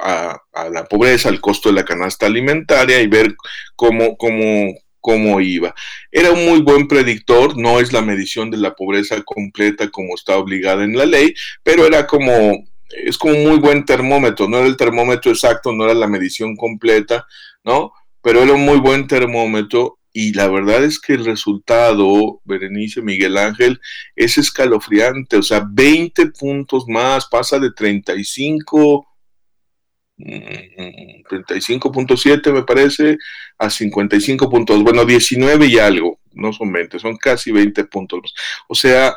a, a, la pobreza, al costo de la canasta alimentaria y ver cómo, cómo cómo iba. Era un muy buen predictor, no es la medición de la pobreza completa como está obligada en la ley, pero era como, es como un muy buen termómetro, no era el termómetro exacto, no era la medición completa, ¿no? Pero era un muy buen termómetro y la verdad es que el resultado, Berenice Miguel Ángel, es escalofriante, o sea, 20 puntos más, pasa de 35 35.7 mm, me parece a 55 puntos, bueno, 19 y algo, no son 20, son casi 20 puntos. O sea,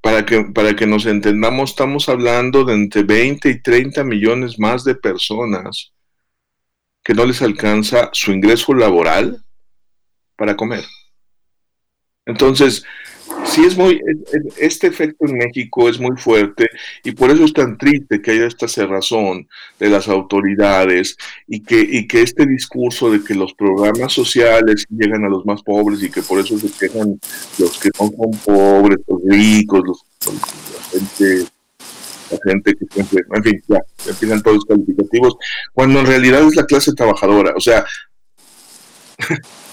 para que, para que nos entendamos, estamos hablando de entre 20 y 30 millones más de personas que no les alcanza su ingreso laboral para comer. Entonces, sí es muy, este efecto en México es muy fuerte y por eso es tan triste que haya esta cerrazón de las autoridades y que, y que este discurso de que los programas sociales llegan a los más pobres y que por eso se quejan los que no son pobres, los ricos, los, la gente la gente que siempre, en fin, ya, empiezan todos los calificativos, cuando en realidad es la clase trabajadora. O sea, [laughs]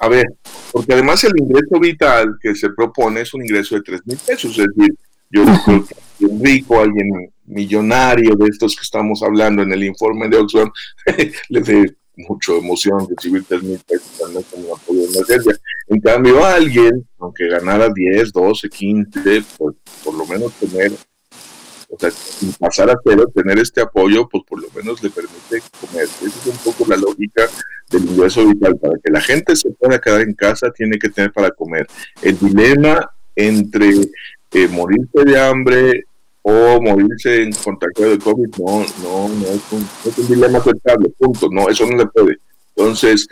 a ver, porque además el ingreso vital que se propone es un ingreso de 3 mil pesos, es decir, yo creo que alguien rico, alguien millonario de estos que estamos hablando en el informe de Oxfam, [laughs] le dé mucho emoción recibir 3 mil pesos emergencia. En cambio, alguien, aunque ganara 10, 12, 15, pues por lo menos tener o sea, pasar a cero, tener este apoyo, pues por lo menos le permite comer. Esa es un poco la lógica del ingreso vital. Para que la gente se pueda quedar en casa, tiene que tener para comer. El dilema entre eh, morirse de hambre o morirse en contacto de COVID, no, no, no es un, no es un dilema aceptable, punto. No, eso no le puede. Entonces,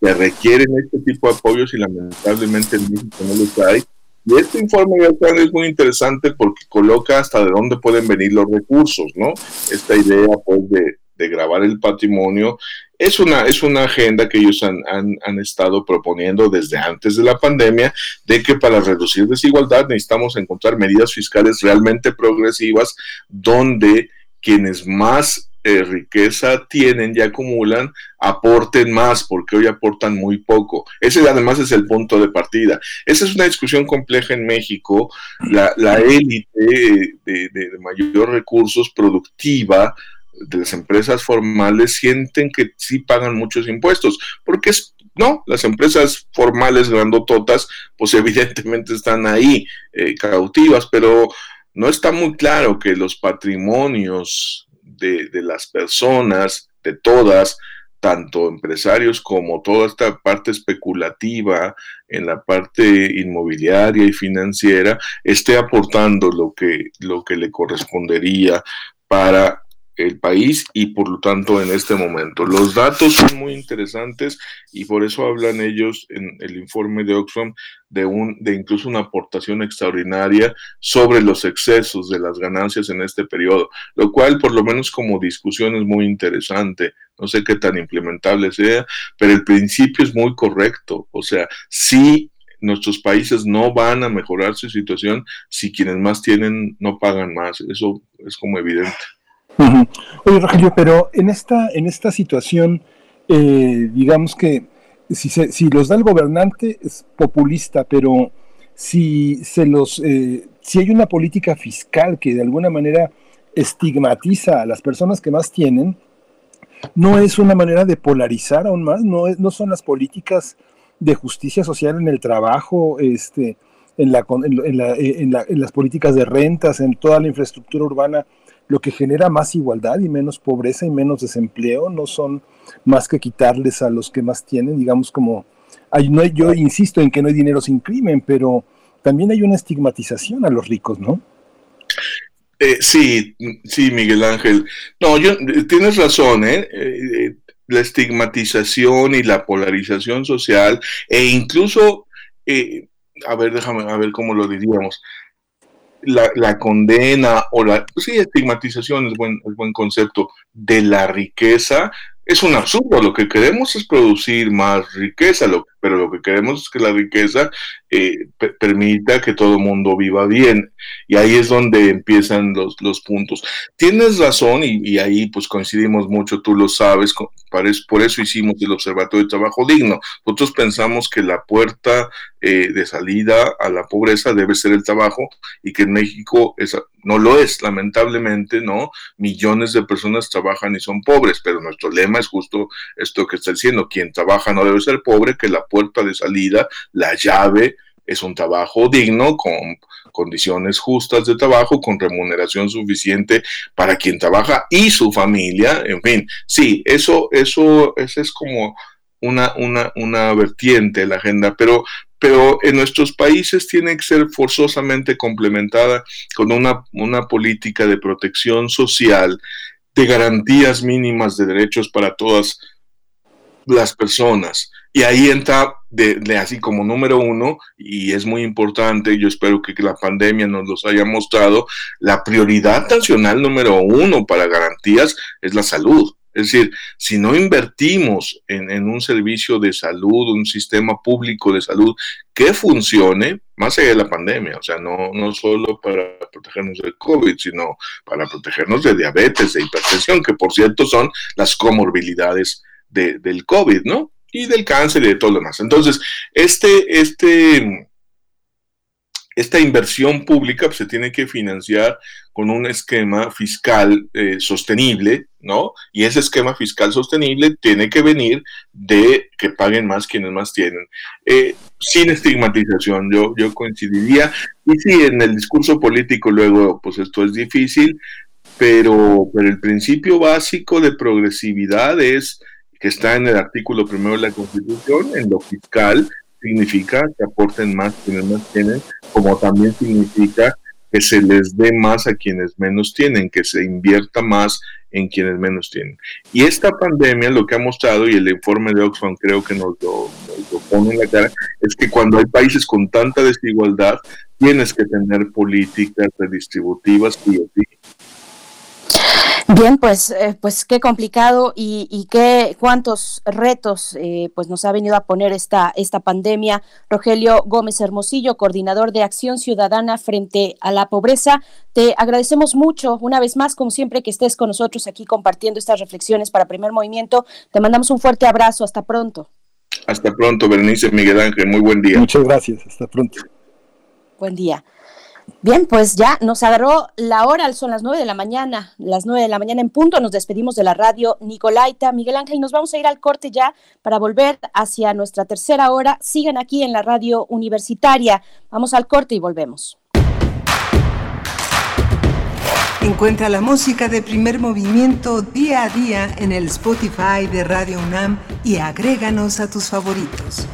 se requieren este tipo de apoyos y lamentablemente en México no los hay y este informe de es muy interesante porque coloca hasta de dónde pueden venir los recursos, ¿no? Esta idea, pues, de, de grabar el patrimonio es una, es una agenda que ellos han, han, han, estado proponiendo desde antes de la pandemia, de que para reducir desigualdad necesitamos encontrar medidas fiscales realmente progresivas donde quienes más riqueza tienen y acumulan, aporten más, porque hoy aportan muy poco. Ese además es el punto de partida. Esa es una discusión compleja en México. La, élite de, de, mayor recursos productiva de las empresas formales sienten que sí pagan muchos impuestos, porque es no, las empresas formales grandototas, pues [laughs] evidentemente están ahí eh, cautivas, pero no está muy claro que los patrimonios de, las personas, de todas, tanto empresarios como toda esta parte especulativa en la parte inmobiliaria y financiera esté aportando lo que, lo que le correspondería para el país y por lo tanto en este momento. Los datos son muy interesantes y por eso hablan ellos en el informe de Oxfam de, un, de incluso una aportación extraordinaria sobre los excesos de las ganancias en este periodo, lo cual por lo menos como discusión es muy interesante. No sé qué tan implementable sea, pero el principio es muy correcto. O sea, sí nuestros países no van a mejorar su situación si quienes más tienen no pagan más. Eso es como evidente. Oye, Rogelio, pero en esta, en esta situación, eh, digamos que si, si los da el gobernante es populista, pero si se los, eh, si hay una política fiscal que de alguna manera estigmatiza a las personas que más tienen, no es una manera de polarizar aún más, no, no son las políticas de justicia social en el trabajo, este, en, la, en, en las políticas de rentas, en toda la infraestructura urbana lo que genera más igualdad y menos pobreza y menos desempleo, no son más que quitarles a los que más tienen, digamos como, hay, no yo insisto en que no hay dinero sin crimen, pero también hay una estigmatización a los ricos, ¿no? Eh, sí, sí, Miguel Ángel. No, yo, tienes razón, ¿eh? ¿eh? La estigmatización y la polarización social e incluso, eh, a ver, déjame, a ver cómo lo diríamos, la, condena o la sí, estigmatización es buen, es buen concepto de la riqueza es un absurdo. Lo que queremos es producir más riqueza, lo, pero lo que queremos es que la riqueza eh, permita que todo el mundo viva bien. Y ahí es donde empiezan los, los puntos. Tienes razón y, ahí pues coincidimos mucho, tú lo sabes, por eso hicimos el Observatorio de Trabajo Digno. Nosotros pensamos que la puerta eh, de salida a la pobreza debe ser el trabajo y que en México no lo es, lamentablemente, ¿no? Millones de personas trabajan y son pobres, pero nuestro lema es justo esto que está diciendo, quien trabaja no debe ser pobre, que la puerta de salida, la llave, es un trabajo digno, con condiciones justas de trabajo, con remuneración suficiente para quien trabaja y su familia, en fin, sí, eso, eso, eso es como una, una, una vertiente de la agenda, pero, pero en nuestros países tiene que ser forzosamente complementada con una, una política de protección social, de garantías mínimas de derechos para todas las personas. Y ahí entra de, así como número uno, y es muy importante, yo espero que, la pandemia nos los haya mostrado, la prioridad nacional número uno para garantías es la salud. Es decir, si no invertimos en, un servicio de salud, un sistema público de salud que funcione, más allá de la pandemia, o sea, no, no solo para protegernos del COVID, sino para protegernos de diabetes, de hipertensión, que por cierto son las comorbilidades del COVID, ¿no? Y del cáncer y de todo lo demás. Entonces, este, este, esta inversión pública pues, se tiene que financiar con un esquema fiscal eh, sostenible, ¿no? Y ese esquema fiscal sostenible tiene que venir de que paguen más quienes más tienen. Eh, sin estigmatización, yo, yo coincidiría. Y sí, en el discurso político luego, pues esto es difícil, pero, pero el principio básico de progresividad es que está en el artículo primero de la Constitución, en lo fiscal, significa que aporten más quienes más tienen, como también significa que se les dé más a quienes menos tienen, que se invierta más en quienes menos tienen. Y esta pandemia lo que ha mostrado, y el informe de Oxfam creo que nos lo, pone en la cara, es que cuando hay países con tanta desigualdad, tienes que tener políticas redistributivas y Bien, pues, eh, pues qué complicado y, qué cuántos retos eh, pues nos ha venido a poner esta, esta pandemia. Rogelio Gómez Hermosillo, coordinador de Acción Ciudadana frente a la pobreza. Te agradecemos mucho una vez más, como siempre, que estés con nosotros aquí compartiendo estas reflexiones para Primer Movimiento. Te mandamos un fuerte abrazo. Hasta pronto. Hasta pronto, Berenice Miguel Ángel. Muy buen día. Muchas gracias. Hasta pronto. Buen día. Bien, pues ya nos agarró la hora, son las nueve de la mañana, las nueve de la mañana en punto, nos despedimos de la radio Nicolaita, Miguel Ángel, y nos vamos a ir al corte ya para volver hacia nuestra tercera hora. Sigan aquí en la radio universitaria. Vamos al corte y volvemos. Encuentra la música de primer movimiento día a día en el Spotify de Radio UNAM y agréganos a tus favoritos.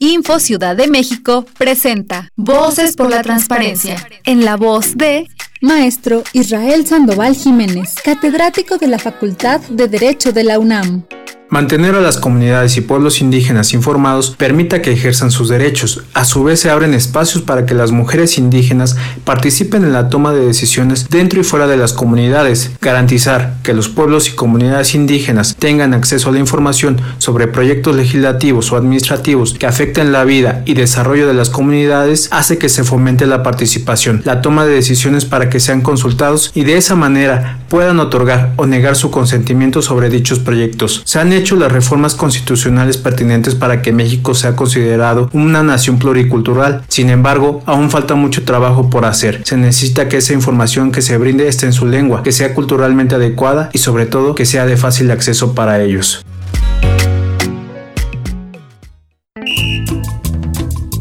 Info Ciudad de México presenta Voces por la Transparencia, en la voz de Maestro Israel Sandoval Jiménez, catedrático de la Facultad de Derecho de la UNAM. Mantener a las comunidades y pueblos indígenas informados permita que ejerzan sus derechos. A su vez se abren espacios para que las mujeres indígenas participen en la toma de decisiones dentro y fuera de las comunidades. Garantizar que los pueblos y comunidades indígenas tengan acceso a la información sobre proyectos legislativos o administrativos que afecten la vida y desarrollo de las comunidades hace que se fomente la participación, la toma de decisiones para que sean consultados y de esa manera puedan otorgar o negar su consentimiento sobre dichos proyectos. Se han hecho las reformas constitucionales pertinentes para que México sea considerado una nación pluricultural. Sin embargo, aún falta mucho trabajo por hacer. Se necesita que esa información que se brinde esté en su lengua, que sea culturalmente adecuada y sobre todo que sea de fácil acceso para ellos.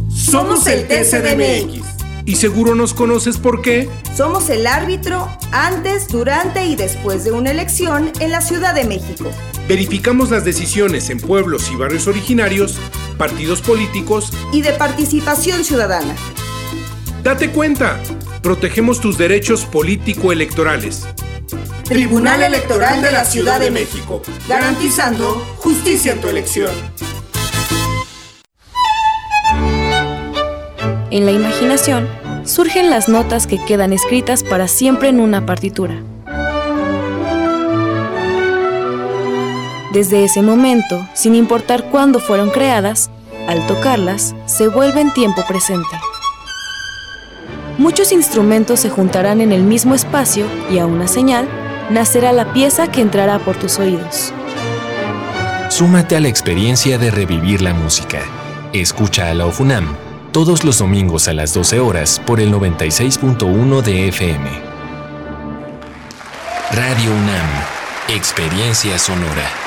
Somos el TCDMX. Y seguro nos conoces por qué. Somos el árbitro antes, durante y después de una elección en la Ciudad de México. Verificamos las decisiones en pueblos y barrios originarios, partidos políticos y de participación ciudadana. Date cuenta, protegemos tus derechos político-electorales. Tribunal Electoral de la Ciudad de México, garantizando justicia en tu elección. En la imaginación surgen las notas que quedan escritas para siempre en una partitura. Desde ese momento, sin importar cuándo fueron creadas, al tocarlas, se vuelven tiempo presente. Muchos instrumentos se juntarán en el mismo espacio y a una señal nacerá la pieza que entrará por tus oídos. Súmate a la experiencia de revivir la música. Escucha a la OFUNAM todos los domingos a las 12 horas por el 96.1 de FM. Radio UNAM, Experiencia Sonora.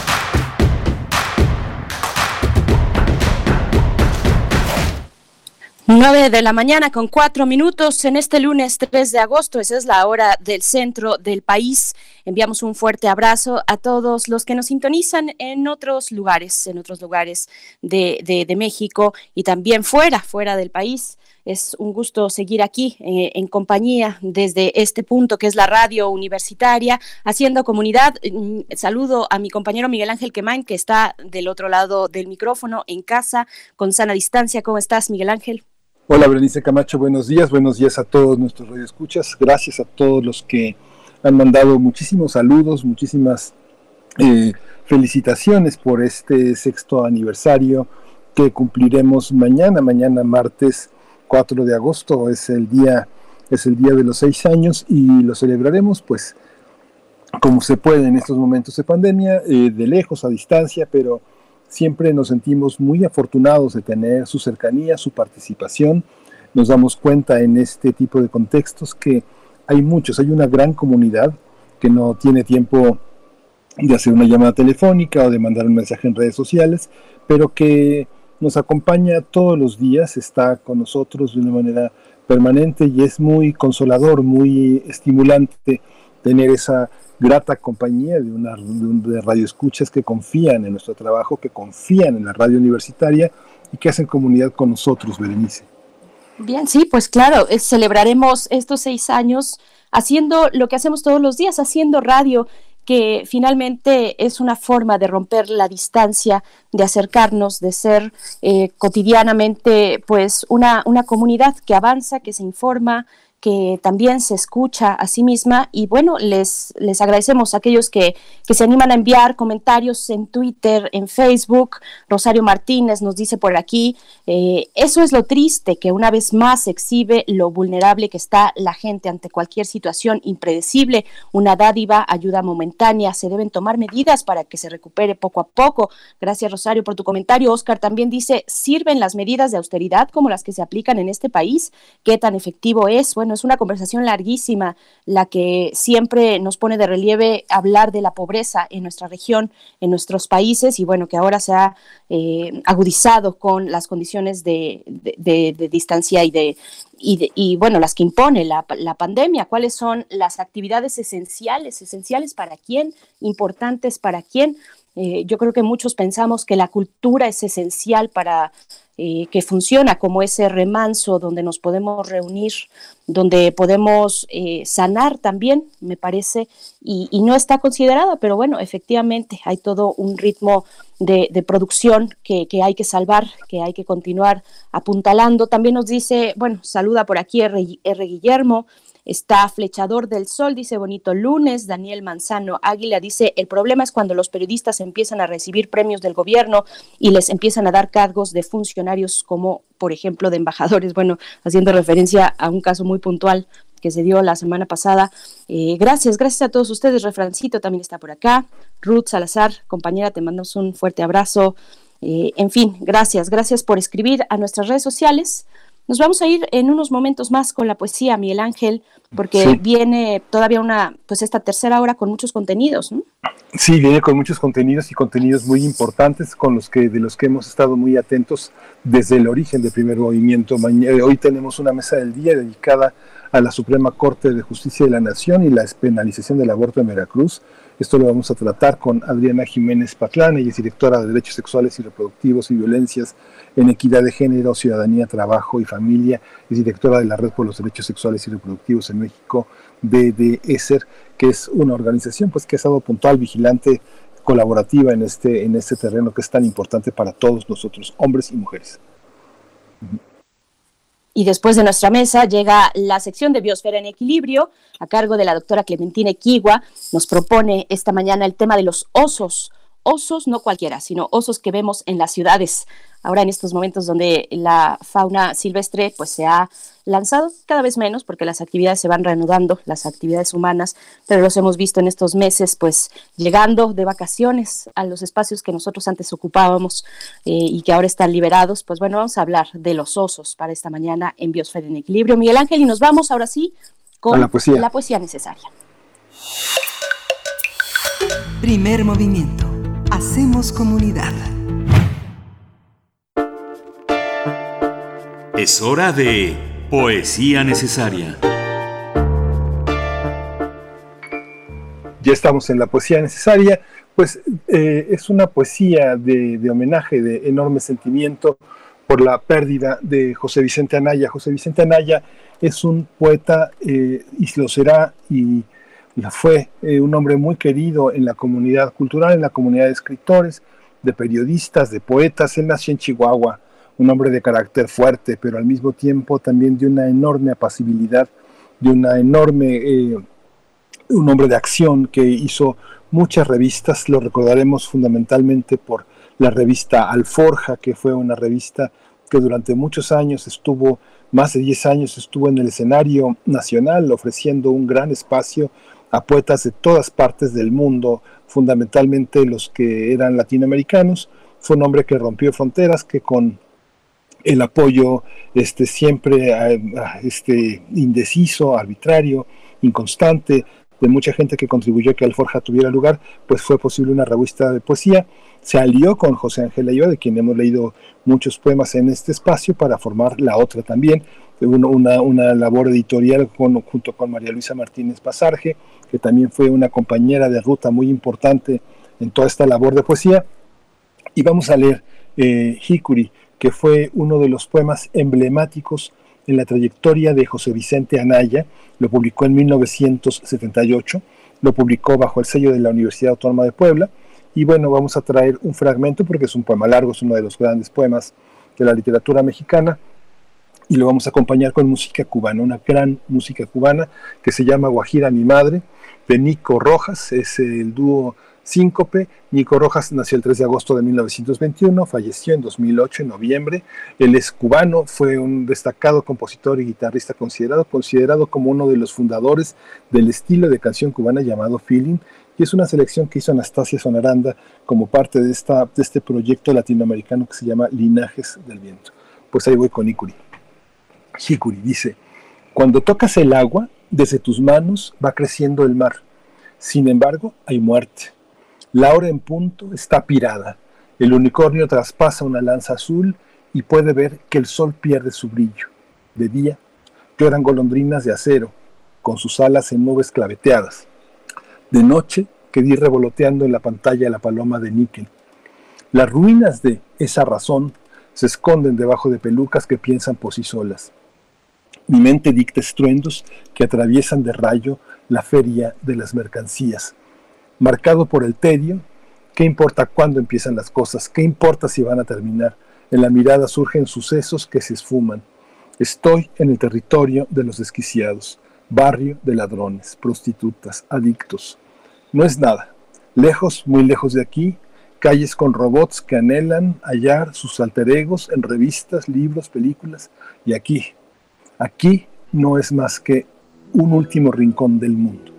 9 de la mañana con cuatro minutos en este lunes 3 de agosto. Esa es la hora del centro del país. Enviamos un fuerte abrazo a todos los que nos sintonizan en otros lugares, en otros lugares de, de, de México y también fuera, fuera del país. Es un gusto seguir aquí eh, en compañía desde este punto que es la radio universitaria, haciendo comunidad. Mm, saludo a mi compañero Miguel Ángel Quemain, que está del otro lado del micrófono en casa, con sana distancia. ¿Cómo estás, Miguel Ángel? Hola, Berenice Camacho, buenos días. Buenos días a todos nuestros radioescuchas. Gracias a todos los que han mandado muchísimos saludos, muchísimas eh, felicitaciones por este sexto aniversario que cumpliremos mañana, mañana martes 4 de agosto es el día es el día de los seis años y lo celebraremos pues como se puede en estos momentos de pandemia, eh, de lejos, a distancia, pero siempre nos sentimos muy afortunados de tener su cercanía, su participación. Nos damos cuenta en este tipo de contextos que hay muchos, hay una gran comunidad que no tiene tiempo de hacer una llamada telefónica o de mandar un mensaje en redes sociales, pero que nos acompaña todos los días, está con nosotros de una manera permanente y es muy consolador, muy estimulante tener esa grata compañía de una de radioescuchas que confían en nuestro trabajo, que confían en la radio universitaria y que hacen comunidad con nosotros, Berenice. Bien, sí, pues claro, celebraremos estos seis años haciendo lo que hacemos todos los días, haciendo radio que finalmente es una forma de romper la distancia, de acercarnos, de ser eh, cotidianamente pues una, una comunidad que avanza, que se informa, que también se escucha a sí misma y bueno, les, les agradecemos a aquellos que, que, se animan a enviar comentarios en Twitter, en Facebook. Rosario Martínez nos dice por aquí, eh, eso es lo triste, que una vez más exhibe lo vulnerable que está la gente ante cualquier situación impredecible, una dádiva, ayuda momentánea, se deben tomar medidas para que se recupere poco a poco. Gracias Rosario por tu comentario. Oscar también dice, ¿sirven las medidas de austeridad como las que se aplican en este país? ¿Qué tan efectivo es? Bueno, es una conversación larguísima la que siempre nos pone de relieve hablar de la pobreza en nuestra región, en nuestros países, y bueno, que ahora se ha eh, agudizado con las condiciones de, distancia y de, y, bueno, las que impone la, pandemia, cuáles son las actividades esenciales, esenciales para quién, importantes para quién. Eh, yo creo que muchos pensamos que la cultura es esencial para eh, que funciona como ese remanso donde nos podemos reunir, donde podemos eh, sanar también, me parece, y, no está considerada, pero bueno, efectivamente hay todo un ritmo de, producción que, hay que salvar, que hay que continuar apuntalando. También nos dice, bueno, saluda por aquí R. Guillermo, Está Flechador del Sol, dice bonito lunes. Daniel Manzano Águila dice, el problema es cuando los periodistas empiezan a recibir premios del gobierno y les empiezan a dar cargos de funcionarios como, por ejemplo, de embajadores. Bueno, haciendo referencia a un caso muy puntual que se dio la semana pasada. Eh, gracias, gracias a todos ustedes. Refrancito también está por acá. Ruth Salazar, compañera, te mandamos un fuerte abrazo. Eh, en fin, gracias, gracias por escribir a nuestras redes sociales. Nos vamos a ir en unos momentos más con la poesía, Miguel Ángel, porque viene todavía una, pues esta tercera hora con muchos contenidos, ¿no? Sí, viene con muchos contenidos y contenidos muy importantes con los que de los que hemos estado muy atentos desde el origen del primer movimiento. Hoy tenemos una mesa del día dedicada a la Suprema Corte de Justicia de la Nación y la despenalización del aborto en Veracruz. Esto lo vamos a tratar con Adriana Jiménez Patlán, ella es directora de Derechos Sexuales y Reproductivos y Violencias en Equidad de Género, Ciudadanía, Trabajo y Familia, es directora de la Red por los Derechos Sexuales y Reproductivos en México, DDESER, que es una organización pues, que ha estado puntual, vigilante, colaborativa en este, en este terreno que es tan importante para todos nosotros, hombres y mujeres. Y después de nuestra mesa llega la sección de Biosfera en Equilibrio, a cargo de la doctora Clementina Equigua. Nos propone esta mañana el tema de los osos. Osos, no cualquiera, sino osos que vemos en las ciudades ahora en estos momentos donde la fauna silvestre pues se ha lanzado cada vez menos porque las actividades se van reanudando, las actividades humanas, pero los hemos visto en estos meses pues llegando de vacaciones a los espacios que nosotros antes ocupábamos eh, y que ahora están liberados, pues bueno, vamos a hablar de los osos para esta mañana en Biosfera en Equilibrio. Miguel Ángel, y nos vamos ahora sí con la poesía. la poesía necesaria. Primer movimiento. Hacemos comunidad. Es hora de Poesía Necesaria. Ya estamos en la Poesía Necesaria, pues eh, es una poesía de, homenaje, de enorme sentimiento por la pérdida de José Vicente Anaya. José Vicente Anaya es un poeta eh, y lo será y fue eh, un hombre muy querido en la comunidad cultural, en la comunidad de escritores, de periodistas, de poetas. Él nació en Chihuahua un hombre de carácter fuerte, pero al mismo tiempo también de una enorme apacibilidad, de una enorme, eh, un hombre de acción que hizo muchas revistas, lo recordaremos fundamentalmente por la revista Alforja, que fue una revista que durante muchos años estuvo, más de 10 años estuvo en el escenario nacional, ofreciendo un gran espacio a poetas de todas partes del mundo, fundamentalmente los que eran latinoamericanos. Fue un hombre que rompió fronteras, que con el apoyo este, siempre este, indeciso, arbitrario, inconstante de mucha gente que contribuyó a que Alforja tuviera lugar, pues fue posible una revista de poesía. Se alió con José Ángel Ayoa, de quien hemos leído muchos poemas en este espacio, para formar la otra también, una, labor editorial junto con María Luisa Martínez Pasarge, que también fue una compañera de ruta muy importante en toda esta labor de poesía. Y vamos a leer eh, Hikuri, que fue uno de los poemas emblemáticos en la trayectoria de José Vicente Anaya, lo publicó en 1978, lo publicó bajo el sello de la Universidad Autónoma de Puebla, y bueno, vamos a traer un fragmento porque es un poema largo, es uno de los grandes poemas de la literatura mexicana, y lo vamos a acompañar con música cubana, una gran música cubana que se llama Guajira mi madre, de Nico Rojas, es el dúo Síncope. Nico Rojas nació el 3 de agosto de 1921, falleció en 2008, en noviembre. Él es cubano, fue un destacado compositor y guitarrista considerado, considerado como uno de los fundadores del estilo de canción cubana llamado feeling. Y es una selección que hizo Anastasia Sonaranda como parte de, esta, de este proyecto latinoamericano que se llama Linajes del Viento. Pues ahí voy con Ikuri. Hikuri dice, cuando tocas el agua, desde tus manos va creciendo el mar. Sin embargo, hay muerte la hora en punto está pirada. El unicornio traspasa una lanza azul y puede ver que el sol pierde su brillo. De día, lloran golondrinas de acero, con sus alas en nubes claveteadas. De noche, quedí revoloteando en la pantalla la paloma de níquel. Las ruinas de esa razón se esconden debajo de pelucas que piensan por sí solas. Mi mente dicta estruendos que atraviesan de rayo la feria de las mercancías marcado por el tedio, ¿qué importa cuándo empiezan las cosas? ¿Qué importa si van a terminar? En la mirada surgen sucesos que se esfuman. Estoy en el territorio de los desquiciados. barrio de ladrones, prostitutas, adictos. No es nada. Lejos, muy lejos de aquí, calles con robots que anhelan hallar sus alter egos en revistas, libros, películas. Y aquí, aquí no es más que un último rincón del mundo.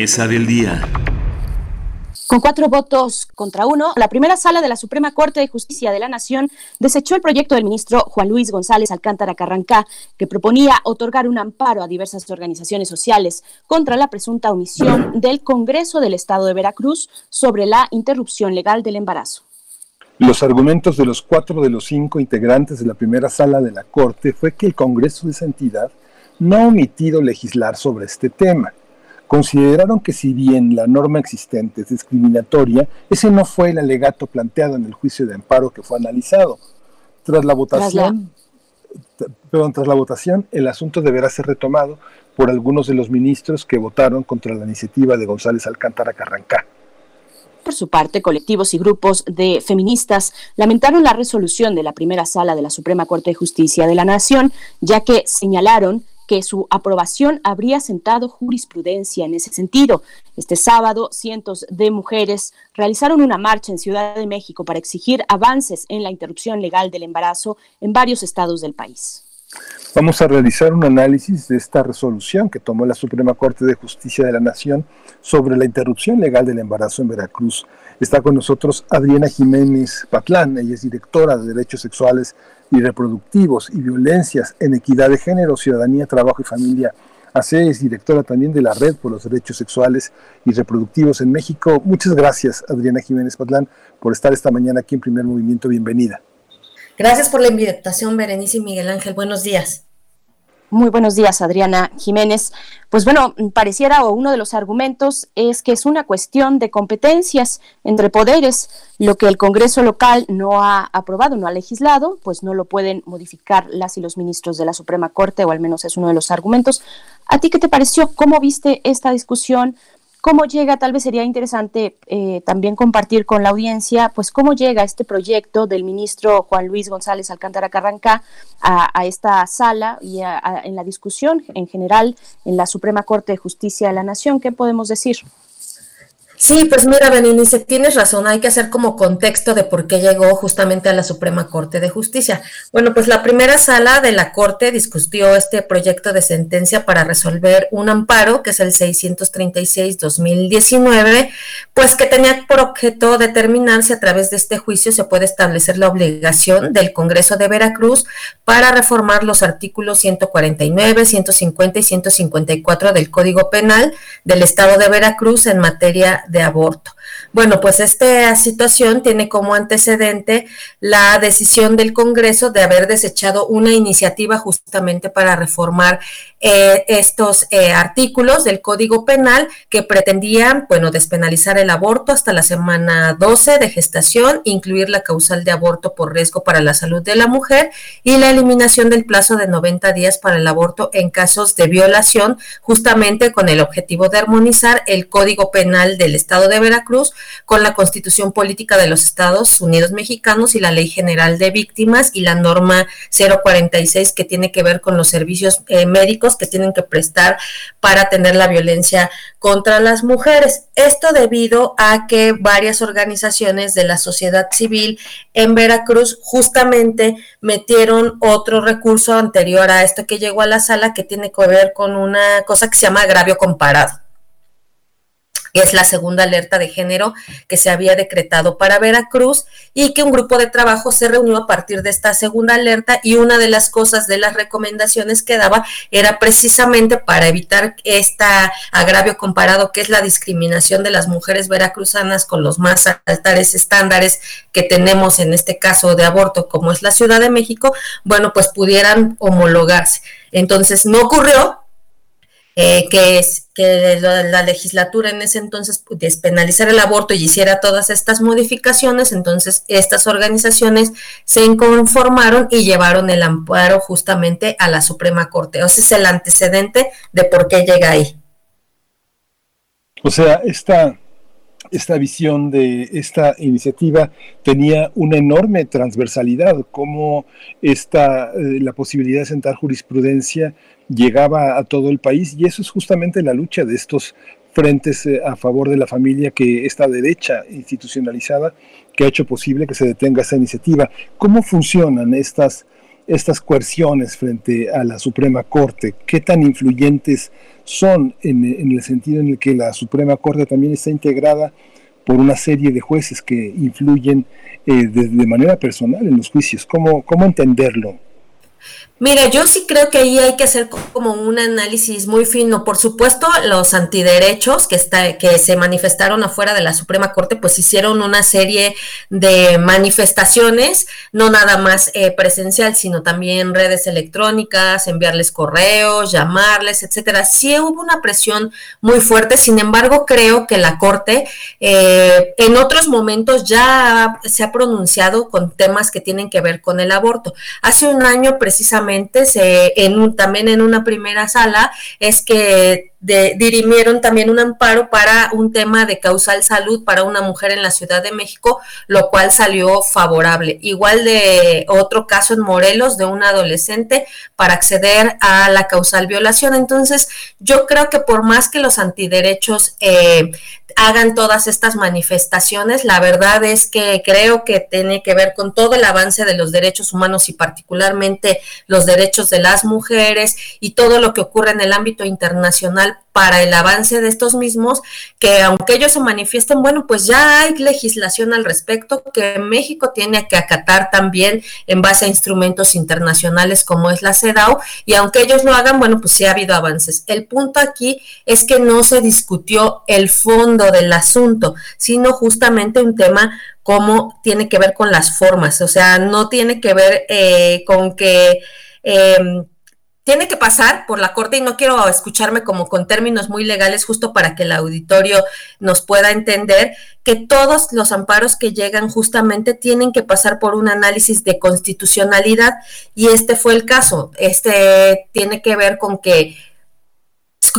Mesa del día. Con cuatro votos contra uno, la primera sala de la Suprema Corte de Justicia de la Nación desechó el proyecto del ministro Juan Luis González Alcántara Carrancá, que proponía otorgar un amparo a diversas organizaciones sociales contra la presunta omisión del Congreso del Estado de Veracruz sobre la interrupción legal del embarazo. Los argumentos de los cuatro de los cinco integrantes de la primera sala de la Corte fue que el Congreso de esa entidad no ha omitido legislar sobre este tema consideraron que si bien la norma existente es discriminatoria, ese no fue el alegato planteado en el juicio de amparo que fue analizado. Tras la votación, Perdón, tras la votación, el asunto deberá ser retomado por algunos de los ministros que votaron contra la iniciativa de González Alcántara Carrancá. Por su parte, colectivos y grupos de feministas lamentaron la resolución de la primera sala de la Suprema Corte de Justicia de la Nación, ya que señalaron que su aprobación habría sentado jurisprudencia en ese sentido. Este sábado, cientos de mujeres realizaron una marcha en Ciudad de México para exigir avances en la interrupción legal del embarazo en varios estados del país. Vamos a realizar un análisis de esta resolución que tomó la Suprema Corte de Justicia de la Nación sobre la interrupción legal del embarazo en Veracruz. Está con nosotros Adriana Jiménez Patlán, ella es directora de Derechos Sexuales y reproductivos y violencias en equidad de género, ciudadanía, trabajo y familia AC es directora también de la Red por los Derechos Sexuales y Reproductivos en México. Muchas gracias, Adriana Jiménez Patlán, por estar esta mañana aquí en Primer Movimiento. Bienvenida. Gracias por la invitación, Berenice y Miguel Ángel. Buenos días. Muy buenos días, Adriana Jiménez. Pues bueno, pareciera o uno de los argumentos es que es una cuestión de competencias entre poderes. Lo que el Congreso local no ha aprobado, no ha legislado, pues no lo pueden modificar las y los ministros de la Suprema Corte, o al menos es uno de los argumentos. ¿A ti qué te pareció? ¿Cómo viste esta discusión? ¿Cómo llega? Tal vez sería interesante eh, también compartir con la audiencia, pues cómo llega este proyecto del ministro Juan Luis González Alcántara Carranca a, esta sala y en la discusión en general en la Suprema Corte de Justicia de la Nación. ¿Qué podemos decir? Sí, pues mira, Beninice, tienes razón, hay que hacer como contexto de por qué llegó justamente a la Suprema Corte de Justicia. Bueno, pues la primera sala de la Corte discutió este proyecto de sentencia para resolver un amparo, que es el 636-2019, pues que tenía por objeto determinar si a través de este juicio se puede establecer la obligación del Congreso de Veracruz para reformar los artículos 149, 150 y 154 del Código Penal del Estado de Veracruz en materia de aborto. Bueno, pues esta situación tiene como antecedente la decisión del Congreso de haber desechado una iniciativa justamente para reformar eh, estos eh, artículos del Código Penal que pretendían, bueno, despenalizar el aborto hasta la semana 12 de gestación, incluir la causal de aborto por riesgo para la salud de la mujer y la eliminación del plazo de 90 días para el aborto en casos de violación, justamente con el objetivo de armonizar el Código Penal del Estado de Veracruz con la Constitución Política de los Estados Unidos Mexicanos y la Ley General de Víctimas y la norma 046 que tiene que ver con los servicios eh, médicos que tienen que prestar para atender la violencia contra las mujeres. Esto debido a que varias organizaciones de la sociedad civil en Veracruz justamente metieron otro recurso anterior a esto que llegó a la sala que tiene que ver con una cosa que se llama agravio comparado es la segunda alerta de género que se había decretado para Veracruz y que un grupo de trabajo se reunió a partir de esta segunda alerta y una de las cosas de las recomendaciones que daba era precisamente para evitar este agravio comparado que es la discriminación de las mujeres veracruzanas con los más altares estándares que tenemos en este caso de aborto como es la Ciudad de México, bueno, pues pudieran homologarse. Entonces no ocurrió, eh, que, es, que la, legislatura en ese entonces despenalizara el aborto y hiciera todas estas modificaciones, entonces estas organizaciones se inconformaron y llevaron el amparo justamente a la Suprema Corte. Ese es el antecedente de por qué llega ahí. O sea, esta, esta visión de esta iniciativa tenía una enorme transversalidad, como esta, eh, la posibilidad de sentar jurisprudencia llegaba a todo el país y eso es justamente la lucha de estos frentes eh, a favor de la familia que esta derecha institucionalizada que ha hecho posible que se detenga esta iniciativa. ¿Cómo funcionan estas, estas coerciones frente a la Suprema Corte? ¿Qué tan influyentes son en, el sentido en el que la Suprema Corte también está integrada por una serie de jueces que influyen eh, de, manera personal en los juicios? ¿Cómo, cómo entenderlo? Mira, yo sí creo que ahí hay que hacer como un análisis muy fino. Por supuesto, los antiderechos que, está, que se manifestaron afuera de la Suprema Corte, pues hicieron una serie de manifestaciones, no nada más eh, presencial, sino también redes electrónicas, enviarles correos, llamarles, etcétera. Sí hubo una presión muy fuerte, sin embargo, creo que la Corte eh, en otros momentos ya se ha pronunciado con temas que tienen que ver con el aborto. Hace un año, precisamente, se, en un, también en una primera sala es que dirimieron también un amparo para un tema de causal salud para una mujer en la Ciudad de México, lo cual salió favorable. Igual de otro caso en Morelos de un adolescente para acceder a la causal violación. Entonces, yo creo que por más que los antiderechos eh, hagan todas estas manifestaciones, la verdad es que creo que tiene que ver con todo el avance de los derechos humanos y particularmente los derechos de las mujeres y todo lo que ocurre en el ámbito internacional para el avance de estos mismos, que aunque ellos se manifiesten, bueno, pues ya hay legislación al respecto que México tiene que acatar también en base a instrumentos internacionales como es la CEDAW, y aunque ellos lo hagan, bueno, pues sí ha habido avances. El punto aquí es que no se discutió el fondo del asunto, sino justamente un tema como tiene que ver con las formas, o sea, no tiene que ver eh, con que... Em, tiene que pasar por la corte y no quiero escucharme como con términos muy legales justo para que el auditorio nos pueda entender que todos los amparos que llegan justamente tienen que pasar por un análisis de constitucionalidad y este fue el caso. Este tiene que ver con que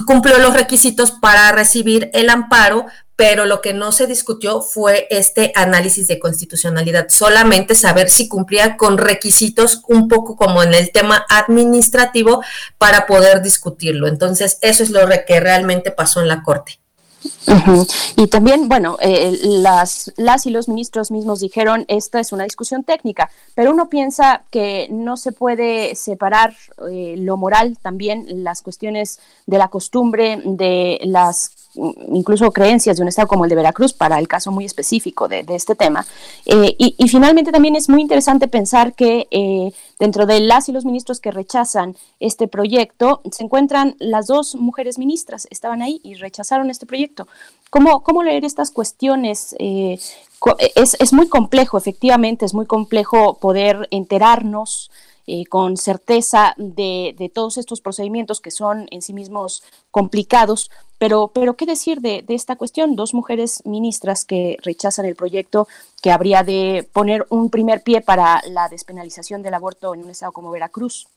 cumplió los requisitos para recibir el amparo, pero lo que no se discutió fue este análisis de constitucionalidad, solamente saber si cumplía con requisitos un poco como en el tema administrativo para poder discutirlo. Entonces, eso es lo que realmente pasó en la Corte. Y también, bueno, eh, las, las y los ministros mismos dijeron, esta es una discusión técnica, pero uno piensa que no se puede separar eh, lo moral también, las cuestiones de la costumbre, de las incluso creencias de un estado como el de Veracruz para el caso muy específico de, este tema. Eh, y, finalmente también es muy interesante pensar que eh, dentro de las y los ministros que rechazan este proyecto se encuentran las dos mujeres ministras, estaban ahí y rechazaron este proyecto. ¿Cómo, cómo leer estas cuestiones? Eh, es, es muy complejo, efectivamente, es muy complejo poder enterarnos eh, con certeza de, todos estos procedimientos que son en sí mismos complicados. Pero, pero ¿qué decir de, de esta cuestión? Dos mujeres ministras que rechazan el proyecto que habría de poner un primer pie para la despenalización del aborto en un estado como Veracruz.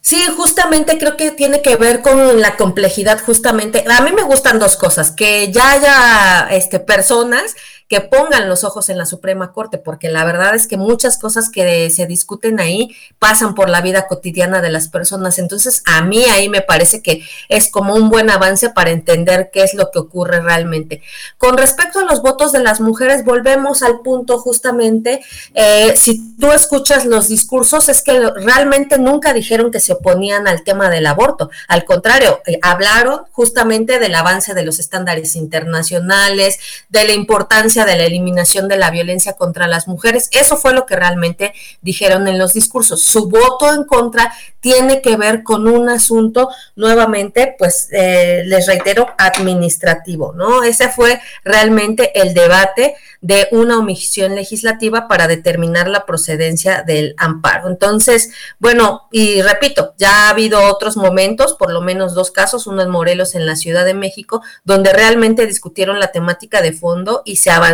Sí, justamente creo que tiene que ver con la complejidad, justamente. A mí me gustan dos cosas, que ya haya este, personas que pongan los ojos en la Suprema Corte, porque la verdad es que muchas cosas que se discuten ahí pasan por la vida cotidiana de las personas. Entonces, a mí ahí me parece que es como un buen avance para entender qué es lo que ocurre realmente. Con respecto a los votos de las mujeres, volvemos al punto justamente, eh, si tú escuchas los discursos, es que realmente nunca dijeron que se oponían al tema del aborto. Al contrario, eh, hablaron justamente del avance de los estándares internacionales, de la importancia de la eliminación de la violencia contra las mujeres. Eso fue lo que realmente dijeron en los discursos. Su voto en contra tiene que ver con un asunto nuevamente, pues eh, les reitero, administrativo, ¿no? Ese fue realmente el debate de una omisión legislativa para determinar la procedencia del amparo. Entonces, bueno, y repito, ya ha habido otros momentos, por lo menos dos casos, uno en Morelos en la Ciudad de México, donde realmente discutieron la temática de fondo y se avanzó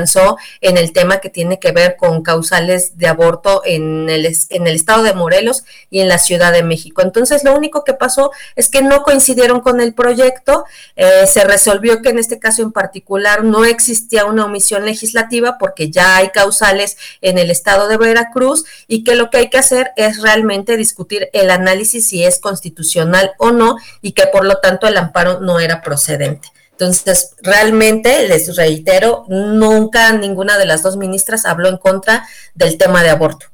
en el tema que tiene que ver con causales de aborto en el, en el estado de Morelos y en la Ciudad de México. Entonces, lo único que pasó es que no coincidieron con el proyecto, eh, se resolvió que en este caso en particular no existía una omisión legislativa porque ya hay causales en el estado de Veracruz y que lo que hay que hacer es realmente discutir el análisis si es constitucional o no y que por lo tanto el amparo no era procedente. Entonces, realmente, les reitero, nunca ninguna de las dos ministras habló en contra del tema de aborto.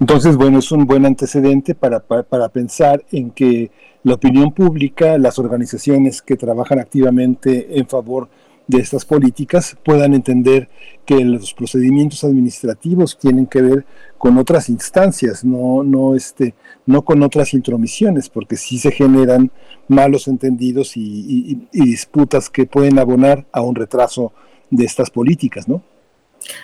Entonces, bueno, es un buen antecedente para, para, pensar en que la opinión pública, las organizaciones que trabajan activamente en favor de estas políticas puedan entender que los procedimientos administrativos tienen que ver con otras instancias, no, no, este, no con otras intromisiones, porque sí se generan malos entendidos y disputas que pueden abonar a un retraso de estas políticas, ¿no?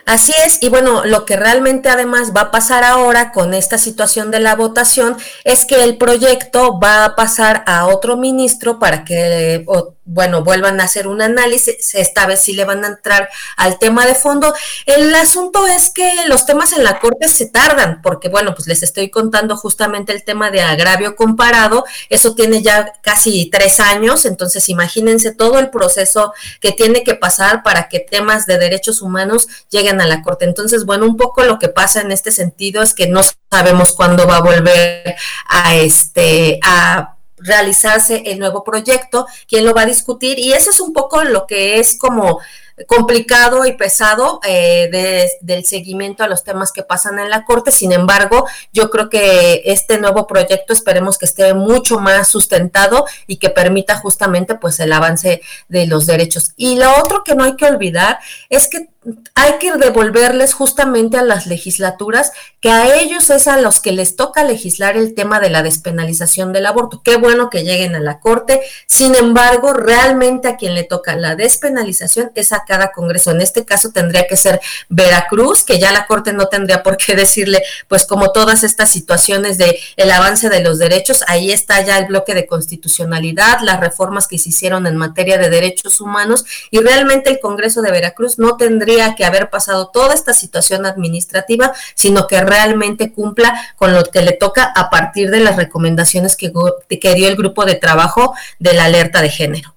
Así es, y bueno, lo que realmente además va a pasar ahora con esta situación de la votación es que el proyecto va a pasar a otro ministro para que, bueno, vuelvan a hacer un análisis, esta vez sí le van a entrar al tema de fondo. El asunto es que los temas en la Corte se tardan, porque bueno, pues les estoy contando justamente el tema de agravio comparado, eso tiene ya casi tres años, entonces imagínense todo el proceso que tiene que pasar para que temas de derechos humanos lleguen a la Corte. Entonces, bueno, un poco lo que pasa en este sentido es que no sabemos cuándo va a volver a este a realizarse el nuevo proyecto, quién lo va a discutir y eso es un poco lo que es como complicado y pesado eh, del seguimiento a los temas que pasan en la Corte. Sin embargo, yo creo que este nuevo proyecto esperemos que esté mucho más sustentado y que permita justamente pues el avance de los derechos. Y lo otro que no hay que olvidar es que hay que devolverles justamente a las legislaturas que a ellos es a los que les toca legislar el tema de la despenalización del aborto. Qué bueno que lleguen a la Corte. Sin embargo, realmente a quien le toca la despenalización es a cada Congreso. En este caso tendría que ser Veracruz, que ya la Corte no tendría por qué decirle, pues como todas estas situaciones de el avance de los derechos, ahí está ya el bloque de constitucionalidad, las reformas que se hicieron en materia de derechos humanos y realmente el Congreso de Veracruz no tendría que haber pasado toda esta situación administrativa, sino que realmente cumpla con lo que le toca a partir de las recomendaciones que, que dio el grupo de trabajo de la alerta de género.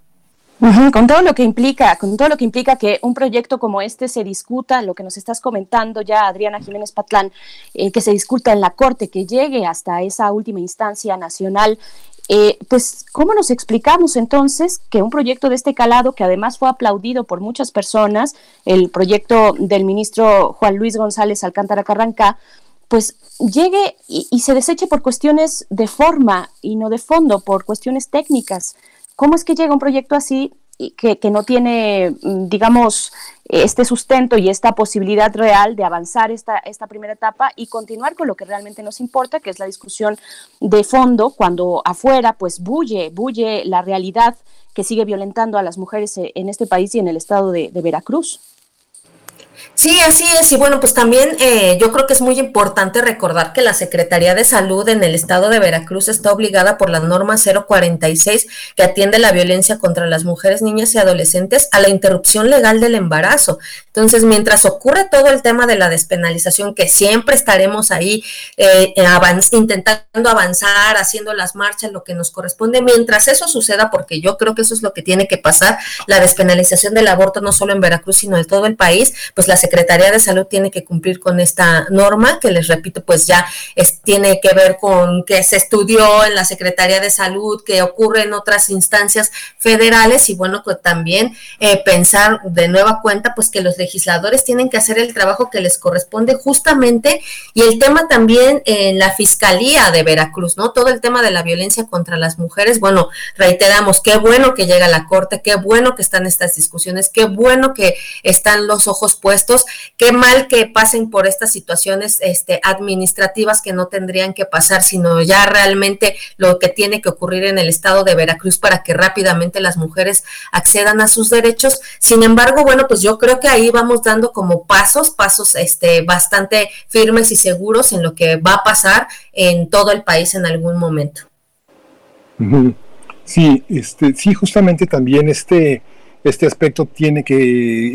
con todo lo que implica, con todo lo que implica que un proyecto como este se discuta, lo que nos estás comentando ya, Adriana Jiménez Patlán, eh, que se discuta en la Corte, que llegue hasta esa última instancia nacional eh, pues, ¿cómo nos explicamos entonces que un proyecto de este calado, que además fue aplaudido por muchas personas, el proyecto del ministro Juan Luis González Alcántara Carranca, pues llegue y, se deseche por cuestiones de forma y no de fondo, por cuestiones técnicas? ¿Cómo es que llega un proyecto así que, que, no tiene, mm, digamos, este sustento y esta posibilidad real de avanzar esta, esta primera etapa y continuar con lo que realmente nos importa, que es la discusión de fondo, cuando afuera pues bulle, bulle la realidad que sigue violentando a las mujeres en este país y en el estado de Veracruz. Sí, así es. Y bueno, pues también eh, yo creo que es muy importante recordar que la Secretaría de Salud en el estado de Veracruz está obligada por la norma 046 que atiende la violencia contra las mujeres, niñas y adolescentes a la interrupción legal del embarazo. Entonces, mientras ocurre todo el tema de la despenalización, que siempre estaremos ahí eh, intentando avanzar, haciendo las marchas, lo que nos corresponde, mientras eso suceda, porque yo creo que eso es lo que tiene que pasar, la despenalización del aborto no solo en Veracruz, sino en todo el país, pues la Secretaría de Salud tiene que cumplir con esta norma, que les repito, pues ya tiene que ver con que se estudió en la Secretaría de Salud, que ocurre en otras instancias federales y bueno, pues también eh, pensar de nueva cuenta, pues que los legisladores tienen que hacer el trabajo que les corresponde justamente y el tema también en la Fiscalía de Veracruz, ¿no? Todo el tema de la violencia contra las mujeres, bueno, reiteramos, qué bueno que llega la Corte, qué bueno que están estas discusiones, qué bueno que están los ojos puestos qué mal que pasen por estas situaciones este, administrativas que no tendrían que pasar, sino ya realmente lo que tiene que ocurrir en el estado de Veracruz para que rápidamente las mujeres accedan a sus derechos. Sin embargo, bueno, pues yo creo que ahí vamos dando como pasos, pasos este, bastante firmes y seguros en lo que va a pasar en todo el país en algún momento. Sí, este, sí, justamente también este, este aspecto tiene que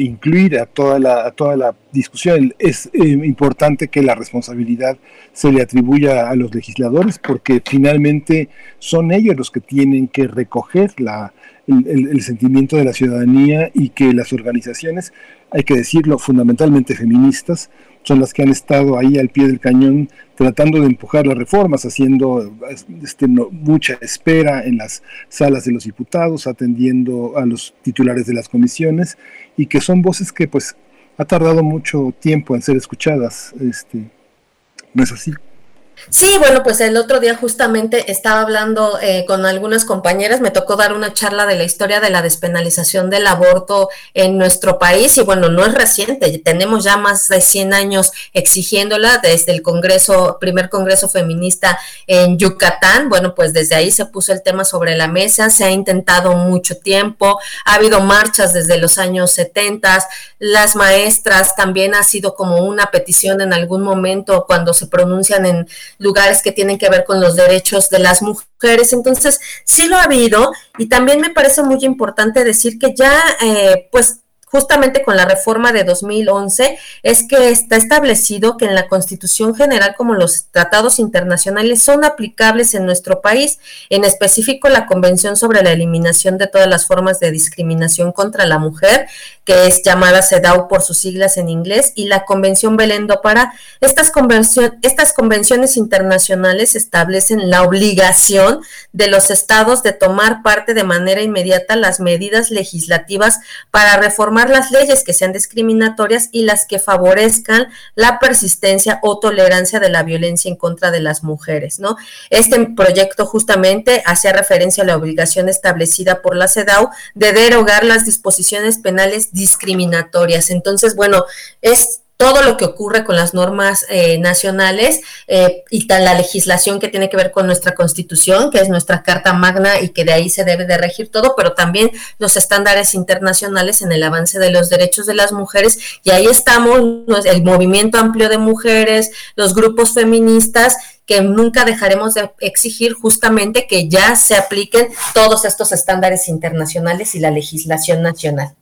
incluir a toda la, toda la discusión. Es eh, importante que la responsabilidad se le atribuya a los legisladores porque finalmente son ellos los que tienen que recoger la, el, sentimiento de la ciudadanía y que las organizaciones, hay que decirlo, fundamentalmente feministas, son las que han estado ahí al pie del cañón tratando de empujar las reformas, haciendo este, mucha espera en las salas de los diputados, atendiendo a los titulares de las comisiones y que son voces que pues ha tardado mucho tiempo en ser escuchadas. Este, ¿No es así? Sí, bueno, pues el otro día justamente estaba hablando eh, con algunas compañeras, me tocó dar una charla de la historia de la despenalización del aborto en nuestro país y bueno, no es reciente, tenemos ya más de 100 años exigiéndola desde el Congreso, primer Congreso Feminista en Yucatán, bueno, pues desde ahí se puso el tema sobre la mesa, se ha intentado mucho tiempo, ha habido marchas desde los años 70, las maestras también ha sido como una petición en algún momento cuando se pronuncian en lugares que tienen que ver con los derechos de las mujeres. Entonces, sí lo ha habido y también me parece muy importante decir que ya, eh, pues, justamente con la reforma de 2011 es que está establecido que en la Constitución General como los tratados internacionales son aplicables en nuestro país, en específico la Convención sobre la Eliminación de todas las formas de discriminación contra la mujer, que es llamada CEDAW por sus siglas en inglés, y la Convención Belén do Pará. Estas, convención, estas convenciones internacionales establecen la obligación de los estados de tomar parte de manera inmediata las medidas legislativas para reformar las leyes que sean discriminatorias y las que favorezcan la persistencia o tolerancia de la violencia en contra de las mujeres, ¿no? Este proyecto justamente hacía referencia a la obligación establecida por la CEDAW de derogar las disposiciones penales discriminatorias. Entonces, bueno, es todo lo que ocurre con las normas eh, nacionales eh, y la legislación que tiene que ver con nuestra constitución, que es nuestra carta magna y que de ahí se debe de regir todo, pero también los estándares internacionales en el avance de los derechos de las mujeres. Y ahí estamos, el movimiento amplio de mujeres, los grupos feministas que nunca dejaremos de exigir justamente que ya se apliquen todos estos estándares internacionales y la legislación nacional.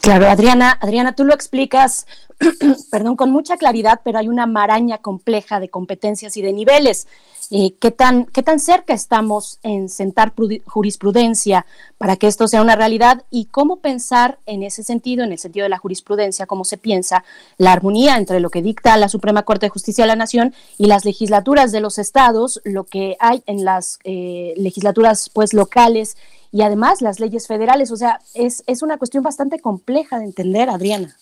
Claro, Adriana, Adriana, tú lo explicas, [clears throat] perdón, con mucha claridad, pero hay una maraña compleja de competencias y de niveles. Eh, ¿qué, tan, ¿Qué tan cerca estamos en sentar jurisprudencia para que esto sea una realidad? ¿Y cómo pensar en ese sentido, en el sentido de la jurisprudencia, cómo se piensa la armonía entre lo que dicta la Suprema Corte de Justicia de la Nación y las legislaturas de los estados, lo que hay en las eh, legislaturas pues locales y además las leyes federales. O sea, es, es una cuestión bastante compleja de entender, Adriana.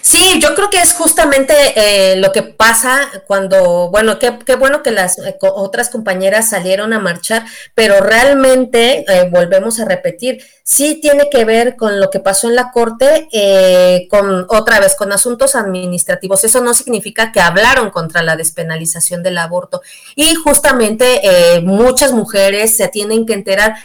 Sí, yo creo que es justamente eh, lo que pasa cuando, bueno, qué, qué bueno que las eh, otras compañeras salieron a marchar, pero realmente, eh, volvemos a repetir, sí tiene que ver con lo que pasó en la Corte, con otra vez, con asuntos administrativos. Eso no significa que hablaron contra la despenalización del aborto. Y justamente muchas mujeres se tienen que enterar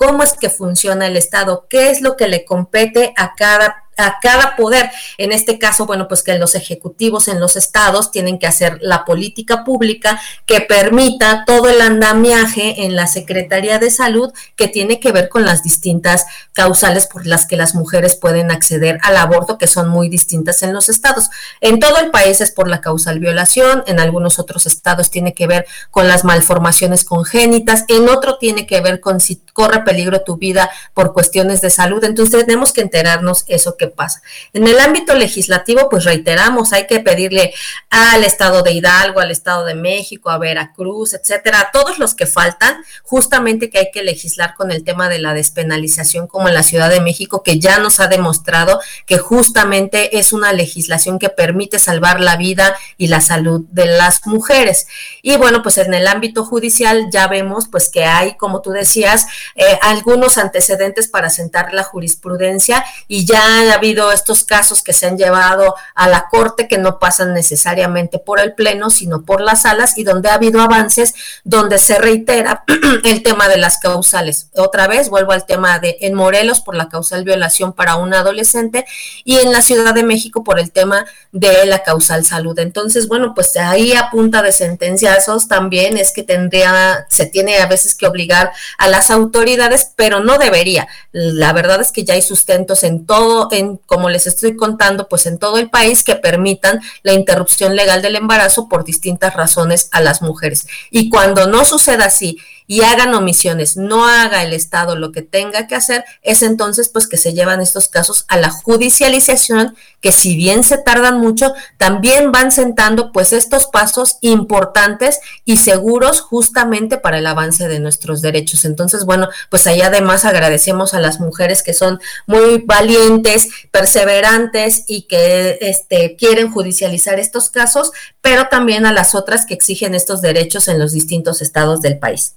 cómo es que funciona el Estado, qué es lo que le compete a cada a cada poder. En este caso, bueno, pues que los ejecutivos en los estados tienen que hacer la política pública que permita todo el andamiaje en la Secretaría de Salud que tiene que ver con las distintas causales por las que las mujeres pueden acceder al aborto, que son muy distintas en los estados. En todo el país es por la causal violación, en algunos otros estados tiene que ver con las malformaciones congénitas, en otro tiene que ver con si corre peligro tu vida por cuestiones de salud. Entonces tenemos que enterarnos eso que pasa. En el ámbito legislativo, pues reiteramos, hay que pedirle al Estado de Hidalgo, al Estado de México, a Veracruz, etcétera, a todos los que faltan, justamente que hay que legislar con el tema de la despenalización, como en la Ciudad de México, que ya nos ha demostrado que justamente es una legislación que permite salvar la vida y la salud de las mujeres. Y bueno, pues en el ámbito judicial ya vemos pues que hay, como tú decías, eh, algunos antecedentes para sentar la jurisprudencia y ya habido estos casos que se han llevado a la Corte que no pasan necesariamente por el Pleno, sino por las salas y donde ha habido avances, donde se reitera [clears throat] el tema de las causales. Otra vez vuelvo al tema de en Morelos por la causal violación para un adolescente y en la Ciudad de México por el tema de la causal salud. Entonces, bueno, pues ahí a punta de sentenciazos también es que tendría, se tiene a veces que obligar a las autoridades, pero no debería. La verdad es que ya hay sustentos en todo, como les estoy contando, pues en todo el país que permitan la interrupción legal del embarazo por distintas razones a las mujeres. Y cuando no suceda así y hagan omisiones, no haga el Estado lo que tenga que hacer, es entonces pues que se llevan estos casos a la judicialización, que si bien se tardan mucho, también van sentando pues estos pasos importantes y seguros justamente para el avance de nuestros derechos. Entonces, bueno, pues ahí además agradecemos a las mujeres que son muy valientes, perseverantes y que este, quieren judicializar estos casos, pero también a las otras que exigen estos derechos en los distintos estados del país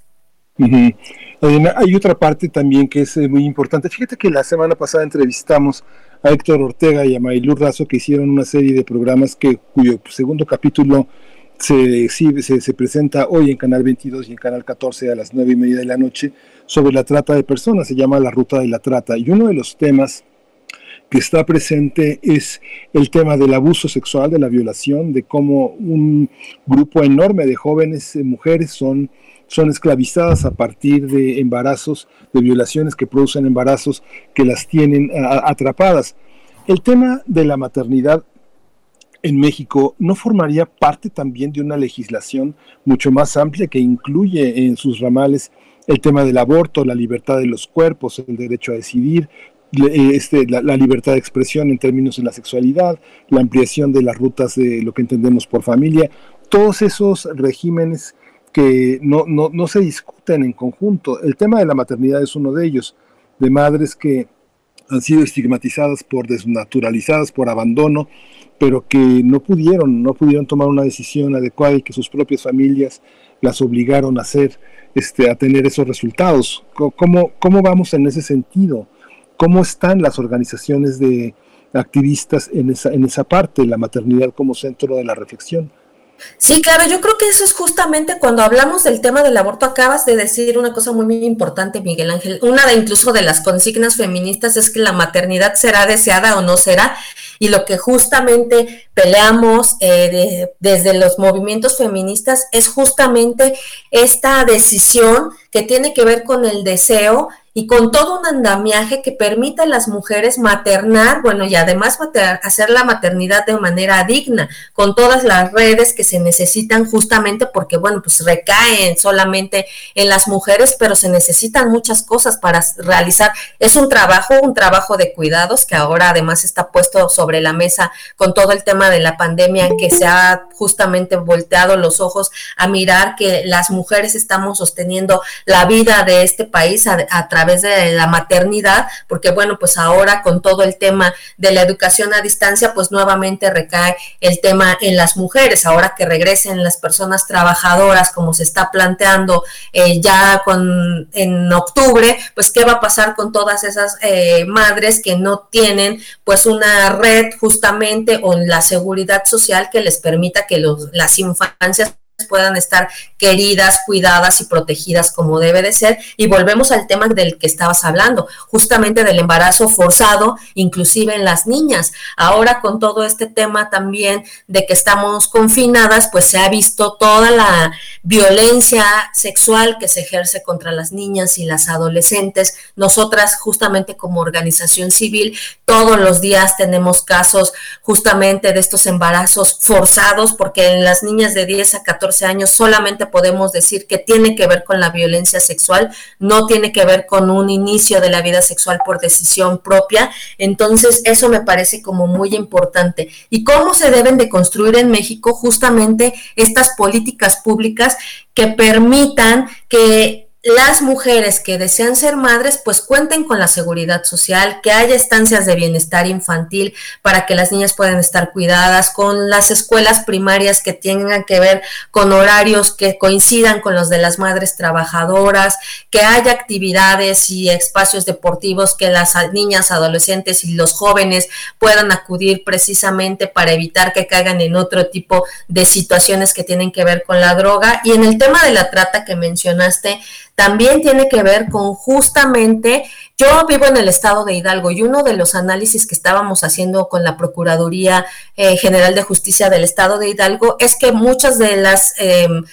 hay otra parte también que es eh, muy importante. Fíjate que la semana pasada entrevistamos a Héctor Ortega y a Maylur Razo que hicieron una serie de programas que, cuyo segundo capítulo se, se, se, presenta hoy en Canal 22 y en Canal 14 a las 9 y media de la noche sobre la trata de personas, se llama La Ruta de la Trata. Y uno de los temas que está presente es el tema del abuso sexual, de la violación, de cómo un grupo enorme de jóvenes eh, mujeres son son esclavizadas a partir de embarazos, de violaciones que producen embarazos que las tienen atrapadas. El tema de la maternidad en México no formaría parte también de una legislación mucho más amplia que incluye en sus ramales el tema del aborto, la libertad de los cuerpos, el derecho a decidir, este, la, la, libertad de expresión en términos de la sexualidad, la ampliación de las rutas de lo que entendemos por familia, todos esos regímenes que no, no, no se discuten en conjunto. El tema de la maternidad es uno de ellos, de madres que han sido estigmatizadas por desnaturalizadas, por abandono, pero que no pudieron, no pudieron tomar una decisión adecuada y que sus propias familias las obligaron a hacer, este, a tener esos resultados. ¿Cómo, cómo vamos en ese sentido? ¿Cómo están las organizaciones de activistas en esa, en esa parte, la maternidad como centro de la reflexión? Sí, claro, yo creo que eso es justamente cuando hablamos del tema del aborto, acabas de decir una cosa muy, importante, Miguel Ángel. Una de incluso de las consignas feministas es que la maternidad será deseada o no será. Y lo que justamente peleamos eh, desde los movimientos feministas es justamente esta decisión que tiene que ver con el deseo y con todo un andamiaje que permita a las mujeres maternar, bueno, y además hacer la maternidad de manera digna, con todas las redes que se necesitan justamente porque, bueno, pues recaen solamente en las mujeres, pero se necesitan muchas cosas para realizar. Es un trabajo, un trabajo de cuidados que ahora además está puesto sobre la mesa con todo el tema de la pandemia, que se ha justamente volteado los ojos a mirar que las mujeres estamos sosteniendo la vida de este país a, a través través de la maternidad, porque bueno, pues ahora con todo el tema de la educación a distancia, pues nuevamente recae el tema en las mujeres, ahora que regresen las personas trabajadoras, como se está planteando eh, ya con, en octubre, pues qué va a pasar con todas esas eh, madres que no tienen pues una red justamente o la seguridad social que les permita que los, las infancias puedan estar queridas, cuidadas y protegidas como debe de ser. Y volvemos al tema del que estabas hablando, justamente del embarazo forzado, inclusive en las niñas. Ahora con todo este tema también de que estamos confinadas, pues se ha visto toda la violencia sexual que se ejerce contra las niñas y las adolescentes. Nosotras justamente como organización civil, todos los días tenemos casos justamente de estos embarazos forzados, porque en las niñas de 10 a 14 años solamente podemos decir que tiene que ver con la violencia sexual, no tiene que ver con un inicio de la vida sexual por decisión propia. Entonces, eso me parece como muy importante. ¿Y cómo se deben de construir en México justamente estas políticas públicas que permitan que las mujeres que desean ser madres pues cuenten con la seguridad social, que haya estancias de bienestar infantil para que las niñas puedan estar cuidadas, con las escuelas primarias que tengan que ver con horarios que coincidan con los de las madres trabajadoras, que haya actividades y espacios deportivos que las niñas, adolescentes y los jóvenes puedan acudir precisamente para evitar que caigan en otro tipo de situaciones que tienen que ver con la droga. Y en el tema de la trata que mencionaste, también tiene que ver con justamente, yo vivo en el estado de Hidalgo y uno de los análisis que estábamos haciendo con la Procuraduría eh, General de Justicia del estado de Hidalgo es que muchas de las em,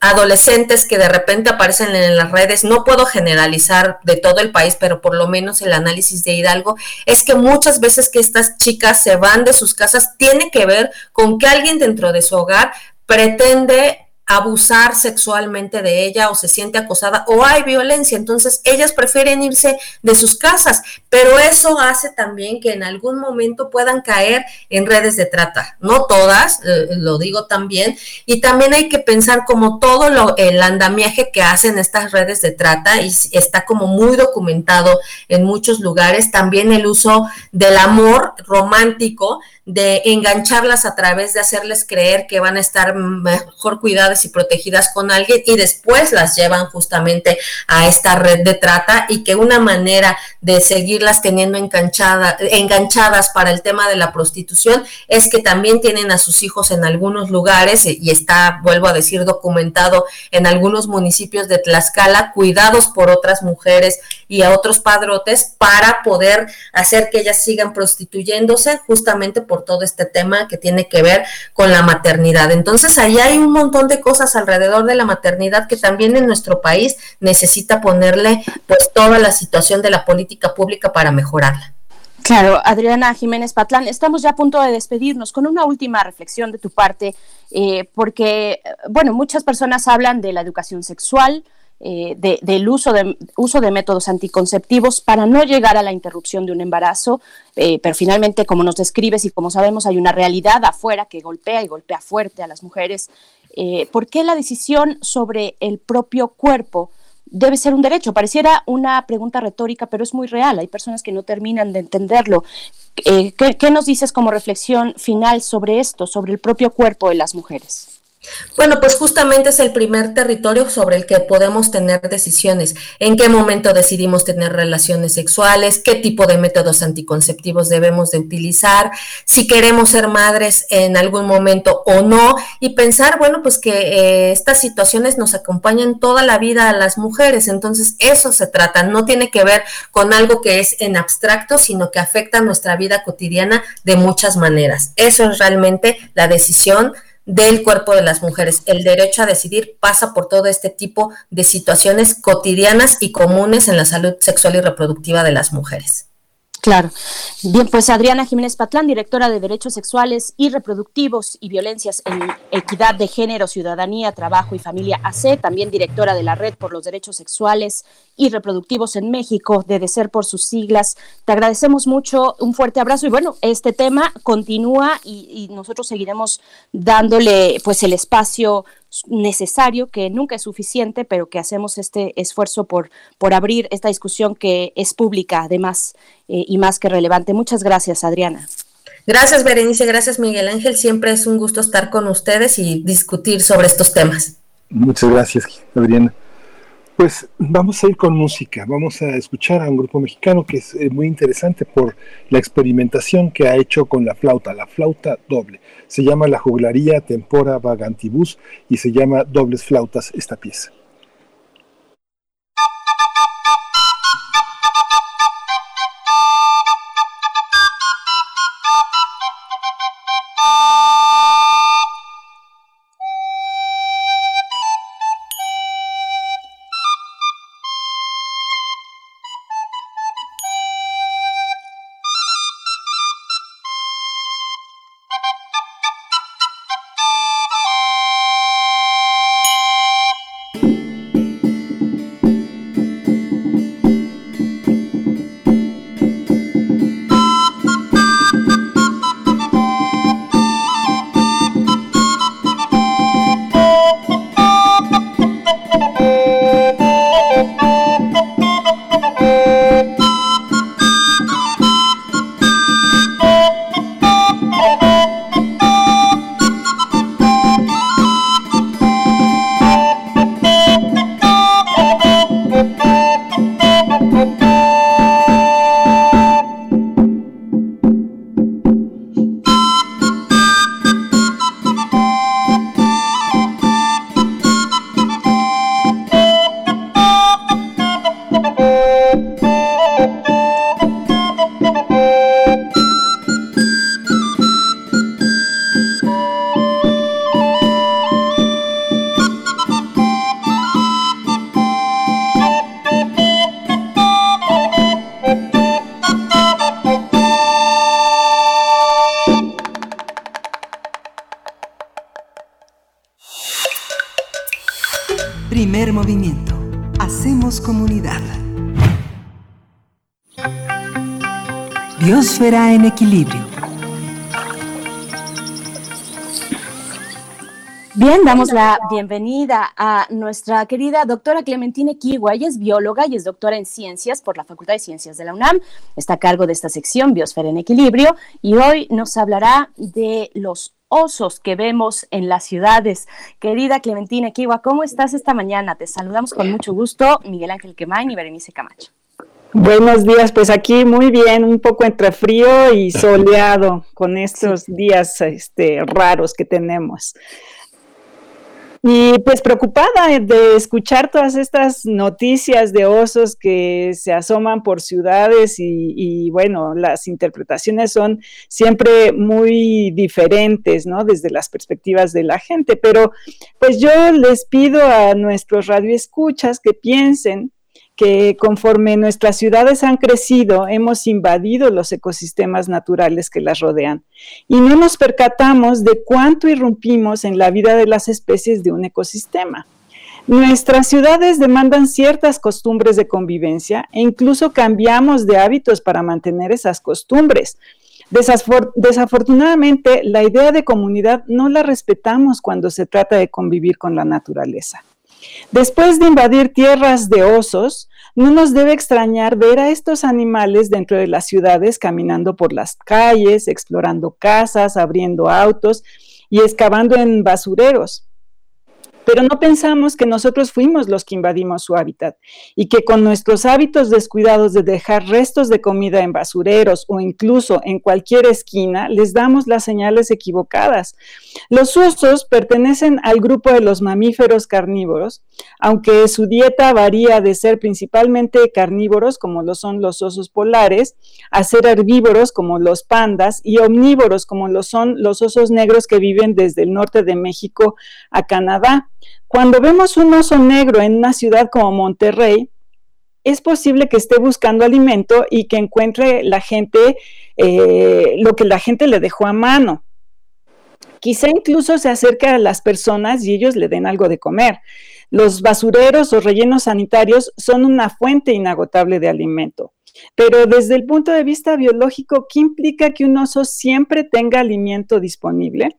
adolescentes que de repente aparecen en las redes, no puedo generalizar de todo el país, pero por lo menos el análisis de Hidalgo, es que muchas veces que estas chicas se van de sus casas tiene que ver con que alguien dentro de su hogar pretende abusar sexualmente de ella o se siente acosada o hay violencia, entonces ellas prefieren irse de sus casas, pero eso hace también que en algún momento puedan caer en redes de trata, no todas, eh, lo digo también, y también hay que pensar como todo lo, el andamiaje que hacen estas redes de trata y está como muy documentado en muchos lugares, también el uso del amor romántico, de engancharlas a través de hacerles creer que van a estar mejor cuidadas y protegidas con alguien y después las llevan justamente a esta red de trata y que una manera de seguirlas teniendo enganchadas para el tema de la prostitución es que también tienen a sus hijos en algunos lugares y está, vuelvo a decir, documentado en algunos municipios de Tlaxcala, cuidados por otras mujeres y a otros padrotes para poder hacer que ellas sigan prostituyéndose justamente por por todo este tema que tiene que ver con la maternidad. Entonces, ahí hay un montón de cosas alrededor de la maternidad que también en nuestro país necesita ponerle pues toda la situación de la política pública para mejorarla. Claro, Adriana Jiménez Patlán, estamos ya a punto de despedirnos con una última reflexión de tu parte, eh, porque, bueno, muchas personas hablan de la educación sexual, eh, del uso de, uso de métodos anticonceptivos para no llegar a la interrupción de un embarazo, eh, pero finalmente, como nos describes y como sabemos, hay una realidad afuera que golpea y golpea fuerte a las mujeres. Eh, ¿Por qué la decisión sobre el propio cuerpo debe ser un derecho. Pareciera una pregunta retórica, pero es muy real. Hay personas que no terminan de entenderlo. Eh, ¿qué, ¿Qué nos dices como reflexión final sobre esto, sobre el propio cuerpo de las mujeres? Bueno, pues justamente es el primer territorio sobre el que podemos tener decisiones. En qué momento decidimos tener relaciones sexuales, qué tipo de métodos anticonceptivos debemos de utilizar, si queremos ser madres en algún momento o no, y pensar, bueno, pues que eh, estas situaciones nos acompañan toda la vida a las mujeres. Entonces, eso se trata. No tiene que ver con algo que es en abstracto, sino que afecta nuestra vida cotidiana de muchas maneras. Eso es realmente la decisión del cuerpo de las mujeres. El derecho a decidir pasa por todo este tipo de situaciones cotidianas y comunes en la salud sexual y reproductiva de las mujeres. Claro. Bien, pues Adriana Jiménez Patlán, directora de Derechos Sexuales y Reproductivos y Violencias en Equidad de Género, Ciudadanía, Trabajo y Familia AC, también directora de la Red por los Derechos Sexuales y Reproductivos en México, de Ser por sus siglas. Te agradecemos mucho, un fuerte abrazo y bueno, este tema continúa y, y nosotros seguiremos dándole pues el espacio necesario, que nunca es suficiente, pero que hacemos este esfuerzo por, por abrir esta discusión que es pública, además, eh, y más que relevante. Muchas gracias, Adriana. Gracias, Berenice. Gracias, Miguel Ángel. Siempre es un gusto estar con ustedes y discutir sobre estos temas. Muchas gracias, Adriana. Pues vamos a ir con música, vamos a escuchar a un grupo mexicano que es eh, muy interesante por la experimentación que ha hecho con la flauta, la flauta doble. Se llama La Juglaría Tempora Vagantibus y se llama Dobles Flautas esta pieza. Damos la bienvenida a nuestra querida doctora Clementine Kiwa. Ella es bióloga y es doctora en ciencias por la Facultad de Ciencias de la UNAM. Está a cargo de esta sección Biosfera en Equilibrio y hoy nos hablará de los osos que vemos en las ciudades. Querida Clementina Kiwa, ¿cómo estás esta mañana? Te saludamos con mucho gusto, Miguel Ángel Quemain y Berenice Camacho. Buenos días, pues aquí muy bien, un poco entre frío y soleado con estos días este, raros que tenemos. Y pues preocupada de escuchar todas estas noticias de osos que se asoman por ciudades y, bueno, las interpretaciones son siempre muy diferentes, ¿no? Desde las perspectivas de la gente. Pero pues yo les pido a nuestros radioescuchas que piensen que conforme nuestras ciudades han crecido, hemos invadido los ecosistemas naturales que las rodean y no nos percatamos de cuánto irrumpimos en la vida de las especies de un ecosistema. Nuestras ciudades demandan ciertas costumbres de convivencia e incluso cambiamos de hábitos para mantener esas costumbres. desafortunadamente, la idea de comunidad no la respetamos cuando se trata de convivir con la naturaleza. Después de invadir tierras de osos, no nos debe extrañar ver a estos animales dentro de las ciudades caminando por las calles, explorando casas, abriendo autos y excavando en basureros pero no pensamos que nosotros fuimos los que invadimos su hábitat y que con nuestros hábitos descuidados de dejar restos de comida en basureros o incluso en cualquier esquina, les damos las señales equivocadas. Los osos pertenecen al grupo de los mamíferos carnívoros, aunque su dieta varía de ser principalmente carnívoros, como lo son los osos polares, a ser herbívoros, como los pandas, y omnívoros, como lo son los osos negros que viven desde el norte de México a Canadá. Cuando vemos un oso negro en una ciudad como Monterrey, es posible que esté buscando alimento y que encuentre la gente eh, lo que la gente le dejó a mano. Quizá incluso se acerque a las personas y ellos le den algo de comer. Los basureros o rellenos sanitarios son una fuente inagotable de alimento. Pero desde el punto de vista biológico, ¿qué implica que un oso siempre tenga alimento disponible?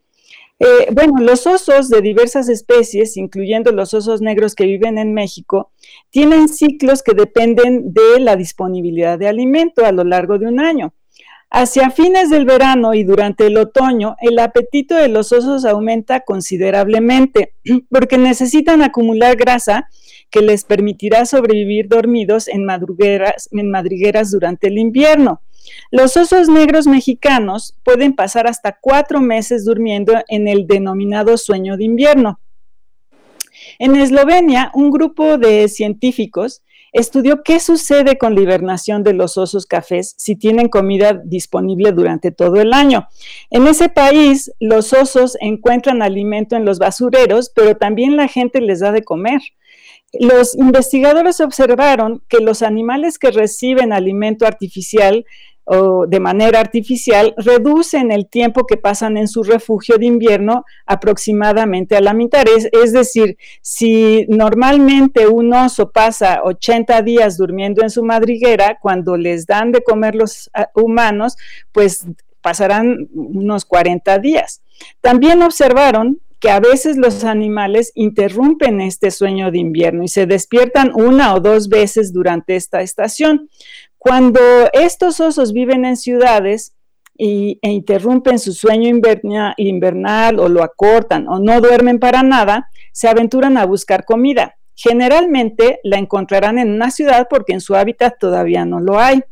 Eh, bueno, los osos de diversas especies, incluyendo los osos negros que viven en México, tienen ciclos que dependen de la disponibilidad de alimento a lo largo de un año. Hacia fines del verano y durante el otoño, el apetito de los osos aumenta considerablemente [clears throat] porque necesitan acumular grasa que les permitirá sobrevivir dormidos en madrigueras durante el invierno. Los osos negros mexicanos pueden pasar hasta cuatro meses durmiendo en el denominado sueño de invierno. En Eslovenia, un grupo de científicos estudió qué sucede con la hibernación de los osos cafés si tienen comida disponible durante todo el año. En ese país, los osos encuentran alimento en los basureros, pero también la gente les da de comer. Los investigadores observaron que los animales que reciben alimento artificial o de manera artificial reducen el tiempo que pasan en su refugio de invierno aproximadamente a la mitad. Es, decir, si normalmente un oso pasa 80 días durmiendo en su madriguera, cuando les dan de comer los ah, humanos, pues pasarán unos 40 días. También observaron que a veces los animales interrumpen este sueño de invierno y se despiertan una o dos veces durante esta estación. Cuando estos osos viven en ciudades y, e interrumpen su sueño invernal o lo acortan o no duermen para nada, se aventuran a buscar comida. Generalmente la encontrarán en una ciudad porque en su hábitat todavía no lo hay.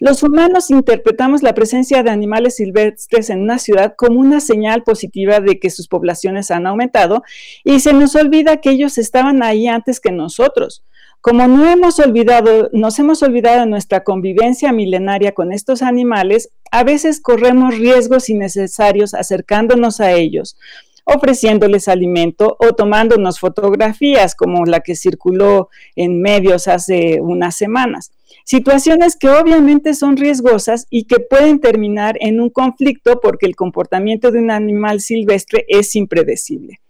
Los humanos interpretamos la presencia de animales silvestres en una ciudad como una señal positiva de que sus poblaciones han aumentado y se nos olvida que ellos estaban ahí antes que nosotros. Como no hemos olvidado, nos hemos olvidado de nuestra convivencia milenaria con estos animales, a veces corremos riesgos innecesarios acercándonos a ellos, ofreciéndoles alimento o tomándonos fotografías como la que circuló en medios hace unas semanas. Situaciones que obviamente son riesgosas y que pueden terminar en un conflicto porque el comportamiento de un animal silvestre es impredecible.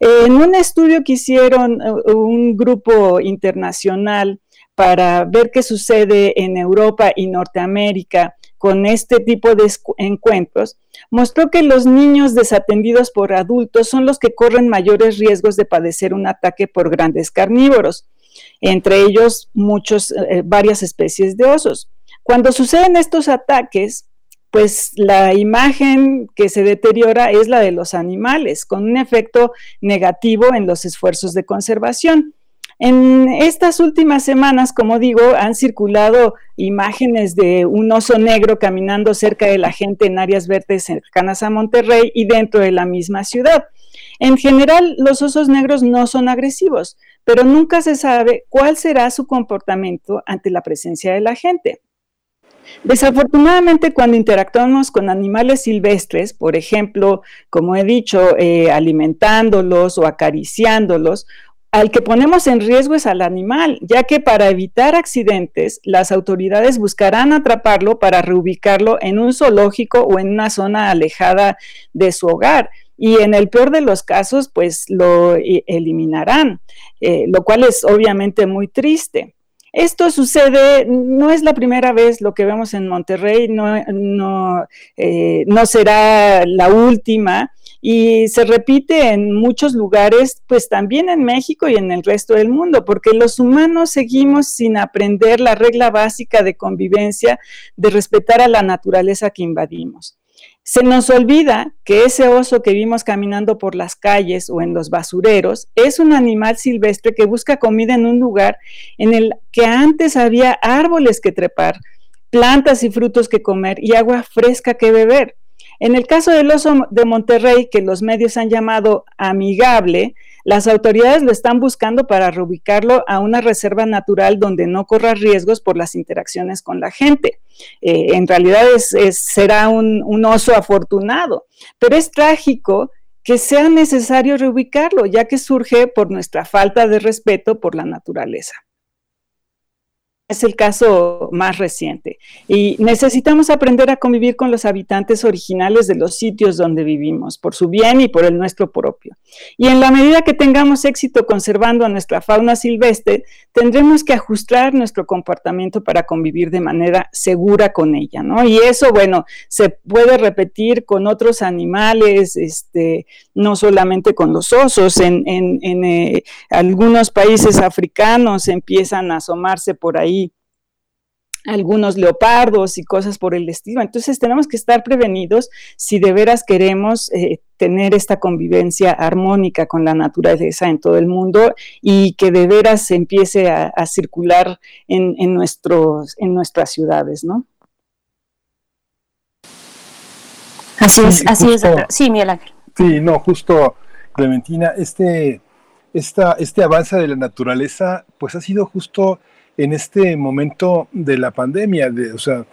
En un estudio que hicieron uh, un grupo internacional para ver qué sucede en Europa y Norteamérica con este tipo de encuentros, mostró que los niños desatendidos por adultos son los que corren mayores riesgos de padecer un ataque por grandes carnívoros, entre ellos muchos, eh, varias especies de osos. Cuando suceden estos ataques, pues la imagen que se deteriora es la de los animales, con un efecto negativo en los esfuerzos de conservación. En estas últimas semanas, como digo, han circulado imágenes de un oso negro caminando cerca de la gente en áreas verdes cercanas a Monterrey y dentro de la misma ciudad. En general, los osos negros no son agresivos, pero nunca se sabe cuál será su comportamiento ante la presencia de la gente. Desafortunadamente, cuando interactuamos con animales silvestres, por ejemplo, como he dicho, eh, alimentándolos o acariciándolos, al que ponemos en riesgo es al animal, ya que para evitar accidentes, las autoridades buscarán atraparlo para reubicarlo en un zoológico o en una zona alejada de su hogar. Y en el peor de los casos, pues lo eh, eliminarán, eh, lo cual es obviamente muy triste. Esto sucede, no es la primera vez lo que vemos en Monterrey, eh, no será la última. y se repite en muchos lugares, pues también en México y en el resto del mundo, porque los humanos seguimos sin aprender la regla básica de convivencia, de respetar a la naturaleza que invadimos. Se nos olvida que ese oso que vimos caminando por las calles o en los basureros es un animal silvestre que busca comida en un lugar en el que antes había árboles que trepar, plantas y frutos que comer y agua fresca que beber. En el caso del oso de Monterrey, que los medios han llamado amigable, las autoridades lo están buscando para reubicarlo a una reserva natural donde no corra riesgos por las interacciones con la gente. Eh, en realidad será un, un oso afortunado, pero es trágico que sea necesario reubicarlo, ya que surge por nuestra falta de respeto por la naturaleza es el caso más reciente. Y necesitamos aprender a convivir con los habitantes originales de los sitios donde vivimos, por su bien y por el nuestro propio. Y en la medida que tengamos éxito conservando a nuestra fauna silvestre, tendremos que ajustar nuestro comportamiento para convivir de manera segura con ella, ¿no? Y eso, bueno, se puede repetir con otros animales, este, no solamente con los osos. En, eh, algunos países africanos empiezan a asomarse por ahí algunos leopardos y cosas por el estilo. Entonces tenemos que estar prevenidos si de veras queremos eh, tener esta convivencia armónica con la naturaleza en todo el mundo y que de veras se empiece a, circular en, nuestros, en nuestras ciudades, ¿no? Así es, así es. Sí, Miguel Ángel. Sí, no, justo, Clementina, este, esta, este avance de la naturaleza, pues ha sido justo en este momento de la pandemia, de, o sea,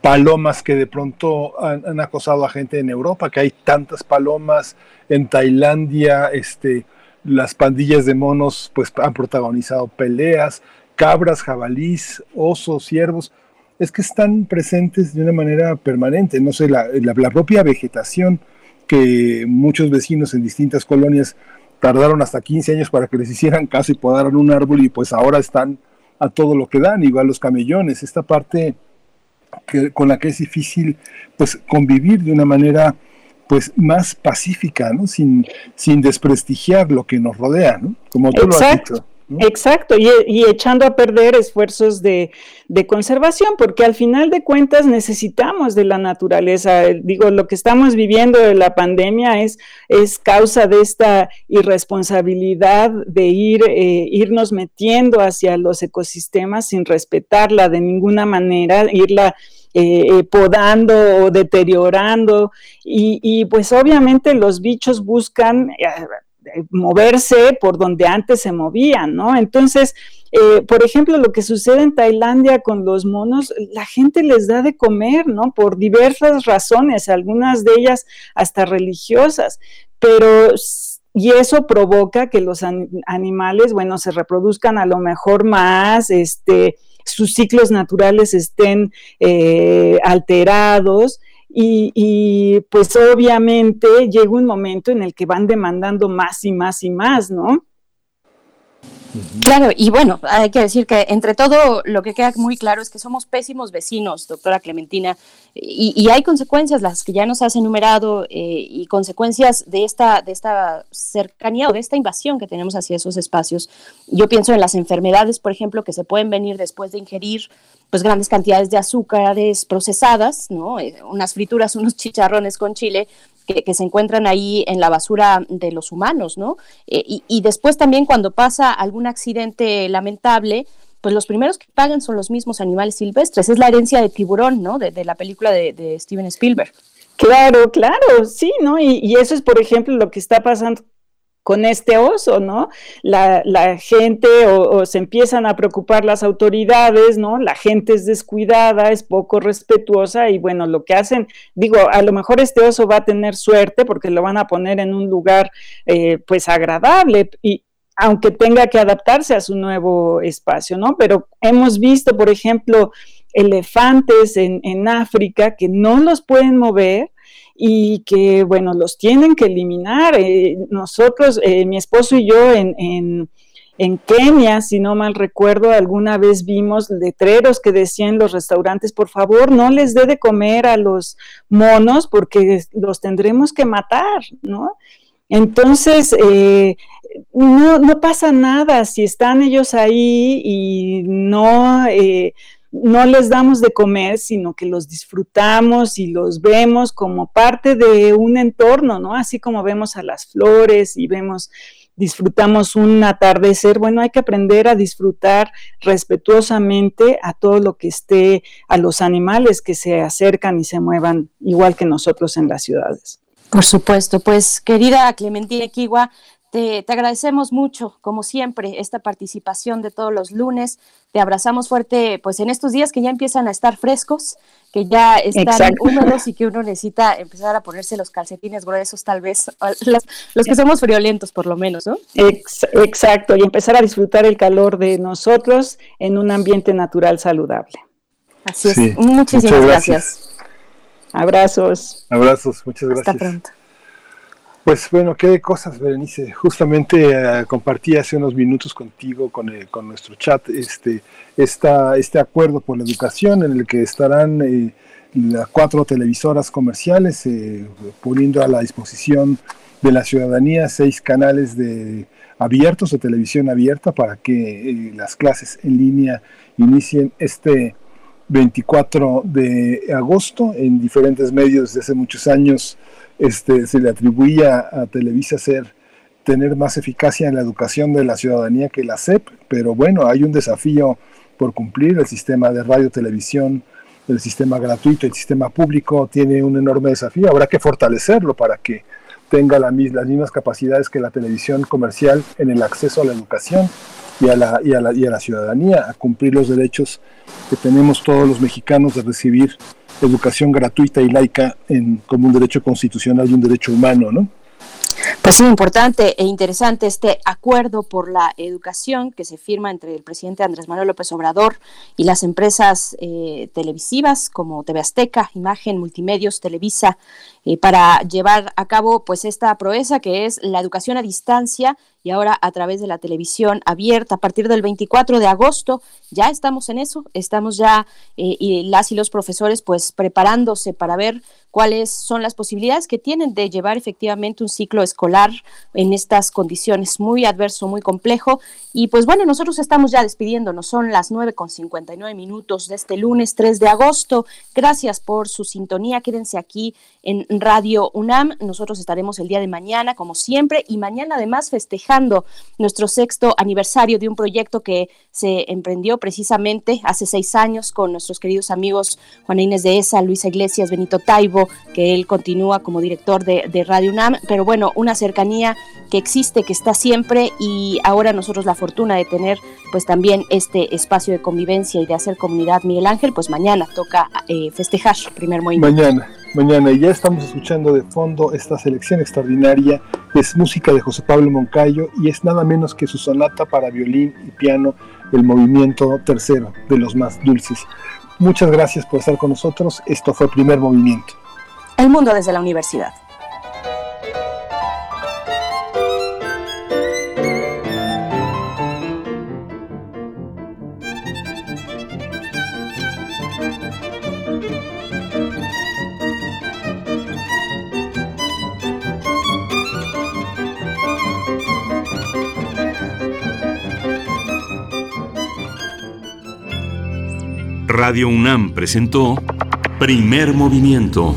palomas que de pronto han, acosado a gente en Europa, que hay tantas palomas en Tailandia, este, las pandillas de monos pues han protagonizado peleas, cabras, jabalís, osos, ciervos, es que están presentes de una manera permanente, no sé, la, la propia vegetación que muchos vecinos en distintas colonias tardaron hasta 15 años para que les hicieran caso y podaran un árbol y pues ahora están a todo lo que dan, igual los camellones, esta parte que, con la que es difícil pues convivir de una manera pues más pacífica, ¿no? Sin, sin desprestigiar lo que nos rodea, ¿no? Como tú lo has dicho. Exacto, y, echando a perder esfuerzos de, conservación, porque al final de cuentas necesitamos de la naturaleza. Digo, lo que estamos viviendo de la pandemia es, es causa de esta irresponsabilidad de ir, eh, irnos metiendo hacia los ecosistemas sin respetarla de ninguna manera, irla eh, eh, podando o deteriorando. Y, y, pues obviamente los bichos buscan moverse por donde antes se movían, ¿no? Entonces, eh, por ejemplo, lo que sucede en Tailandia con los monos, la gente les da de comer, ¿no? Por diversas razones, algunas de ellas hasta religiosas, pero y eso provoca que los animales, bueno, se reproduzcan a lo mejor más, este, sus ciclos naturales estén eh, alterados y, pues obviamente llega un momento en el que van demandando más y más y más, ¿no? Claro, y bueno, hay que decir que entre todo lo que queda muy claro es que somos pésimos vecinos, doctora Clementina, y, hay consecuencias, las que ya nos has enumerado, eh, y consecuencias de esta, de esta cercanía o de esta invasión que tenemos hacia esos espacios. Yo pienso en las enfermedades, por ejemplo, que se pueden venir después de ingerir pues grandes cantidades de azúcares procesadas, ¿no? Eh, unas frituras, [laughs] unos chicharrones con chile, que, se encuentran ahí en la basura de los humanos, ¿no? Eh, y, después también cuando pasa algún accidente lamentable, pues los primeros que pagan son los mismos animales silvestres. Es la herencia de tiburón, ¿no? De, la película de, Steven Spielberg. Claro, claro, sí, ¿no? Y, y, eso es, por ejemplo, lo que está pasando con este oso, ¿no? La, gente o, se empiezan a preocupar las autoridades, ¿no? La gente es descuidada, es poco respetuosa y bueno, lo que hacen, digo, a lo mejor este oso va a tener suerte porque lo van a poner en un lugar eh, pues agradable y aunque tenga que adaptarse a su nuevo espacio, ¿no? Pero hemos visto, por ejemplo, elefantes en África que no los pueden mover, y que, bueno, los tienen que eliminar. Eh, nosotros, eh, mi esposo y yo en, En Kenia, si no mal recuerdo, alguna vez vimos letreros que decían los restaurantes, por favor, no les dé de comer a los monos porque los tendremos que matar, ¿no? Entonces, eh, no, no, pasa nada si están ellos ahí y no, eh, no les damos de comer, sino que los disfrutamos y los vemos como parte de un entorno, ¿no? Así como vemos a las flores y vemos disfrutamos un atardecer, bueno, hay que aprender a disfrutar respetuosamente a todo lo que esté, a los animales que se acercan y se muevan igual que nosotros en las ciudades. Por supuesto, pues querida Clementina Kiwa, te, agradecemos mucho, como siempre, esta participación de todos los lunes. Te abrazamos fuerte, pues en estos días que ya empiezan a estar frescos, que ya están húmedos y que uno necesita empezar a ponerse los calcetines gruesos, tal vez, los, que somos friolentos, por lo menos, ¿no? exacto, y empezar a disfrutar el calor de nosotros en un ambiente natural saludable. Así es. Muchísimas gracias. Abrazos. Abrazos, muchas gracias. Hasta pronto. Pues bueno, qué cosas, Berenice. Justamente eh, compartí hace unos minutos contigo, con, con nuestro chat, este, esta, este acuerdo por la educación en el que estarán eh, las cuatro televisoras comerciales eh, poniendo a la disposición de la ciudadanía seis canales de abiertos de televisión abierta para que las clases en línea inicien este 24 de agosto en diferentes medios desde hace muchos años este, se le atribuía a Televisa ser tener más eficacia en la educación de la ciudadanía que la CEP, pero bueno, hay un desafío por cumplir, el sistema de radio, televisión, el sistema gratuito, el sistema público tiene un enorme desafío, habrá que fortalecerlo para que tenga las mismas capacidades que la televisión comercial en el acceso a la educación y a la, y a la, y a la ciudadanía, a cumplir los derechos que tenemos todos los mexicanos de recibir educación gratuita y laica en, como un derecho constitucional y un derecho humano, ¿no? Pues sí, importante e interesante este acuerdo por la educación que se firma entre el presidente Andrés Manuel López Obrador y las empresas eh, televisivas como TV Azteca, Imagen, Multimedios, Televisa, eh, para llevar a cabo pues esta proeza que es la educación a distancia y ahora a través de la televisión abierta a partir del 24 de agosto. Ya estamos en eso, estamos ya eh, y las y los profesores pues preparándose para ver cuáles son las posibilidades que tienen de llevar efectivamente un ciclo escolar en estas condiciones muy adverso, muy complejo. Y pues bueno, nosotros estamos ya despidiéndonos, son las 9 con 59 minutos de este lunes 3 de agosto. Gracias por su sintonía, quédense aquí en Radio UNAM. Nosotros estaremos el día de mañana, como siempre, y mañana además festejando nuestro sexto aniversario de un proyecto que se emprendió precisamente hace seis años con nuestros queridos amigos Juan Inés de Esa, Luisa Iglesias, Benito Taibo, que él continúa como director de, de Radio UNAM, pero bueno, una cercanía que existe, que está siempre y ahora nosotros la fortuna de tener pues también este espacio de convivencia y de hacer comunidad Miguel Ángel, pues mañana toca eh, festejar primer movimiento. Mañana, mañana, y ya estamos escuchando de fondo esta selección extraordinaria, es música de José Pablo Moncayo y es nada menos que su sonata para violín y piano, el movimiento tercero de los más dulces. Muchas gracias por estar con nosotros, esto fue primer movimiento. El mundo desde la universidad. Radio UNAM presentó Primer Movimiento.